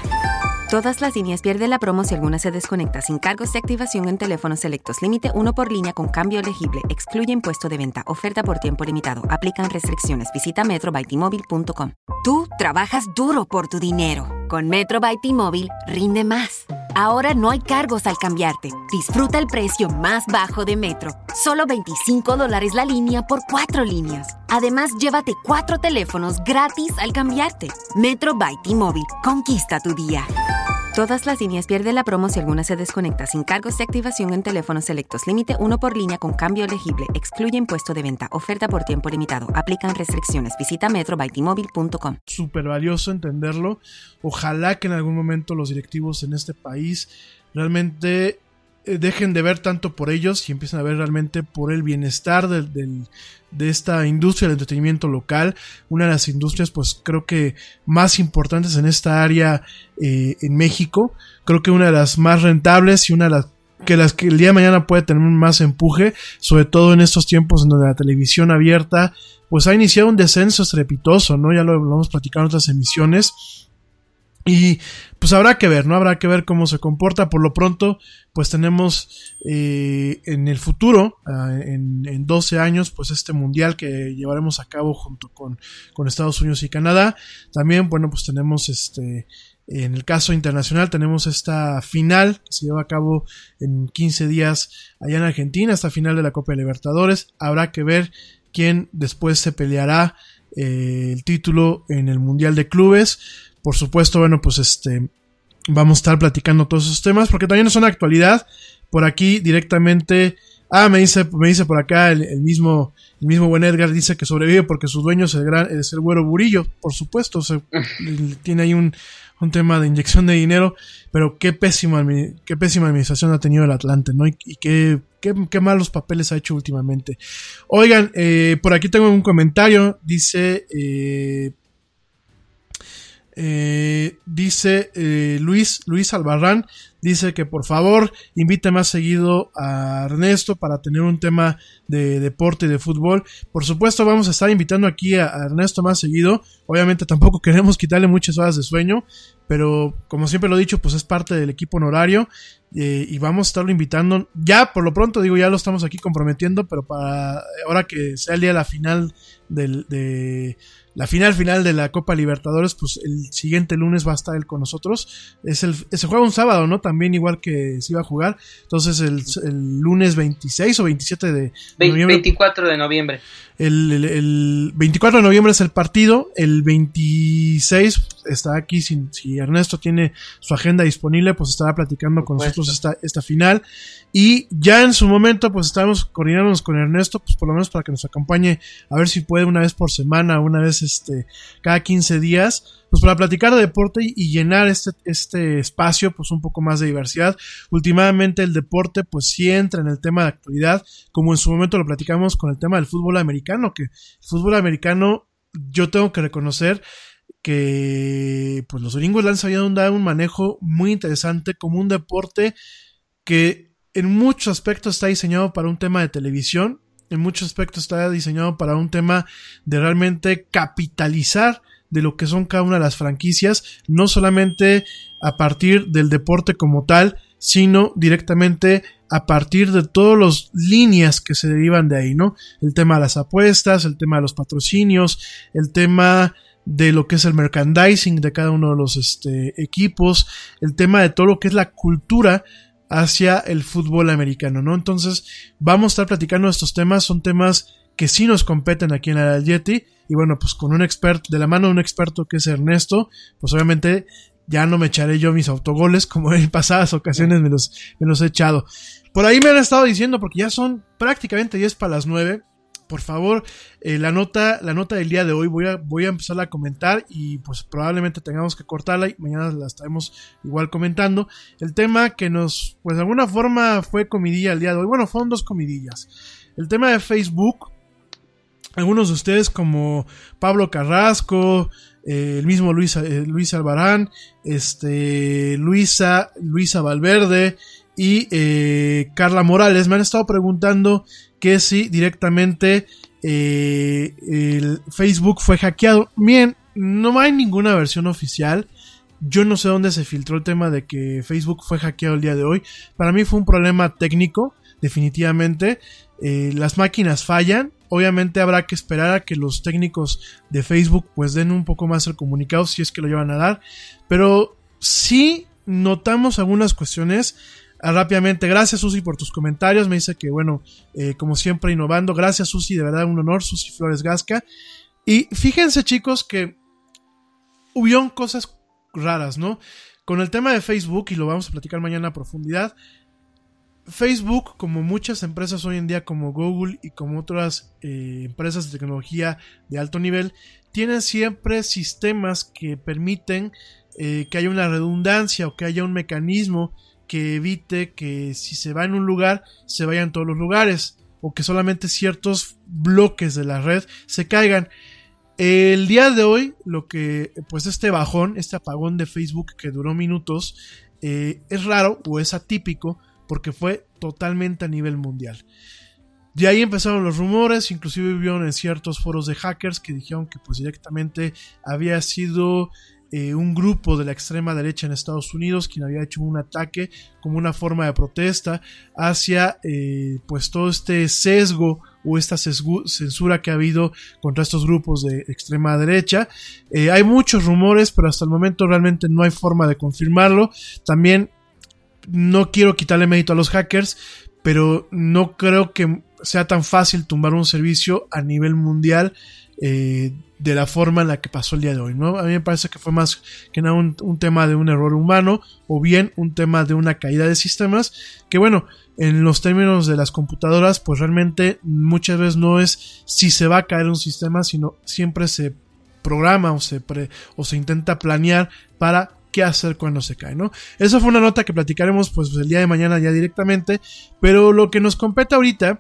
Todas las líneas pierden la promo si alguna se desconecta sin cargos de activación en teléfonos selectos. Límite uno por línea con cambio elegible. Excluye impuesto de venta. Oferta por tiempo limitado. Aplican restricciones. Visita metrobytimóvil.com. Tú trabajas duro por tu dinero. Con Metro by T-Mobile rinde más. Ahora no hay cargos al cambiarte. Disfruta el precio más bajo de Metro. Solo 25 dólares la línea por cuatro líneas. Además, llévate cuatro teléfonos gratis al cambiarte. Metro by T-Mobile. Conquista tu día. Todas las líneas pierden la promo si alguna se desconecta sin cargos de activación en teléfonos selectos. Límite uno por línea con cambio elegible. Excluye impuesto de venta. Oferta por tiempo limitado. Aplican restricciones. Visita metrobytimóvil.com. Súper valioso entenderlo. Ojalá que en algún momento los directivos en este país realmente dejen de ver tanto por ellos y empiecen a ver realmente por el bienestar del, de esta industria del entretenimiento local, una de las industrias pues creo que más importantes en esta área eh, en México, creo que una de las más rentables y una de las que las que el día de mañana puede tener más empuje, sobre todo en estos tiempos en donde la televisión abierta pues ha iniciado un descenso estrepitoso, ¿no? Ya lo, lo hemos platicado en otras emisiones Y pues habrá que ver, ¿no? Habrá que ver cómo se comporta. Por lo pronto, pues tenemos eh, en el futuro, ah, en, en, 12 años, pues este mundial que llevaremos a cabo junto con, con Estados Unidos y Canadá. También, bueno, pues tenemos este en el caso internacional tenemos esta final que se lleva a cabo en 15 días allá en Argentina, esta final de la Copa de Libertadores. Habrá que ver quién después se peleará eh, el título en el Mundial de Clubes. Por supuesto, bueno, pues este vamos a estar platicando todos esos temas porque también son actualidad. Por aquí directamente, ah, me dice, me dice por acá el, mismo, el mismo buen Edgar dice que sobrevive porque su dueño es el gran, es el güero Burillo, por supuesto, se, tiene ahí un, un tema de inyección de dinero, pero qué pésima, qué pésima administración ha tenido el Atlante, ¿no? Y, qué, qué, malos papeles ha hecho últimamente. Oigan, eh, por aquí tengo un comentario, dice... Eh, eh, dice eh, Luis, Luis Albarrán, dice que por favor invite más seguido a Ernesto para tener un tema de deporte y de fútbol. Por supuesto vamos a estar invitando aquí a, Ernesto más seguido. Obviamente tampoco queremos quitarle muchas horas de sueño, pero como siempre lo he dicho, pues es parte del equipo honorario eh, y vamos a estarlo invitando. Ya por lo pronto digo, ya lo estamos aquí comprometiendo, pero para ahora que sea el día de la final del, de la final final de la Copa Libertadores, pues el siguiente lunes va a estar él con nosotros. Es el, se juega un sábado, ¿no? También igual que se iba a jugar. Entonces el, el lunes 26 o 27 de noviembre. 24 de noviembre. El, el, 24 de noviembre es el partido. El 26 está aquí. Si, si Ernesto tiene su agenda disponible, pues estará platicando con nosotros esta, esta final. Y ya en su momento, pues estamos coordinándonos con Ernesto, pues por lo menos para que nos acompañe a ver si puede una vez por semana, una vez este, cada 15 días, pues para platicar de deporte y, llenar este, este espacio, pues un poco más de diversidad. Últimamente el deporte, pues sí entra en el tema de actualidad, como en su momento lo platicamos con el tema del fútbol americano, que el fútbol americano, yo tengo que reconocer que pues los gringos le han sabido dar un manejo muy interesante como un deporte que en muchos aspectos está diseñado para un tema de televisión, en muchos aspectos está diseñado para un tema de realmente capitalizar de lo que son cada una de las franquicias, no solamente a partir del deporte como tal, sino directamente a partir de todas las líneas que se derivan de ahí, ¿no? El tema de las apuestas, el tema de los patrocinios, el tema de lo que es el merchandising de cada uno de los este, equipos, el tema de todo lo que es la cultura hacia el fútbol americano, ¿no? Entonces, vamos a estar platicando estos temas, son temas que sí nos competen aquí en la Yeti, y bueno, pues con un experto, de la mano de un experto que es Ernesto, pues obviamente ya no me echaré yo mis autogoles como en pasadas ocasiones me los, he echado. Por ahí me han estado diciendo, porque ya son prácticamente 10 para las 9, por favor, eh, la nota, la nota del día de hoy voy a, voy a empezar a comentar y pues probablemente tengamos que cortarla y mañana la estaremos igual comentando. El tema que nos, pues de alguna forma fue comidilla el día de hoy. Bueno, fueron dos comidillas. El tema de Facebook. Algunos de ustedes como Pablo Carrasco, eh, el mismo Luis, eh, Luis Albarán, este, Luisa, Luisa Valverde y Carla Morales me han estado preguntando que si directamente eh, Facebook fue hackeado. Bien, no hay ninguna versión oficial. Yo no sé dónde se filtró el tema de que Facebook fue hackeado el día de hoy. Para mí fue un problema técnico, definitivamente. Eh, las máquinas fallan. Obviamente habrá que esperar a que los técnicos de Facebook pues den un poco más el comunicado si es que lo llevan a dar. Pero sí notamos algunas cuestiones Ah, rápidamente, gracias Susi por tus comentarios. Me dice que, bueno, eh, como siempre, innovando. Gracias Susi, de verdad un honor, Susi Flores Gasca. Y fíjense, chicos, que hubieron cosas raras, ¿no? Con el tema de Facebook, y lo vamos a platicar mañana a profundidad. Facebook, como muchas empresas hoy en día, como Google y como otras eh, empresas de tecnología de alto nivel, tienen siempre sistemas que permiten eh, que haya una redundancia o que haya un mecanismo que evite que si se va en un lugar, se vayan todos los lugares o que solamente ciertos bloques de la red se caigan. El día de hoy, lo que, pues este bajón, este apagón de Facebook que duró minutos, eh, es raro o es atípico porque fue totalmente a nivel mundial. De ahí empezaron los rumores, inclusive vivieron en ciertos foros de hackers que dijeron que pues directamente había sido eh, un grupo de la extrema derecha en Estados Unidos quien había hecho un ataque como una forma de protesta hacia eh, pues todo este sesgo o esta censura que ha habido contra estos grupos de extrema derecha. Eh, hay muchos rumores, pero hasta el momento realmente no hay forma de confirmarlo. También no quiero quitarle mérito a los hackers, pero no creo que sea tan fácil tumbar un servicio a nivel mundial eh, de la forma en la que pasó el día de hoy, ¿no? A mí me parece que fue más que nada un, tema de un error humano o bien un tema de una caída de sistemas que bueno, en los términos de las computadoras pues realmente muchas veces no es si se va a caer un sistema, sino siempre se programa o se, o se intenta planear para qué hacer cuando se cae, ¿no? Eso fue una nota que platicaremos pues el día de mañana ya directamente, pero lo que nos compete ahorita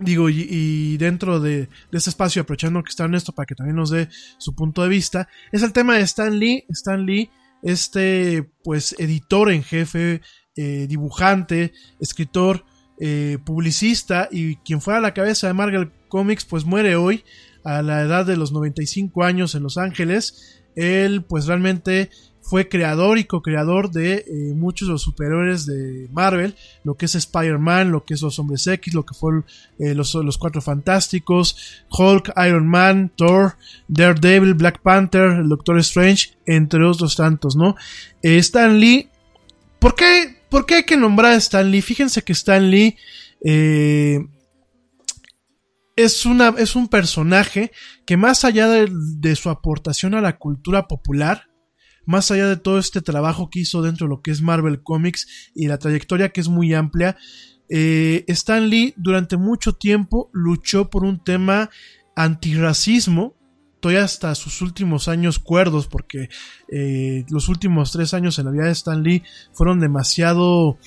Digo, y, dentro de, este espacio, aprovechando que está en esto para que también nos dé su punto de vista, es el tema de Stan Lee. Stan Lee, este, pues, editor en jefe, eh, dibujante, escritor, eh, publicista y quien fuera a la cabeza de Marvel Comics, pues muere hoy a la edad de los 95 años en Los Ángeles. Él, pues, realmente fue creador y co-creador de eh, muchos de los superhéroes de Marvel, lo que es Spider-Man, lo que es los Hombres X, lo que fue eh, los, los, Cuatro Fantásticos, Hulk, Iron Man, Thor, Daredevil, Black Panther, el Doctor Strange, entre otros tantos, ¿no? Eh, Stan Lee, ¿por qué, ¿por qué hay que nombrar a Stan Lee? Fíjense que Stan Lee es, una, es un personaje que más allá de su aportación a la cultura popular, más allá de todo este trabajo que hizo dentro de lo que es Marvel Comics y la trayectoria que es muy amplia, eh, Stan Lee durante mucho tiempo luchó por un tema antirracismo, todavía hasta sus últimos años cuerdos, porque eh, los últimos tres años en la vida de Stan Lee fueron demasiado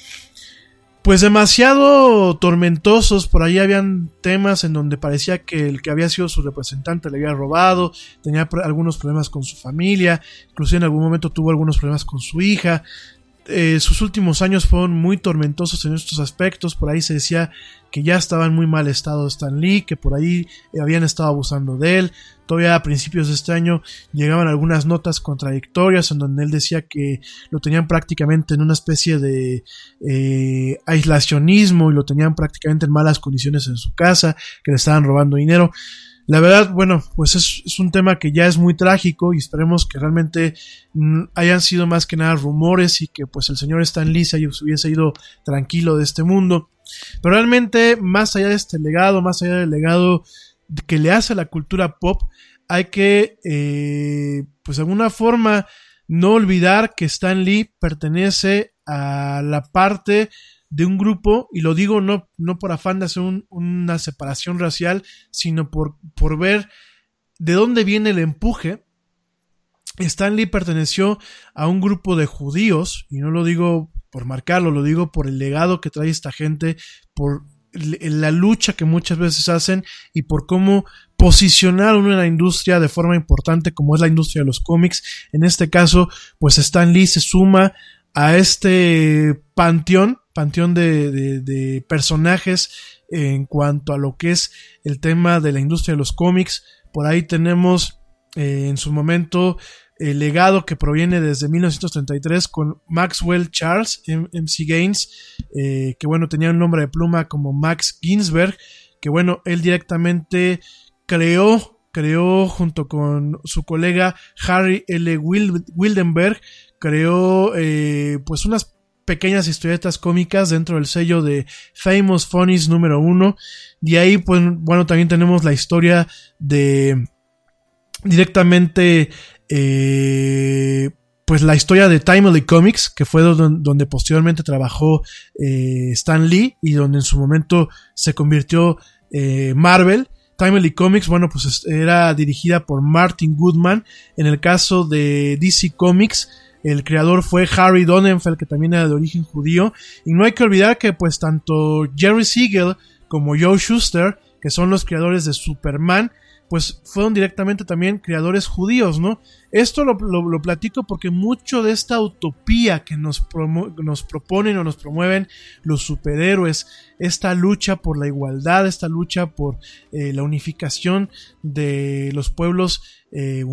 pues demasiado tormentosos. Por ahí habían temas en donde parecía que el que había sido su representante le había robado, tenía algunos problemas con su familia, incluso en algún momento tuvo algunos problemas con su hija. Eh, sus últimos años fueron muy tormentosos en estos aspectos. Por ahí se decía que ya estaba en muy mal estado Stan Lee, que por ahí habían estado abusando de él. Todavía a principios de este año llegaban algunas notas contradictorias en donde él decía que lo tenían prácticamente en una especie de eh, aislacionismo y lo tenían prácticamente en malas condiciones en su casa, que le estaban robando dinero. La verdad, bueno, pues es, un tema que ya es muy trágico y esperemos que realmente mm, hayan sido más que nada rumores y que pues el señor Stan Lee se hubiese ido tranquilo de este mundo. Pero realmente, más allá de este legado, más allá del legado que le hace a la cultura pop, hay que, eh, pues de alguna forma, no olvidar que Stan Lee pertenece a la parte de un grupo, y lo digo no, no por afán de hacer una separación racial, sino por, por ver de dónde viene el empuje. Stanley perteneció a un grupo de judíos, y no lo digo por marcarlo, lo digo por el legado que trae esta gente, por la lucha que muchas veces hacen y por cómo posicionaron una industria de forma importante como es la industria de los cómics. En este caso, pues Stan Lee se suma a este panteón panteón de, personajes en cuanto a lo que es el tema de la industria de los cómics. Por ahí tenemos eh, en su momento el legado que proviene desde 1933 con Maxwell Charles, MC Gaines, eh, que bueno, tenía un nombre de pluma como Max Ginsberg, que bueno, él directamente creó, creó junto con su colega Harry L. Wildenberg, creó eh, pues unas pequeñas historietas cómicas dentro del sello de Famous Funnies número uno. De ahí, pues, bueno, también tenemos la historia de directamente, eh, pues la historia de Timely Comics, que fue donde, posteriormente trabajó eh, Stan Lee y donde en su momento se convirtió eh, Marvel. Timely Comics, bueno, pues era dirigida por Martin Goodman. En el caso de DC Comics, el creador fue Harry Donenfeld, que también era de origen judío. Y no hay que olvidar que pues tanto Jerry Siegel como Joe Schuster, que son los creadores de Superman, pues fueron directamente también creadores judíos, ¿no? Esto lo, platico porque mucho de esta utopía que nos, nos proponen o nos promueven los superhéroes, esta lucha por la igualdad, esta lucha por eh, la unificación de los pueblos, eh,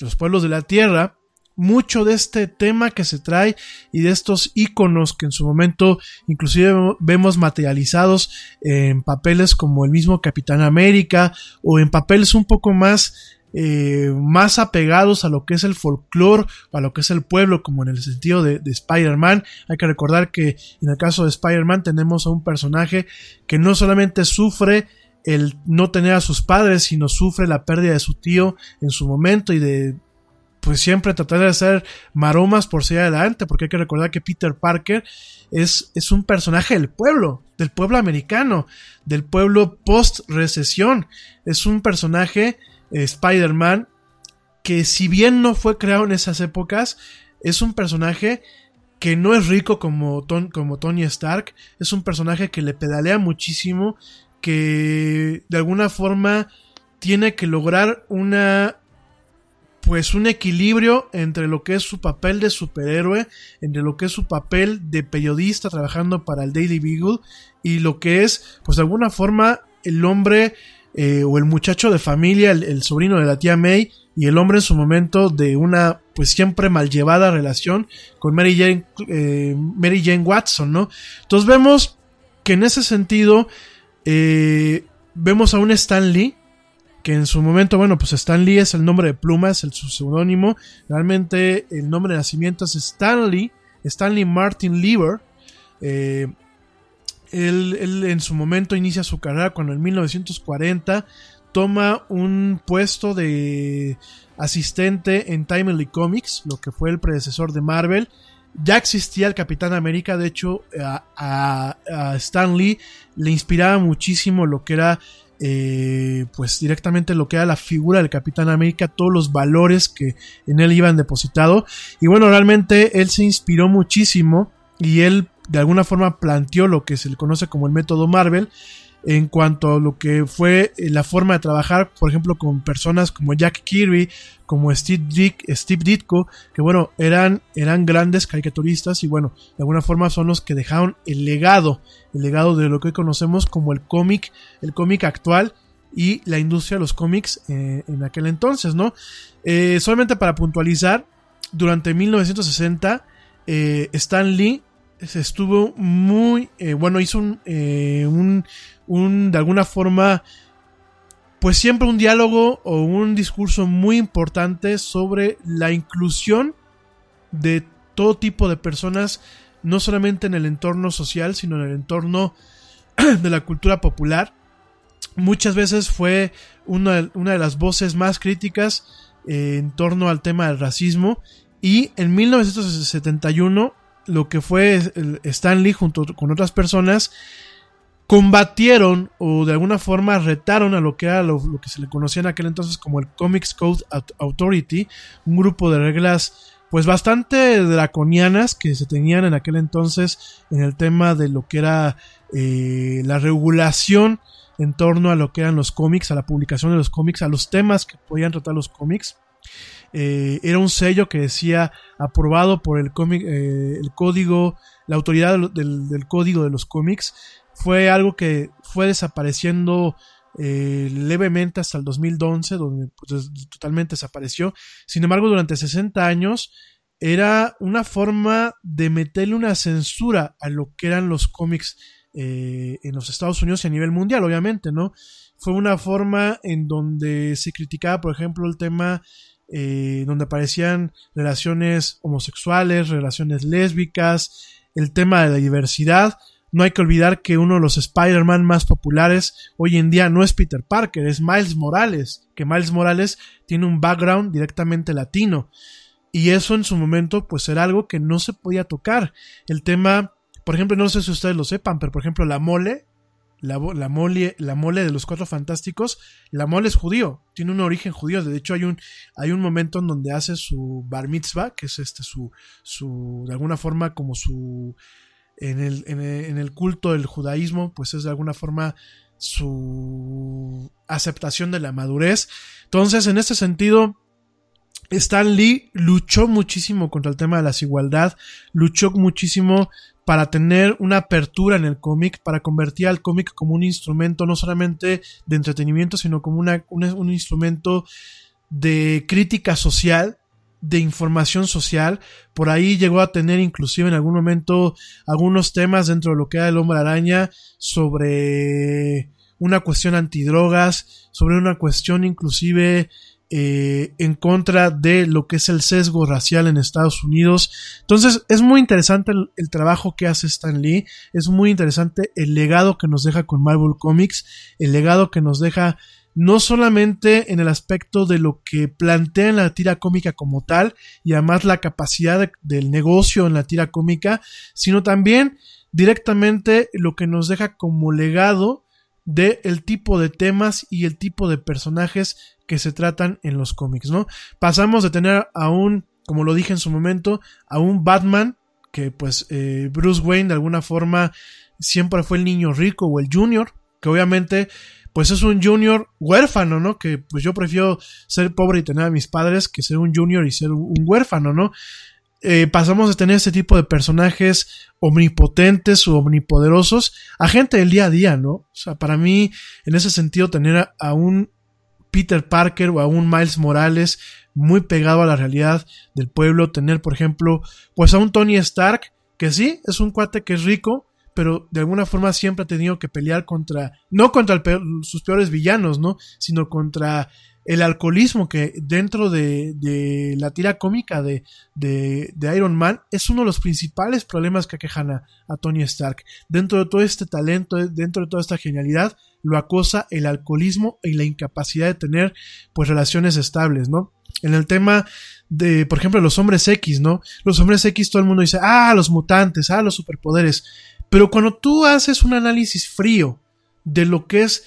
los pueblos de la tierra, mucho de este tema que se trae y de estos iconos que en su momento inclusive vemos materializados en papeles como el mismo Capitán América o en papeles un poco más eh, más apegados a lo que es el folclore, a lo que es el pueblo, como en el sentido de, de Spider-Man. Hay que recordar que en el caso de Spider-Man tenemos a un personaje que no solamente sufre el no tener a sus padres, sino sufre la pérdida de su tío en su momento y de pues siempre tratar de hacer maromas por seguir adelante, porque hay que recordar que Peter Parker es, es un personaje del pueblo, del pueblo americano, del pueblo post-recesión. Es un personaje, eh, Spider-Man, que si bien no fue creado en esas épocas, es un personaje que no es rico como, como Tony Stark, es un personaje que le pedalea muchísimo, que de alguna forma tiene que lograr una pues un equilibrio entre lo que es su papel de superhéroe, entre lo que es su papel de periodista trabajando para el Daily Beagle y lo que es, pues de alguna forma, el hombre eh, o el muchacho de familia, el, sobrino de la tía May y el hombre en su momento de una, pues siempre mal llevada relación con Mary Jane, eh, Mary Jane Watson, ¿no? Entonces vemos que en ese sentido eh, vemos a un Stan Lee que en su momento, bueno, pues Stan Lee es el nombre de pluma, es el, su seudónimo. Realmente el nombre de nacimiento es Stanley, Stanley Martin Lever. Eh, él, en su momento inicia su carrera cuando en 1940 toma un puesto de asistente en Timely Comics, lo que fue el predecesor de Marvel. Ya existía el Capitán América, de hecho a, a, a Stan Lee le inspiraba muchísimo lo que era eh, pues directamente lo que era la figura del Capitán América, todos los valores que en él iban depositado. Y bueno, realmente él se inspiró muchísimo y él de alguna forma planteó lo que se le conoce como el método Marvel en cuanto a lo que fue eh, la forma de trabajar, por ejemplo, con personas como Jack Kirby, como Steve, Ditko, que bueno, eran, eran grandes caricaturistas y bueno, de alguna forma son los que dejaron el legado, el legado de lo que conocemos como el cómic, el cómic actual y la industria de los cómics eh, en aquel entonces, ¿no? Eh, solamente para puntualizar, durante 1960, Stan Lee estuvo muy, bueno, hizo un un, de alguna forma, pues siempre un diálogo o un discurso muy importante sobre la inclusión de todo tipo de personas, no solamente en el entorno social, sino en el entorno de la cultura popular. Muchas veces fue una, de las voces más críticas eh, en torno al tema del racismo y en 1971 lo que fue Stanley junto con otras personas combatieron o de alguna forma retaron a lo que era lo, que se le conocía en aquel entonces como el Comics Code Authority, un grupo de reglas pues bastante draconianas que se tenían en aquel entonces en el tema de lo que era eh, la regulación en torno a lo que eran los cómics, a la publicación de los cómics, a los temas que podían tratar los cómics. Eh, era un sello que decía aprobado por el cómic, eh, el código, la autoridad del, del, código de los cómics fue algo que fue desapareciendo eh, levemente hasta el 2011, donde pues, totalmente desapareció. Sin embargo, durante 60 años era una forma de meterle una censura a lo que eran los cómics eh, en los Estados Unidos y a nivel mundial, obviamente, ¿no? Fue una forma en donde se criticaba, por ejemplo, el tema eh, donde aparecían relaciones homosexuales, relaciones lésbicas, el tema de la diversidad, no hay que olvidar que uno de los Spider-Man más populares hoy en día no es Peter Parker, es Miles Morales, que Miles Morales tiene un background directamente latino. Y eso en su momento pues era algo que no se podía tocar. El tema, por ejemplo, no sé si ustedes lo sepan, pero por ejemplo la mole, la, mole, la mole de los cuatro fantásticos, la mole es judío, tiene un origen judío. De hecho, hay un, hay un momento en donde hace su bar mitzvah, que es este su, su, de alguna forma como su en el, en el, culto del judaísmo, pues es de alguna forma su aceptación de la madurez. Entonces, en este sentido, Stan Lee luchó muchísimo contra el tema de la desigualdad, luchó muchísimo para tener una apertura en el cómic, para convertir al cómic como un instrumento no solamente de entretenimiento, sino como una, un, un instrumento de crítica social, de información social. Por ahí llegó a tener inclusive en algún momento algunos temas dentro de lo que era el hombre araña sobre una cuestión antidrogas, sobre una cuestión inclusive eh, en contra de lo que es el sesgo racial en Estados Unidos. Entonces es muy interesante el, el, trabajo que hace Stan Lee, es muy interesante el legado que nos deja con Marvel Comics, el legado que nos deja no solamente en el aspecto de lo que plantea en la tira cómica como tal, y además la capacidad de, del negocio en la tira cómica, sino también directamente lo que nos deja como legado de el tipo de temas y el tipo de personajes que se tratan en los cómics, ¿no? Pasamos de tener a un, como lo dije en su momento, a un Batman que pues eh, Bruce Wayne de alguna forma siempre fue el niño rico o el junior, que obviamente pues es un junior huérfano, ¿no? Que pues yo prefiero ser pobre y tener a mis padres que ser un junior y ser un huérfano, ¿no? Eh, pasamos de tener este tipo de personajes omnipotentes o omnipoderosos a gente del día a día, ¿no? O sea, para mí, en ese sentido, tener a, a un Peter Parker o a un Miles Morales muy pegado a la realidad del pueblo, tener, por ejemplo, pues a un Tony Stark, que sí, es un cuate que es rico, pero de alguna forma siempre ha tenido que pelear contra, no contra sus peores villanos, ¿no? Sino contra el alcoholismo que dentro de, de la tira cómica de, de, de, Iron Man es uno de los principales problemas que aquejan a, a, Tony Stark. Dentro de todo este talento, dentro de toda esta genialidad, lo acosa el alcoholismo y la incapacidad de tener pues relaciones estables, ¿no? En el tema de, por ejemplo, los hombres X, ¿no? Los hombres X todo el mundo dice, ah, los mutantes, ah, los superpoderes. Pero cuando tú haces un análisis frío de lo que es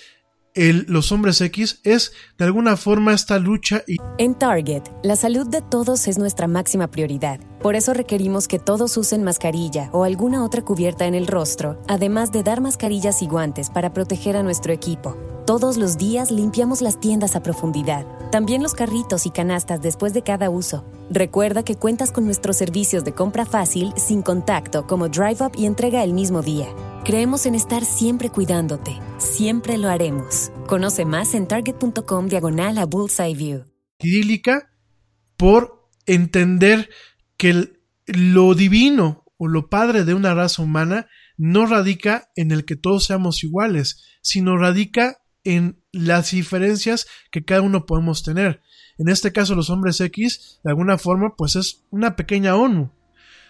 el, los hombres X es de alguna forma esta lucha y... En Target, la salud de todos es nuestra máxima prioridad. Por eso requerimos que todos usen mascarilla o alguna otra cubierta en el rostro, además de dar mascarillas y guantes para proteger a nuestro equipo. Todos los días limpiamos las tiendas a profundidad, también los carritos y canastas después de cada uso. Recuerda que cuentas con nuestros servicios de compra fácil, sin contacto, como Drive Up y entrega el mismo día. Creemos en estar siempre cuidándote. Siempre lo haremos. Conoce más en target.com diagonal a Bullseye View. Idílica por entender que lo divino o lo padre de una raza humana no radica en el que todos seamos iguales, sino radica en las diferencias que cada uno podemos tener. En este caso, los hombres X, de alguna forma, pues es una pequeña ONU,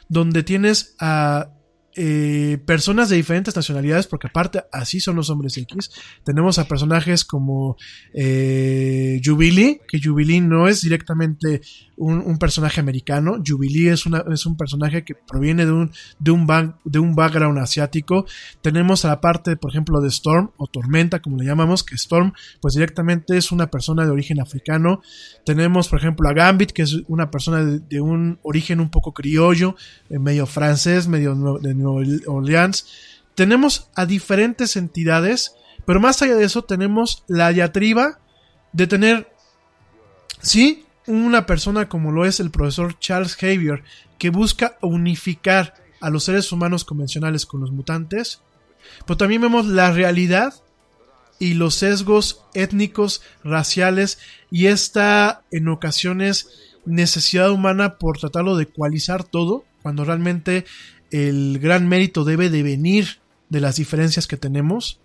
donde tienes a eh, personas de diferentes nacionalidades, porque aparte así son los hombres X. Tenemos a personajes como eh, Jubilee, que Jubilee no es directamente un, personaje americano. Jubilee es, una, es un personaje que proviene de un, de, un de un background asiático. Tenemos a la parte, por ejemplo, de Storm o Tormenta, como le llamamos, que Storm, pues directamente es una persona de origen africano. Tenemos, por ejemplo, a Gambit, que es una persona de, de un origen un poco criollo, eh, medio francés, medio de Nueva Orleans. Tenemos a diferentes entidades, pero más allá de eso, tenemos la diatriba de tener, sí, una persona como lo es el profesor Charles Xavier, que busca unificar a los seres humanos convencionales con los mutantes, pero también vemos la realidad y los sesgos étnicos, raciales y esta en ocasiones necesidad humana por tratarlo de ecualizar todo, cuando realmente el gran mérito debe de venir de las diferencias que tenemos.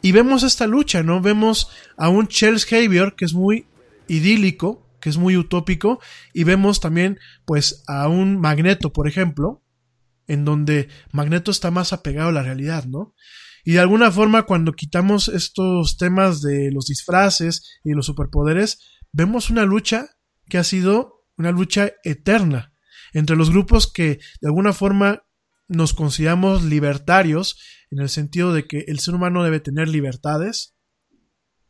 Y vemos esta lucha, ¿no? Vemos a un Charles Xavier que es muy idílico, es muy utópico, y vemos también pues a un Magneto, por ejemplo, en donde Magneto está más apegado a la realidad, ¿no? Y de alguna forma cuando quitamos estos temas de los disfraces y los superpoderes, vemos una lucha que ha sido una lucha eterna entre los grupos que de alguna forma nos consideramos libertarios en el sentido de que el ser humano debe tener libertades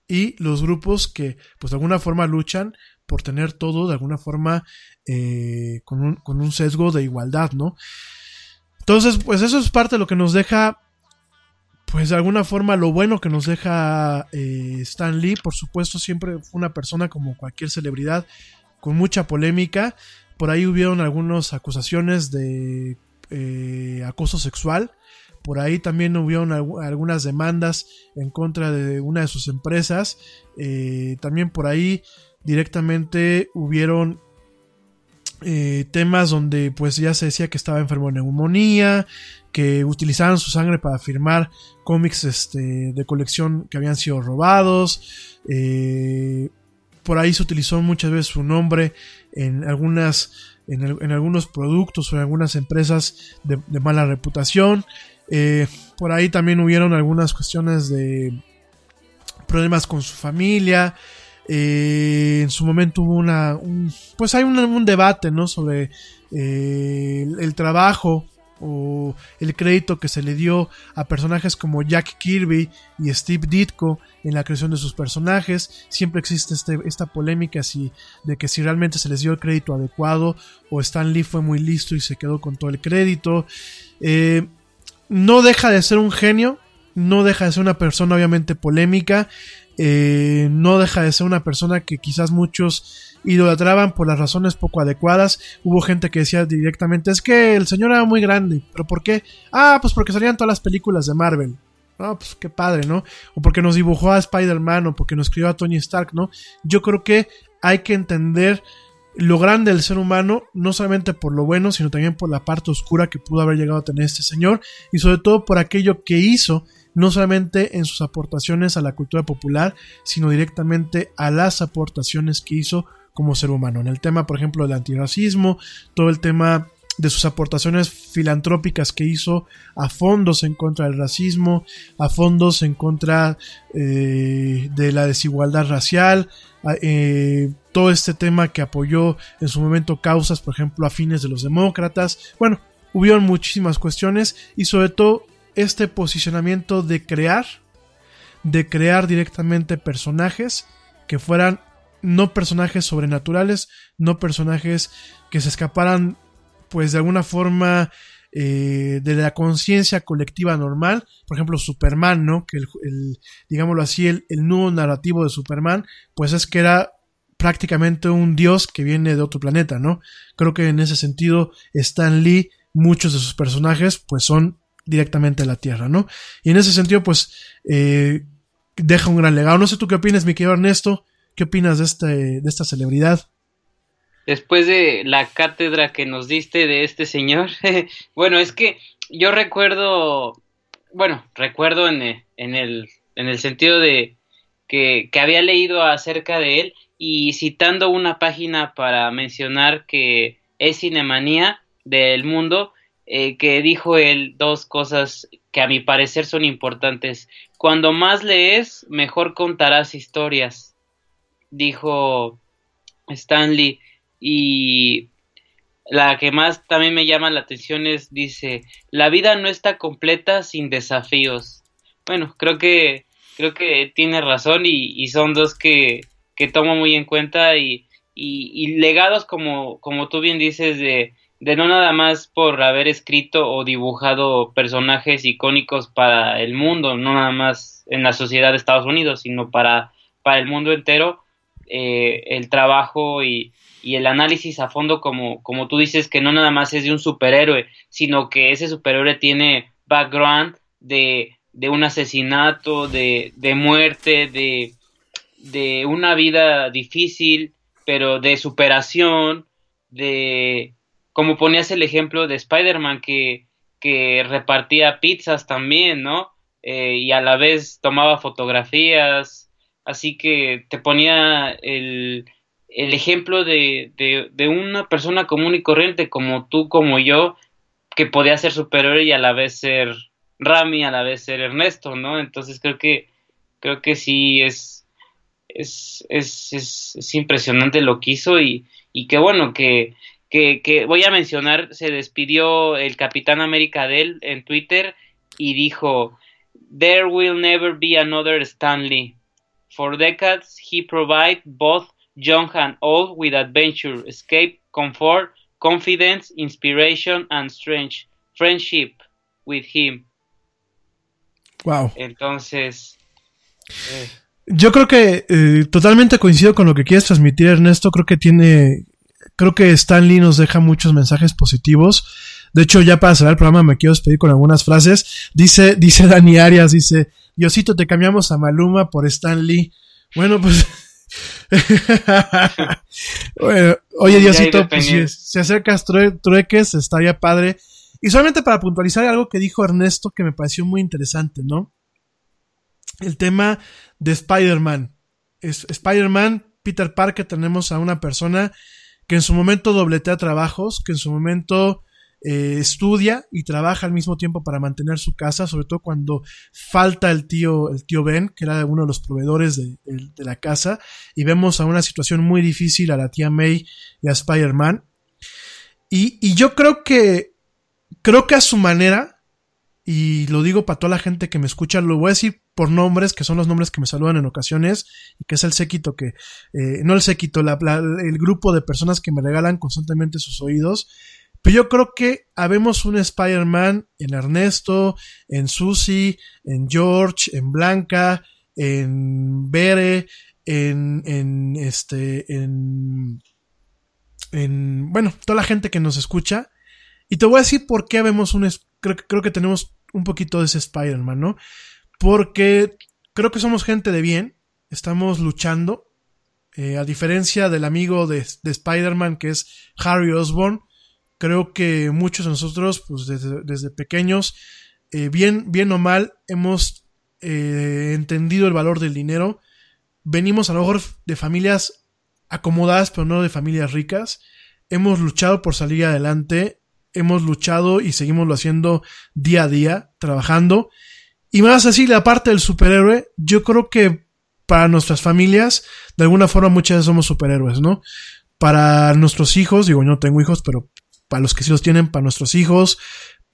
y los grupos que pues de alguna forma luchan por tener todo de alguna forma eh, con, un, con, un, sesgo de igualdad, ¿no? Entonces, pues eso es parte de lo que nos deja, pues de alguna forma lo bueno que nos deja eh, Stan Lee, por supuesto siempre fue una persona como cualquier celebridad, con mucha polémica, por ahí hubieron algunas acusaciones de eh, acoso sexual, por ahí también hubieron algunas demandas en contra de una de sus empresas. Eh, también por ahí directamente hubieron eh, temas donde pues ya se decía que estaba enfermo de neumonía, que utilizaban su sangre para firmar cómics este, de colección que habían sido robados. Eh, por ahí se utilizó muchas veces su nombre en algunas en, algunos productos o en algunas empresas de, mala reputación. Eh, por ahí también hubieron algunas cuestiones de problemas con su familia. Eh, en su momento hubo una. Un, pues hay un, debate, ¿no? Sobre eh, el, trabajo o el crédito que se le dio a personajes como Jack Kirby y Steve Ditko en la creación de sus personajes. Siempre existe este, esta polémica si, de que si realmente se les dio el crédito adecuado o Stan Lee fue muy listo y se quedó con todo el crédito. Eh, no deja de ser un genio, no deja de ser una persona obviamente polémica, eh, no deja de ser una persona que quizás muchos idolatraban por las razones poco adecuadas. Hubo gente que decía directamente, es que el señor era muy grande, pero ¿por qué? Ah, pues porque salían todas las películas de Marvel. Ah, pues qué padre, ¿no? O porque nos dibujó a Spider-Man o porque nos escribió a Tony Stark, ¿no? Yo creo que hay que entender lo grande del ser humano, no solamente por lo bueno, sino también por la parte oscura que pudo haber llegado a tener este señor y sobre todo por aquello que hizo no solamente en sus aportaciones a la cultura popular, sino directamente a las aportaciones que hizo como ser humano. En el tema, por ejemplo, del antirracismo, todo el tema de sus aportaciones filantrópicas que hizo a fondos en contra del racismo, a fondos en contra eh, de la desigualdad racial, eh, todo este tema que apoyó en su momento causas, por ejemplo, a fines de los demócratas. Bueno, hubieron muchísimas cuestiones y sobre todo este posicionamiento de crear, de crear directamente personajes que fueran no personajes sobrenaturales, no personajes que se escaparan pues de alguna forma eh, de la conciencia colectiva normal, por ejemplo Superman, ¿no? Que el, digámoslo así, el, el, nuevo narrativo de Superman, pues es que era prácticamente un dios que viene de otro planeta, ¿no? Creo que en ese sentido Stan Lee, muchos de sus personajes, pues son directamente a la Tierra, ¿no? Y en ese sentido, pues, eh, deja un gran legado. No sé tú qué opinas, mi querido Ernesto, ¿qué opinas de, este, de esta celebridad? Después de la cátedra que nos diste de este señor, bueno, es que yo recuerdo, bueno, recuerdo en, en, el, en el sentido de que, que había leído acerca de él y citando una página para mencionar que es Cinemanía del mundo, eh, que dijo él dos cosas que a mi parecer son importantes. Cuando más lees, mejor contarás historias, dijo Stanley. Y la que más también me llama la atención es, dice, la vida no está completa sin desafíos. Bueno, creo que, creo que tiene razón y, son dos que, que tomo muy en cuenta y, y legados como, como tú bien dices de de no nada más por haber escrito o dibujado personajes icónicos para el mundo, no nada más en la sociedad de Estados Unidos, sino para, para el mundo entero, eh, el trabajo y, y, el análisis a fondo, como, como tú dices, que no nada más es de un superhéroe, sino que ese superhéroe tiene background de, de un asesinato, de, de muerte, de, de una vida difícil, pero de superación, de como ponías el ejemplo de Spider-Man que, que repartía pizzas también, ¿no? Eh, y a la vez tomaba fotografías, así que te ponía el, el ejemplo de, de, de, una persona común y corriente como tú, como yo, que podía ser superhéroe y a la vez ser Rami, a la vez ser Ernesto, ¿no? Entonces creo que creo que sí es es, es, es, es impresionante lo que hizo y, y que bueno que que, que voy a mencionar, se despidió el Capitán América de él en Twitter y dijo, There will never be another Stanley. For decades he provided both young and old with adventure, escape, comfort, confidence, inspiration and strange friendship with him. Wow. Entonces... Eh. Yo creo que eh, totalmente coincido con lo que quieres transmitir, Ernesto. Creo que tiene creo que Stan Lee nos deja muchos mensajes positivos. De hecho, ya para cerrar el programa me quiero despedir con algunas frases. Dice, dice Dani Arias, dice, Diosito, te cambiamos a Maluma por Stan Lee. Bueno, pues bueno, oye, Diosito, pues si, si acercas trueques, estaría padre. Y solamente para puntualizar algo que dijo Ernesto que me pareció muy interesante, ¿no? El tema de Spider-Man. Spider-Man, Peter Parker, tenemos a una persona que en su momento dobletea trabajos, que en su momento eh, estudia y trabaja al mismo tiempo para mantener su casa, sobre todo cuando falta el tío, el tío Ben, que era uno de los proveedores de, la casa, y vemos a una situación muy difícil a la tía May y a Spider-Man. Y, y yo creo que, creo que a su manera, y lo digo para toda la gente que me escucha, lo voy a decir por nombres, que son los nombres que me saludan en ocasiones, y que es el séquito que, eh, no el séquito, el grupo de personas que me regalan constantemente sus oídos, pero yo creo que habemos un Spider-Man en Ernesto, en Susie, en George, en Blanca, en Bere, en, en este, en, en, bueno, toda la gente que nos escucha. Y te voy a decir por qué vemos un, creo, creo que tenemos un poquito de ese Spider-Man, ¿no? Porque creo que somos gente de bien, estamos luchando, eh, a diferencia del amigo de, de Spider-Man que es Harry Osborn, creo que muchos de nosotros, pues desde, pequeños, eh, bien, bien o mal, hemos eh, entendido el valor del dinero. Venimos a lo mejor de familias acomodadas, pero no de familias ricas. Hemos luchado por salir adelante. Hemos luchado y seguimos lo haciendo día a día, trabajando. Y más así, la parte del superhéroe, yo creo que para nuestras familias, de alguna forma muchas veces somos superhéroes, ¿no? Para nuestros hijos, digo, yo no tengo hijos, pero para los que sí los tienen, para nuestros hijos,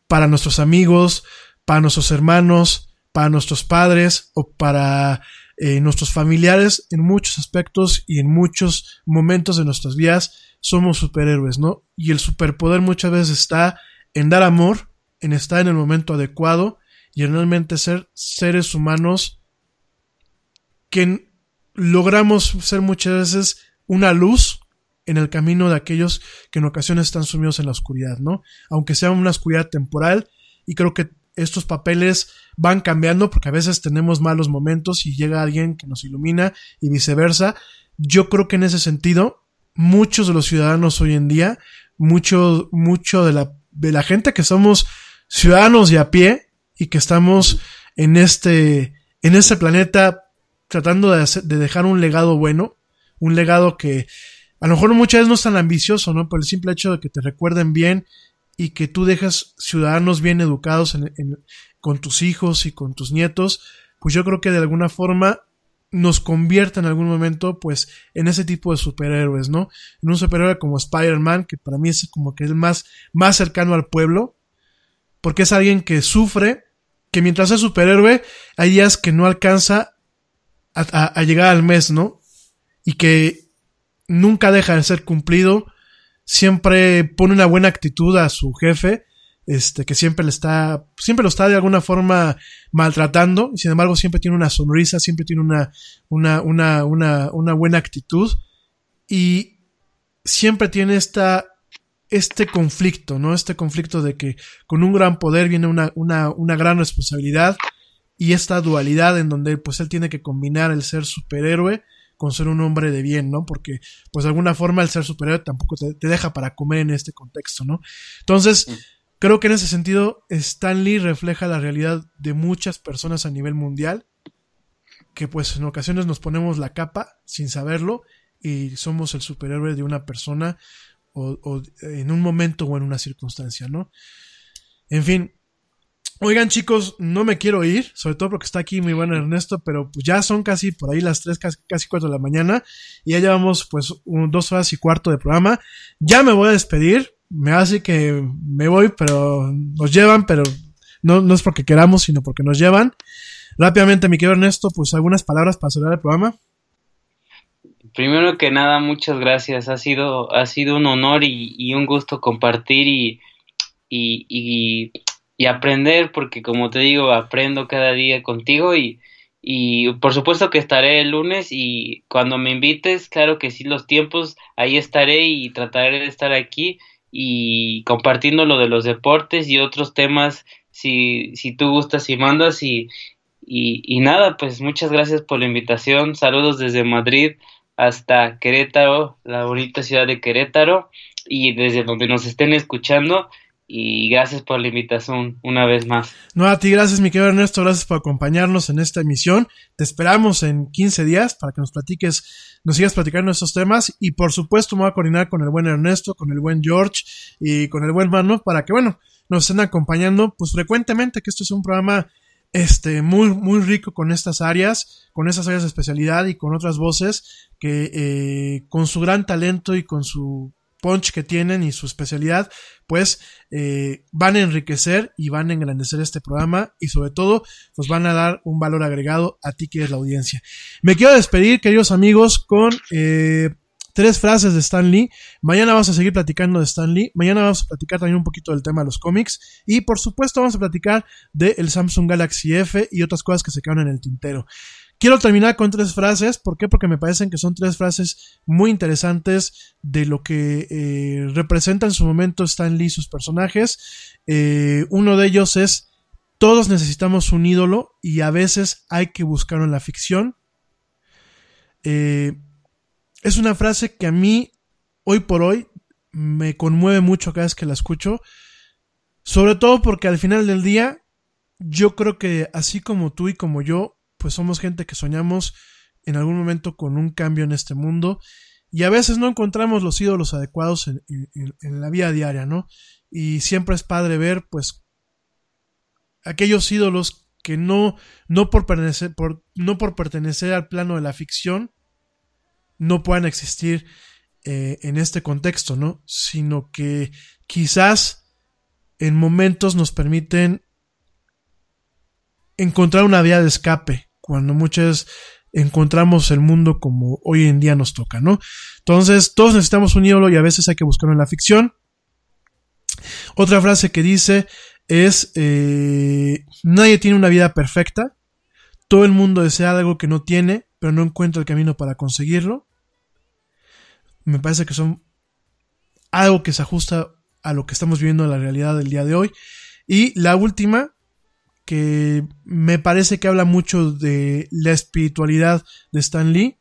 para nuestros amigos, para nuestros hermanos, para nuestros padres o para eh, nuestros familiares en muchos aspectos y en muchos momentos de nuestras vidas somos superhéroes, ¿no? Y el superpoder muchas veces está en dar amor, en estar en el momento adecuado y en realmente ser seres humanos que logramos ser muchas veces una luz en el camino de aquellos que en ocasiones están sumidos en la oscuridad, ¿no? Aunque sea una oscuridad temporal, y creo que estos papeles van cambiando porque a veces tenemos malos momentos y llega alguien que nos ilumina y viceversa. Yo creo que en ese sentido, muchos de los ciudadanos hoy en día, mucho, mucho de la, de la gente que somos ciudadanos de a pie y que estamos en este, en este planeta tratando de, de dejar un legado bueno, un legado que a lo mejor muchas veces no es tan ambicioso, ¿no? Por el simple hecho de que te recuerden bien y que tú dejas ciudadanos bien educados con tus hijos y con tus nietos, pues yo creo que de alguna forma nos convierte en algún momento, pues, en ese tipo de superhéroes, ¿no? En un superhéroe como Spider-Man, que para mí es como que el más, más cercano al pueblo, porque es alguien que sufre, que mientras es superhéroe, hay días que no alcanza a llegar al mes, ¿no? Y que nunca deja de ser cumplido, siempre pone una buena actitud a su jefe, este, que siempre le está, siempre lo está de alguna forma maltratando, y sin embargo siempre tiene una sonrisa, siempre tiene una, una, una, una, una buena actitud, y siempre tiene esta, este conflicto, ¿no? Este conflicto de que con un gran poder viene una, una, una gran responsabilidad, y esta dualidad en donde pues él tiene que combinar el ser superhéroe con ser un hombre de bien, ¿no? Porque, pues de alguna forma, el ser superior tampoco te, deja para comer en este contexto, ¿no? Entonces, mm. creo que en ese sentido, Stan Lee refleja la realidad de muchas personas a nivel mundial, que pues en ocasiones nos ponemos la capa sin saberlo y somos el superhéroe de una persona o, o en un momento o en una circunstancia, ¿no? En fin, Oigan chicos, no me quiero ir, sobre todo porque está aquí mi buen Ernesto, pero pues ya son casi por ahí las 3, casi, casi 4 de la mañana y ya llevamos pues dos horas y cuarto de programa. Ya me voy a despedir, me hace que me voy, pero nos llevan, pero no, no es porque queramos, sino porque nos llevan. Rápidamente, mi querido Ernesto, pues algunas palabras para cerrar el programa. Primero que nada, muchas gracias. Ha sido, ha sido un honor y, un gusto compartir y, y y aprender, porque como te digo, aprendo cada día contigo y, y por supuesto que estaré el lunes y cuando me invites, claro que sí, los tiempos, ahí estaré y trataré de estar aquí y compartiendo lo de los deportes y otros temas si, si tú gustas y mandas y, y, y nada, pues muchas gracias por la invitación, saludos desde Madrid hasta Querétaro, la bonita ciudad de Querétaro, y desde donde nos estén escuchando. Y gracias por la invitación una vez más. No, a ti gracias, mi querido Ernesto, gracias por acompañarnos en esta emisión. Te esperamos en 15 días para que nos platiques, nos sigas platicando estos temas. Y por supuesto, me voy a coordinar con el buen Ernesto, con el buen George y con el buen Mano para que, bueno, nos estén acompañando pues frecuentemente, que esto es un programa este, muy, muy rico con estas áreas, con esas áreas de especialidad y con otras voces que eh, con su gran talento y con su punch que tienen y su especialidad, pues eh, van a enriquecer y van a engrandecer este programa y sobre todo nos van a dar un valor agregado a ti que eres la audiencia. Me quiero despedir, queridos amigos, con eh, tres frases de Stan Lee. Mañana vamos a seguir platicando de Stan Lee. Mañana vamos a platicar también un poquito del tema de los cómics. Y por supuesto vamos a platicar del Samsung Galaxy F y otras cosas que se quedan en el tintero. Quiero terminar con tres frases. ¿Por qué? Porque me parecen que son tres frases muy interesantes de lo que eh, representa en su momento Stan Lee y sus personajes. Eh, uno de ellos es, todos necesitamos un ídolo y a veces hay que buscarlo en la ficción. Eh, es una frase que a mí, hoy por hoy, me conmueve mucho cada vez que la escucho. Sobre todo porque al final del día, yo creo que así como tú y como yo, pues somos gente que soñamos en algún momento con un cambio en este mundo y a veces no encontramos los ídolos adecuados en, la vida diaria, ¿no? Y siempre es padre ver, pues, aquellos ídolos que no, no por pertenecer, por, no por pertenecer al plano de la ficción, no puedan existir eh, en este contexto, ¿no? Sino que quizás en momentos nos permiten encontrar una vía de escape, cuando muchas encontramos el mundo como hoy en día nos toca, ¿no? Entonces, todos necesitamos un ídolo y a veces hay que buscarlo en la ficción. Otra frase que dice es, eh, nadie tiene una vida perfecta, todo el mundo desea algo que no tiene, pero no encuentra el camino para conseguirlo. Me parece que son algo que se ajusta a lo que estamos viviendo en la realidad del día de hoy. Y la última, que me parece que habla mucho de la espiritualidad de Stan Lee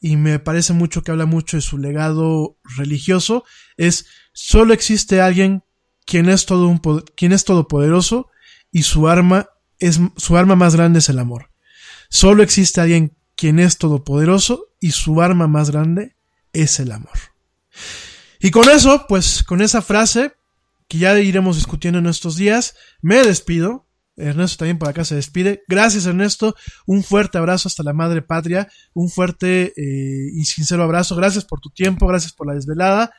y me parece mucho que habla mucho de su legado religioso, es solo existe alguien quien es todo un quien es todopoderoso y su arma es su arma más grande es el amor. Solo existe alguien quien es todopoderoso y su arma más grande es el amor. Y con eso, pues con esa frase, que ya iremos discutiendo en estos días, me despido. Ernesto también por acá se despide. Gracias Ernesto, un fuerte abrazo hasta la madre patria, un fuerte eh, y sincero abrazo. Gracias por tu tiempo, gracias por la desvelada.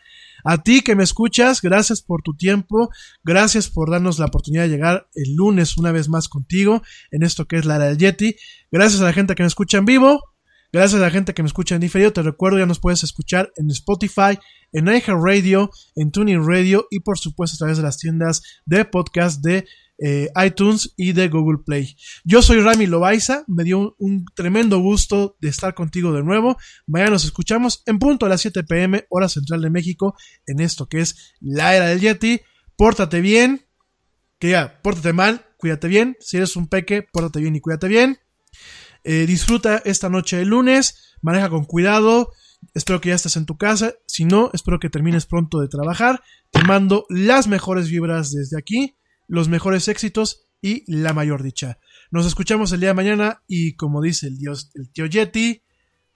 A ti que me escuchas, gracias por tu tiempo, gracias por darnos la oportunidad de llegar el lunes una vez más contigo en esto que es la del Yeti. Gracias a la gente que me escucha en vivo, gracias a la gente que me escucha en diferido. Te recuerdo, ya nos puedes escuchar en Spotify, en iHeartRadio, en Tuning Radio y por supuesto a través de las tiendas de podcast de eh, iTunes y de Google Play. Yo soy Rami Loaiza, me dio un, tremendo gusto de estar contigo de nuevo. Mañana nos escuchamos en punto a las 7 pm, hora central de México, en esto que es la era del Yeti. Pórtate bien, que ya, pórtate mal, cuídate bien. Si eres un peque, pórtate bien y cuídate bien. Eh, disfruta esta noche de lunes, maneja con cuidado. Espero que ya estés en tu casa. Si no, espero que termines pronto de trabajar. Te mando las mejores vibras desde aquí los mejores éxitos y la mayor dicha. Nos escuchamos el día de mañana y como dice el dios, el tío Yeti,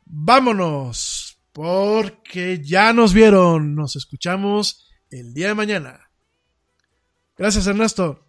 vámonos, porque ya nos vieron. Nos escuchamos el día de mañana. Gracias Ernesto.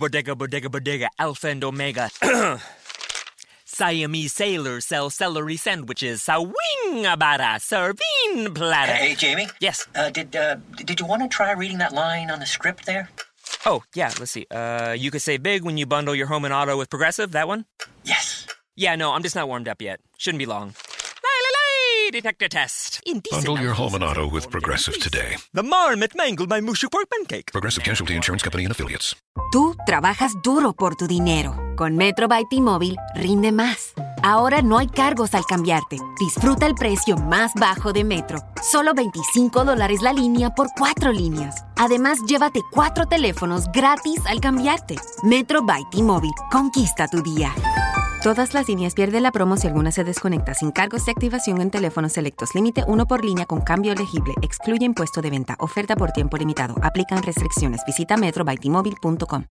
Bodega, bodega, bodega, alpha and omega. Siamese sailors sell celery sandwiches. a Sawing abada, serving platter. Hey, Jamie. Yes. Uh, did uh, did you want to try reading that line on the script there? Oh, yeah, let's see. Uh, you could say big when you bundle your home and auto with Progressive, that one? Yes. Yeah, no, I'm just not warmed up yet. Shouldn't be long. Detector test. Indecent Bundle your home and auto with Progressive today. The marmot mangled my mushy pork pancake. Progressive Casualty Insurance Company and Affiliates. Tú trabajas duro por tu dinero. Con Metro by T-Mobile, rinde más. Ahora no hay cargos al cambiarte. Disfruta el precio más bajo de Metro. Solo 25 dólares la línea por cuatro líneas. Además, llévate cuatro teléfonos gratis al cambiarte. Metro by T-Mobile. Conquista tu día. Todas las líneas pierden la promo si alguna se desconecta sin cargos de activación en teléfonos selectos. Límite uno por línea con cambio elegible. Excluye impuesto de venta. Oferta por tiempo limitado. Aplican restricciones. Visita metrobytmobile.com.